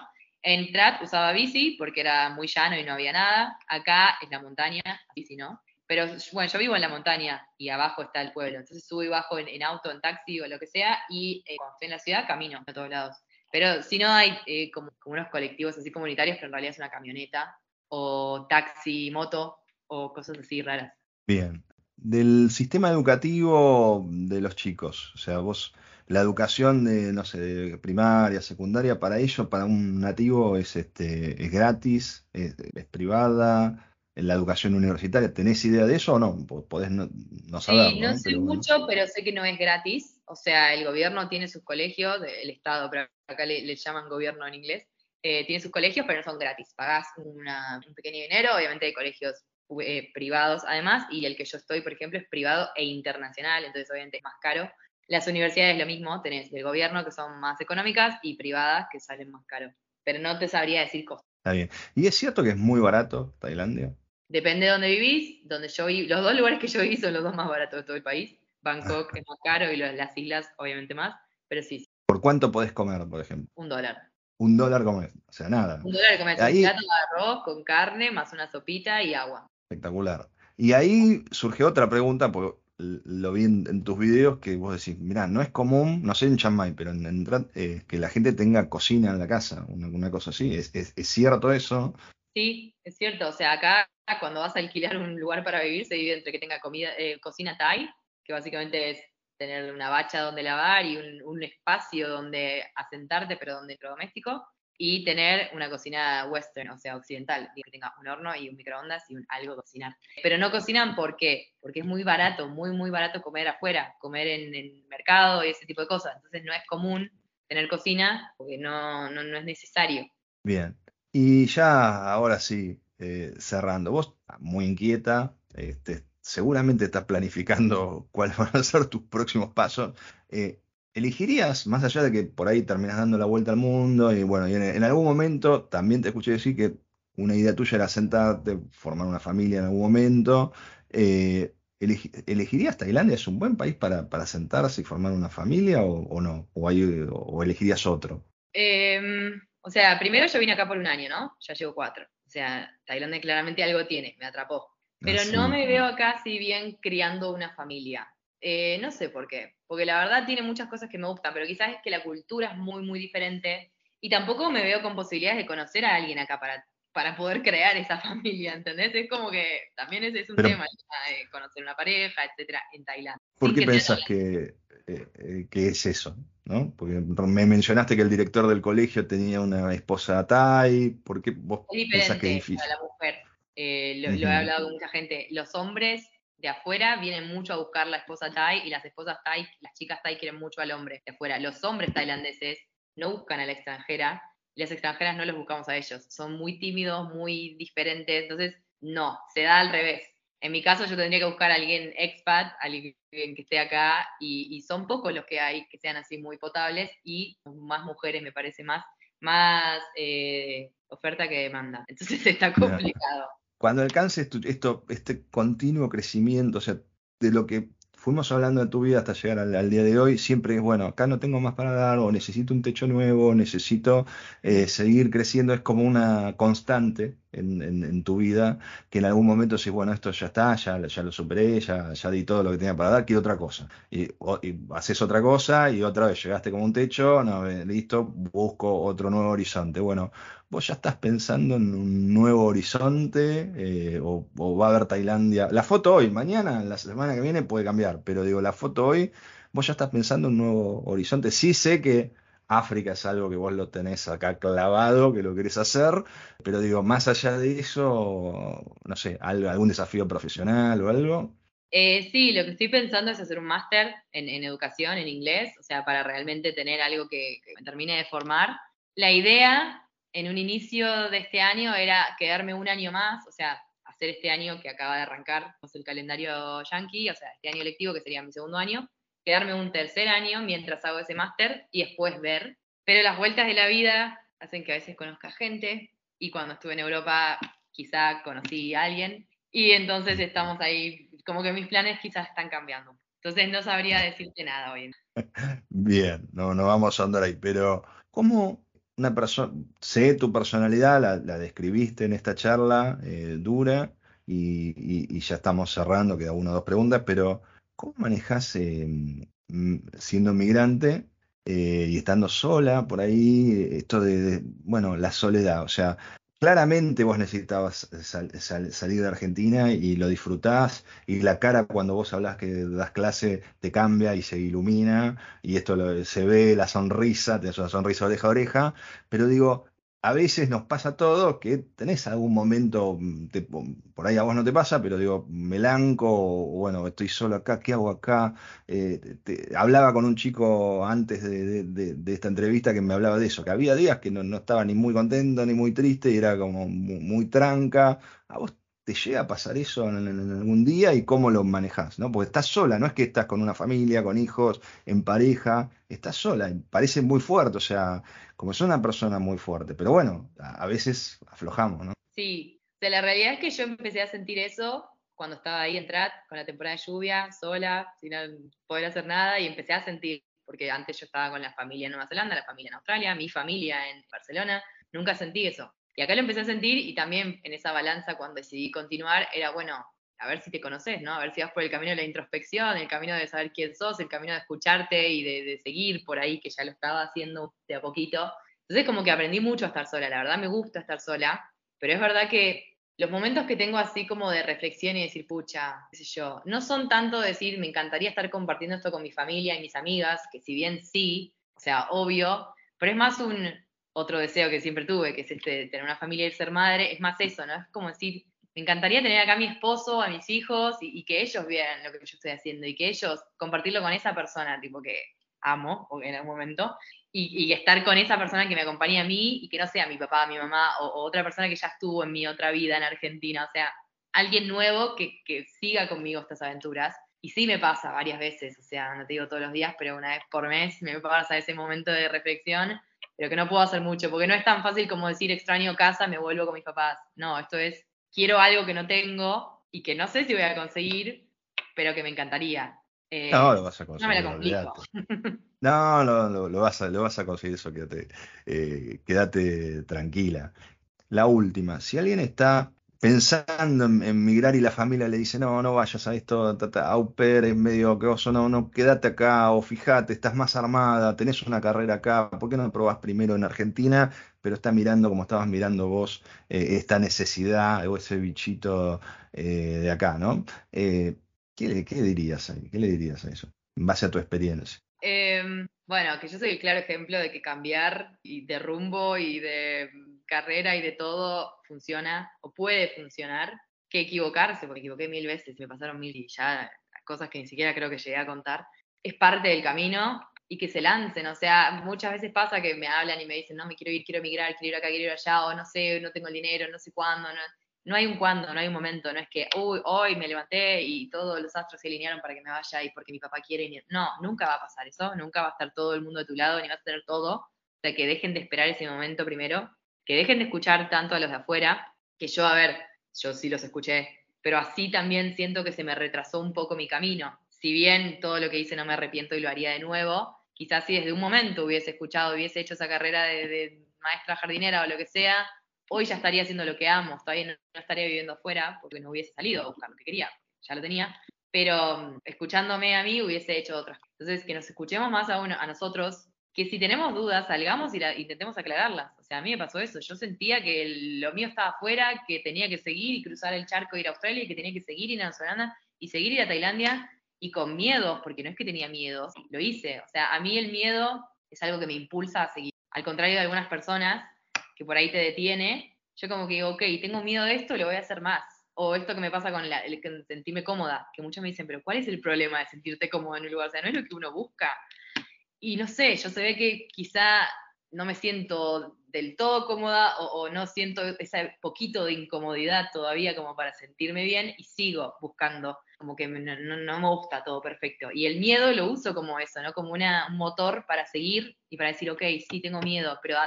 En Trat usaba bici porque era muy llano y no había nada. Acá es la montaña, bici no. Pero bueno, yo vivo en la montaña y abajo está el pueblo. Entonces subo y bajo en, auto, en taxi o lo que sea. Y eh, cuando estoy en la ciudad camino a todos lados. Pero si no hay eh, como, como, unos colectivos así comunitarios, pero en realidad es una camioneta o taxi, moto, o cosas así raras. Bien. Del sistema educativo de los chicos, o sea, vos, la educación de, no sé, de primaria, secundaria, para ellos, para un nativo, es, este, es gratis, es, privada, en la educación universitaria, ¿tenés idea de eso o no? Podés no, no saberlo. Sí, no, sé mucho, pero sé que no es gratis. O sea, el gobierno tiene sus colegios, el Estado, pero acá le, llaman gobierno en inglés, eh, tiene sus colegios, pero no son gratis. Pagás un pequeño dinero, obviamente hay colegios eh, privados además, y el que yo estoy, por ejemplo, es privado e internacional, entonces obviamente es más caro. Las universidades lo mismo, tenés del gobierno que son más económicas y privadas que salen más caro, pero no te sabría decir costos. Está bien. ¿Y es cierto que es muy barato Tailandia? Depende de dónde vivís, donde yo viví, los dos lugares que yo viví son los dos más baratos de todo el país. Bangkok es más caro y las islas obviamente más, pero sí. ¿Por cuánto podés comer, por ejemplo? Un dólar. Un dólar comer, o sea, nada. Un dólar comer, un plato de arroz con carne, más una sopita y agua. Espectacular. Y ahí surge otra pregunta, porque lo vi en, tus videos, que vos decís, mirá, no es común, no sé en Chiang Mai, pero en, eh, que la gente tenga cocina en la casa, una, cosa así. ¿Es, cierto eso? Sí, es cierto. O sea, acá cuando vas a alquilar un lugar para vivir, se divide entre que tenga comida, eh, cocina Thai, que básicamente es tener una bacha donde lavar y un, un espacio donde asentarte, pero donde doméstico, y tener una cocina western, o sea, occidental, que tenga un horno y un microondas y un, algo cocinar. Pero no cocinan ¿por qué? Porque es muy barato, muy, muy barato comer afuera, comer en el mercado y ese tipo de cosas. Entonces no es común tener cocina porque no, no, es necesario. Bien. Y ya ahora sí, eh, cerrando, vos muy inquieta, este, seguramente estás planificando cuáles van a ser tus próximos pasos. Eh, ¿Elegirías, más allá de que por ahí terminas dando la vuelta al mundo, y bueno, y en, algún momento también te escuché decir que una idea tuya era sentarte, formar una familia en algún momento, eh, ¿elegirías Tailandia? ¿Es un buen país para, sentarse y formar una familia o, no? ¿O, elegirías otro? Em, O sea, primero yo vine acá por un año, ¿no? Ya llevo cuatro. O sea, Tailandia claramente algo tiene, me atrapó. Pero Ah, no me veo acá si bien criando una familia. Eh, no sé por qué. Porque la verdad tiene muchas cosas que me gustan, pero quizás es que la cultura es muy, muy diferente. Y tampoco me veo con posibilidades de conocer a alguien acá para, para poder crear esa familia, ¿entendés? Es como que también ese es un Pero- tema, eh, conocer una pareja, etcétera, en Tailandia. ¿Por qué pensás que, eh, eh, que es eso? ¿no? Porque me mencionaste que el director del colegio tenía una esposa Thai. ¿Por qué vos Es pensás que es difícil? para la mujer. Eh, lo, lo Ujú. he hablado con mucha gente. Los hombres de afuera vienen mucho a buscar la esposa Thai y las esposas Thai, las chicas Thai quieren mucho al hombre de afuera. Los hombres tailandeses no buscan a la extranjera y las extranjeras no los buscamos a ellos. Son muy tímidos, muy diferentes. Entonces, no, se da al revés. En mi caso, yo tendría que buscar a alguien expat, alguien que esté acá, y, y son pocos los que hay que sean así muy potables, y más mujeres, me parece más, más eh, oferta que demanda. Entonces está complicado. Cuando alcances tu- esto, este continuo crecimiento, o sea, de lo que fuimos hablando de tu vida hasta llegar al, día de hoy, siempre es, bueno, acá no tengo más para dar, o necesito un techo nuevo, necesito eh, seguir creciendo, es como una constante en, tu vida, que en algún momento decís, bueno, esto ya está, ya, lo superé, ya, ya di todo lo que tenía para dar, quiero otra cosa. Y, haces otra cosa y otra vez llegaste como un techo, no, listo, busco otro nuevo horizonte. Bueno, ¿Vos ya estás pensando en un nuevo horizonte eh, o, o va a haber Tailandia? La foto hoy, mañana, la semana que viene puede cambiar, pero digo, la foto hoy, vos ya estás pensando en un nuevo horizonte. Sí sé que África es algo que vos lo tenés acá clavado, que lo querés hacer, pero digo, más allá de eso, no sé, algún desafío profesional o algo. Eh, sí, lo que estoy pensando es hacer un máster en, educación, en inglés, o sea, para realmente tener algo que, que me termine de formar. La idea en un inicio de este año era quedarme un año más, o sea, hacer este año que acaba de arrancar, o sea, el calendario yankee, o sea, este año lectivo que sería mi segundo año, quedarme un tercer año mientras hago ese máster y después ver. Pero las vueltas de la vida hacen que a veces conozca gente y cuando estuve en Europa quizá conocí a alguien y entonces estamos ahí, como que mis planes quizás están cambiando. Entonces no sabría decirte nada hoy. Bien, no, no vamos a andar ahí, pero ¿cómo una persona, sé tu personalidad, la, la describiste en esta charla eh, dura y, y- y ya estamos cerrando, queda una o dos preguntas, pero ¿cómo manejas eh, mm, siendo migrante eh, y estando sola por ahí, esto de, bueno, la soledad? O sea, claramente vos necesitabas sal- salir de Argentina y lo disfrutás y la cara cuando vos hablas que das clase te cambia y se ilumina y esto se ve la sonrisa, tenés una sonrisa oreja a oreja, pero digo, a veces nos pasa todo que tenés algún momento, mm, te- por ahí a vos no te pasa, pero digo, melanco, o bueno, estoy solo acá, ¿qué hago acá? Eh, hablaba con un chico antes de esta entrevista que me hablaba de eso, que había días que no, no estaba ni muy contento ni muy triste y era como muy, muy tranca. ¿A vos te llega a pasar eso en, algún día y cómo lo manejás, ¿no? Porque estás sola, no es que estás con una familia, con hijos, en pareja, estás sola, y parece muy fuerte, o sea, como es una persona muy fuerte, pero bueno, a, a veces aflojamos, ¿no? Sí, o sea, la realidad es que yo empecé a sentir eso cuando estaba ahí en Trat, con la temporada de lluvia, sola, sin poder hacer nada, y empecé a sentir, porque antes yo estaba con la familia en Nueva Zelanda, la familia en Australia, mi familia en Barcelona, nunca sentí eso. Y acá lo empecé a sentir y también en esa balanza cuando decidí continuar era, bueno, a ver si te conoces, ¿no? A ver si vas por el camino de la introspección, el camino de saber quién sos, el camino de escucharte y de, seguir por ahí, que ya lo estaba haciendo de a poquito. Entonces como que aprendí mucho a estar sola, la verdad me gusta estar sola, pero es verdad que los momentos que tengo así como de reflexión y decir, pucha, qué sé yo, no son tanto decir, me encantaría estar compartiendo esto con mi familia y mis amigas, que si bien sí, o sea, obvio, pero es más un otro deseo que siempre tuve, que es este tener una familia y ser madre, es más eso, ¿no? Es como decir, me encantaría tener acá a mi esposo, a mis hijos y, y que ellos vieran lo que yo estoy haciendo y que ellos compartirlo con esa persona, tipo que amo o en algún momento, y, y, estar con esa persona que me acompaña a mí y que no sea mi papá, mi mamá o, o, otra persona que ya estuvo en mi otra vida en Argentina, o sea, alguien nuevo que, que, siga conmigo estas aventuras. Y sí me pasa varias veces, o sea, no te digo todos los días, pero una vez por mes me pasa ese momento de reflexión, pero que no puedo hacer mucho, porque no es tan fácil como decir extraño casa, me vuelvo con mis papás. No, esto es, quiero algo que no tengo y que no sé si voy a conseguir, pero que me encantaría. Eh, no, lo vas a conseguir. No me la complico. No, no, lo, vas a, lo vas a conseguir eso, quédate, eh, quédate tranquila. La última, si alguien está pensando en, migrar y la familia le dice, no, no vayas a esto, au pair es medio que no, no, quédate acá, o fíjate, estás más armada, tenés una carrera acá, ¿por qué no probás primero en Argentina? Pero está mirando como estabas mirando vos eh, esta necesidad o ese bichito eh, de acá, ¿no? Eh, ¿qué, ¿Qué dirías? ¿Qué le dirías a eso? En base a tu experiencia. Em, bueno, que yo soy el claro ejemplo de que cambiar y de rumbo y de carrera y de todo funciona o puede funcionar, que equivocarse, porque equivoqué mil veces, me pasaron mil y ya cosas que ni siquiera creo que llegué a contar, es parte del camino y que se lancen, o sea, muchas veces pasa que me hablan y me dicen, no, me quiero ir, quiero emigrar, quiero ir acá, quiero ir allá, o no sé, no tengo el dinero, no sé cuándo, no, no hay un cuándo, no hay un momento, no es que, uy, hoy me levanté y todos los astros se alinearon para que me vaya y porque mi papá quiere. No, nunca va a pasar eso, nunca va a estar todo el mundo de tu lado, ni vas a tener todo. O sea, que dejen de esperar ese momento primero, que dejen de escuchar tanto a los de afuera, que yo, a ver, yo sí los escuché, pero así también siento que se me retrasó un poco mi camino. Si bien todo lo que hice no me arrepiento y lo haría de nuevo, quizás si desde un momento hubiese escuchado, hubiese hecho esa carrera de, maestra jardinera o lo que sea, hoy ya estaría haciendo lo que amo, todavía no, estaría viviendo afuera porque no hubiese salido a buscar lo que quería, ya lo tenía, pero mm, escuchándome a mí hubiese hecho otras. Entonces, que nos escuchemos más a, uno, a nosotros, que si tenemos dudas, salgamos y intentemos aclararlas. O sea, a mí me pasó eso, yo sentía que lo mío estaba afuera, que tenía que seguir y cruzar el charco, ir a Australia, y que tenía que seguir ir a Nueva y seguir ir a Tailandia, y con miedo, porque no es que tenía miedo, lo hice. O sea, a mí el miedo es algo que me impulsa a seguir. Al contrario de algunas personas que por ahí te detiene, yo como que digo, ok, tengo miedo de esto, lo voy a hacer más. O esto que me pasa con la, el sentirme cómoda, que muchos me dicen, pero ¿cuál es el problema de sentirte cómoda en un lugar? O sea, no es lo que uno busca. Y no sé, yo se ve que quizá no me siento del todo cómoda o, no siento ese poquito de incomodidad todavía como para sentirme bien y sigo buscando, como que no, no, me gusta todo perfecto. Y el miedo lo uso como eso, ¿no? Como una, un motor para seguir y para decir, ok, sí tengo miedo, pero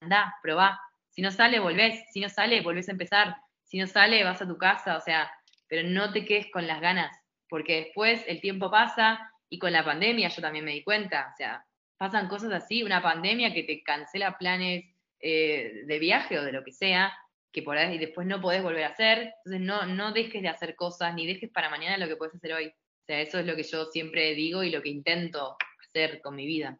anda, probá. Si no sale, volvés. Si no sale, volvés a empezar. Si no sale, vas a tu casa, o sea, pero no te quedes con las ganas, porque después el tiempo pasa y con la pandemia yo también me di cuenta, o sea, pasan cosas así, una pandemia que te cancela planes eh, de viaje o de lo que sea, que por ahí después no podés volver a hacer. Entonces no, no dejes de hacer cosas, ni dejes para mañana lo que puedes hacer hoy. O sea, eso es lo que yo siempre digo y lo que intento hacer con mi vida.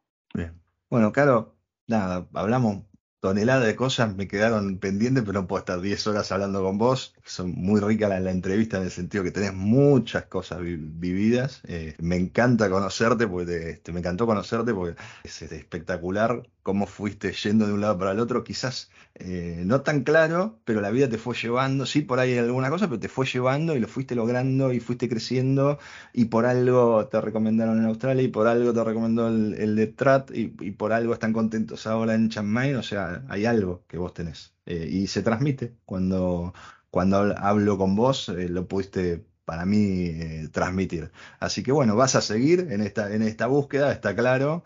Bueno, claro, nada, hablamos tonelada de cosas me quedaron pendientes, pero no puedo estar 10 horas hablando con vos. Son muy rica la, entrevista en el sentido que tenés muchas cosas vividas. Eh, me encanta conocerte, porque este, me encantó conocerte porque es, espectacular cómo fuiste yendo de un lado para el otro. Quizás eh, no tan claro, pero la vida te fue llevando. Sí, por ahí hay alguna cosa, pero te fue llevando y lo fuiste logrando y fuiste creciendo. Y por algo te recomendaron en Australia y por algo te recomendó el, de Trat y, por algo están contentos ahora en Chiang Mai. O sea, hay algo que vos tenés. Eh, y se transmite. Cuando, cuando hablo con vos, eh, lo pudiste para mí transmitir. Así que bueno, vas a seguir en esta, en esta búsqueda, está claro.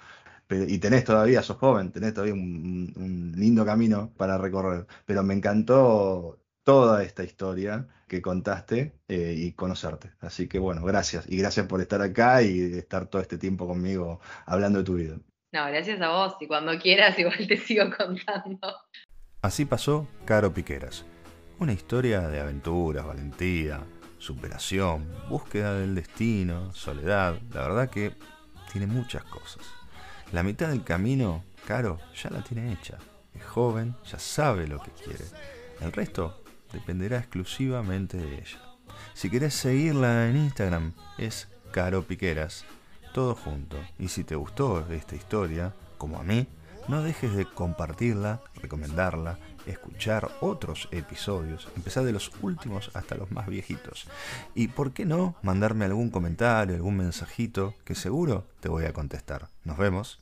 Y tenés todavía, sos joven, tenés todavía un, lindo camino para recorrer. Pero me encantó toda esta historia que contaste y conocerte. Así que bueno, gracias. Y gracias por estar acá y estar todo este tiempo conmigo hablando de tu vida. No, gracias a vos y cuando quieras igual te sigo contando. Así pasó Caro Piqueras. Una historia de aventuras, valentía, superación, búsqueda del destino, soledad. La verdad que tiene muchas cosas. La mitad del camino, Caro ya la tiene hecha. Es joven, ya sabe lo que quiere. El resto dependerá exclusivamente de ella. Si querés seguirla en Instagram, es Caro Piqueras todo junto. Y si te gustó esta historia, como a mí, no dejes de compartirla, recomendarla, escuchar otros episodios, empezar de los últimos hasta los más viejitos. Y por qué no mandarme algún comentario, algún mensajito, que seguro te voy a contestar. Nos vemos.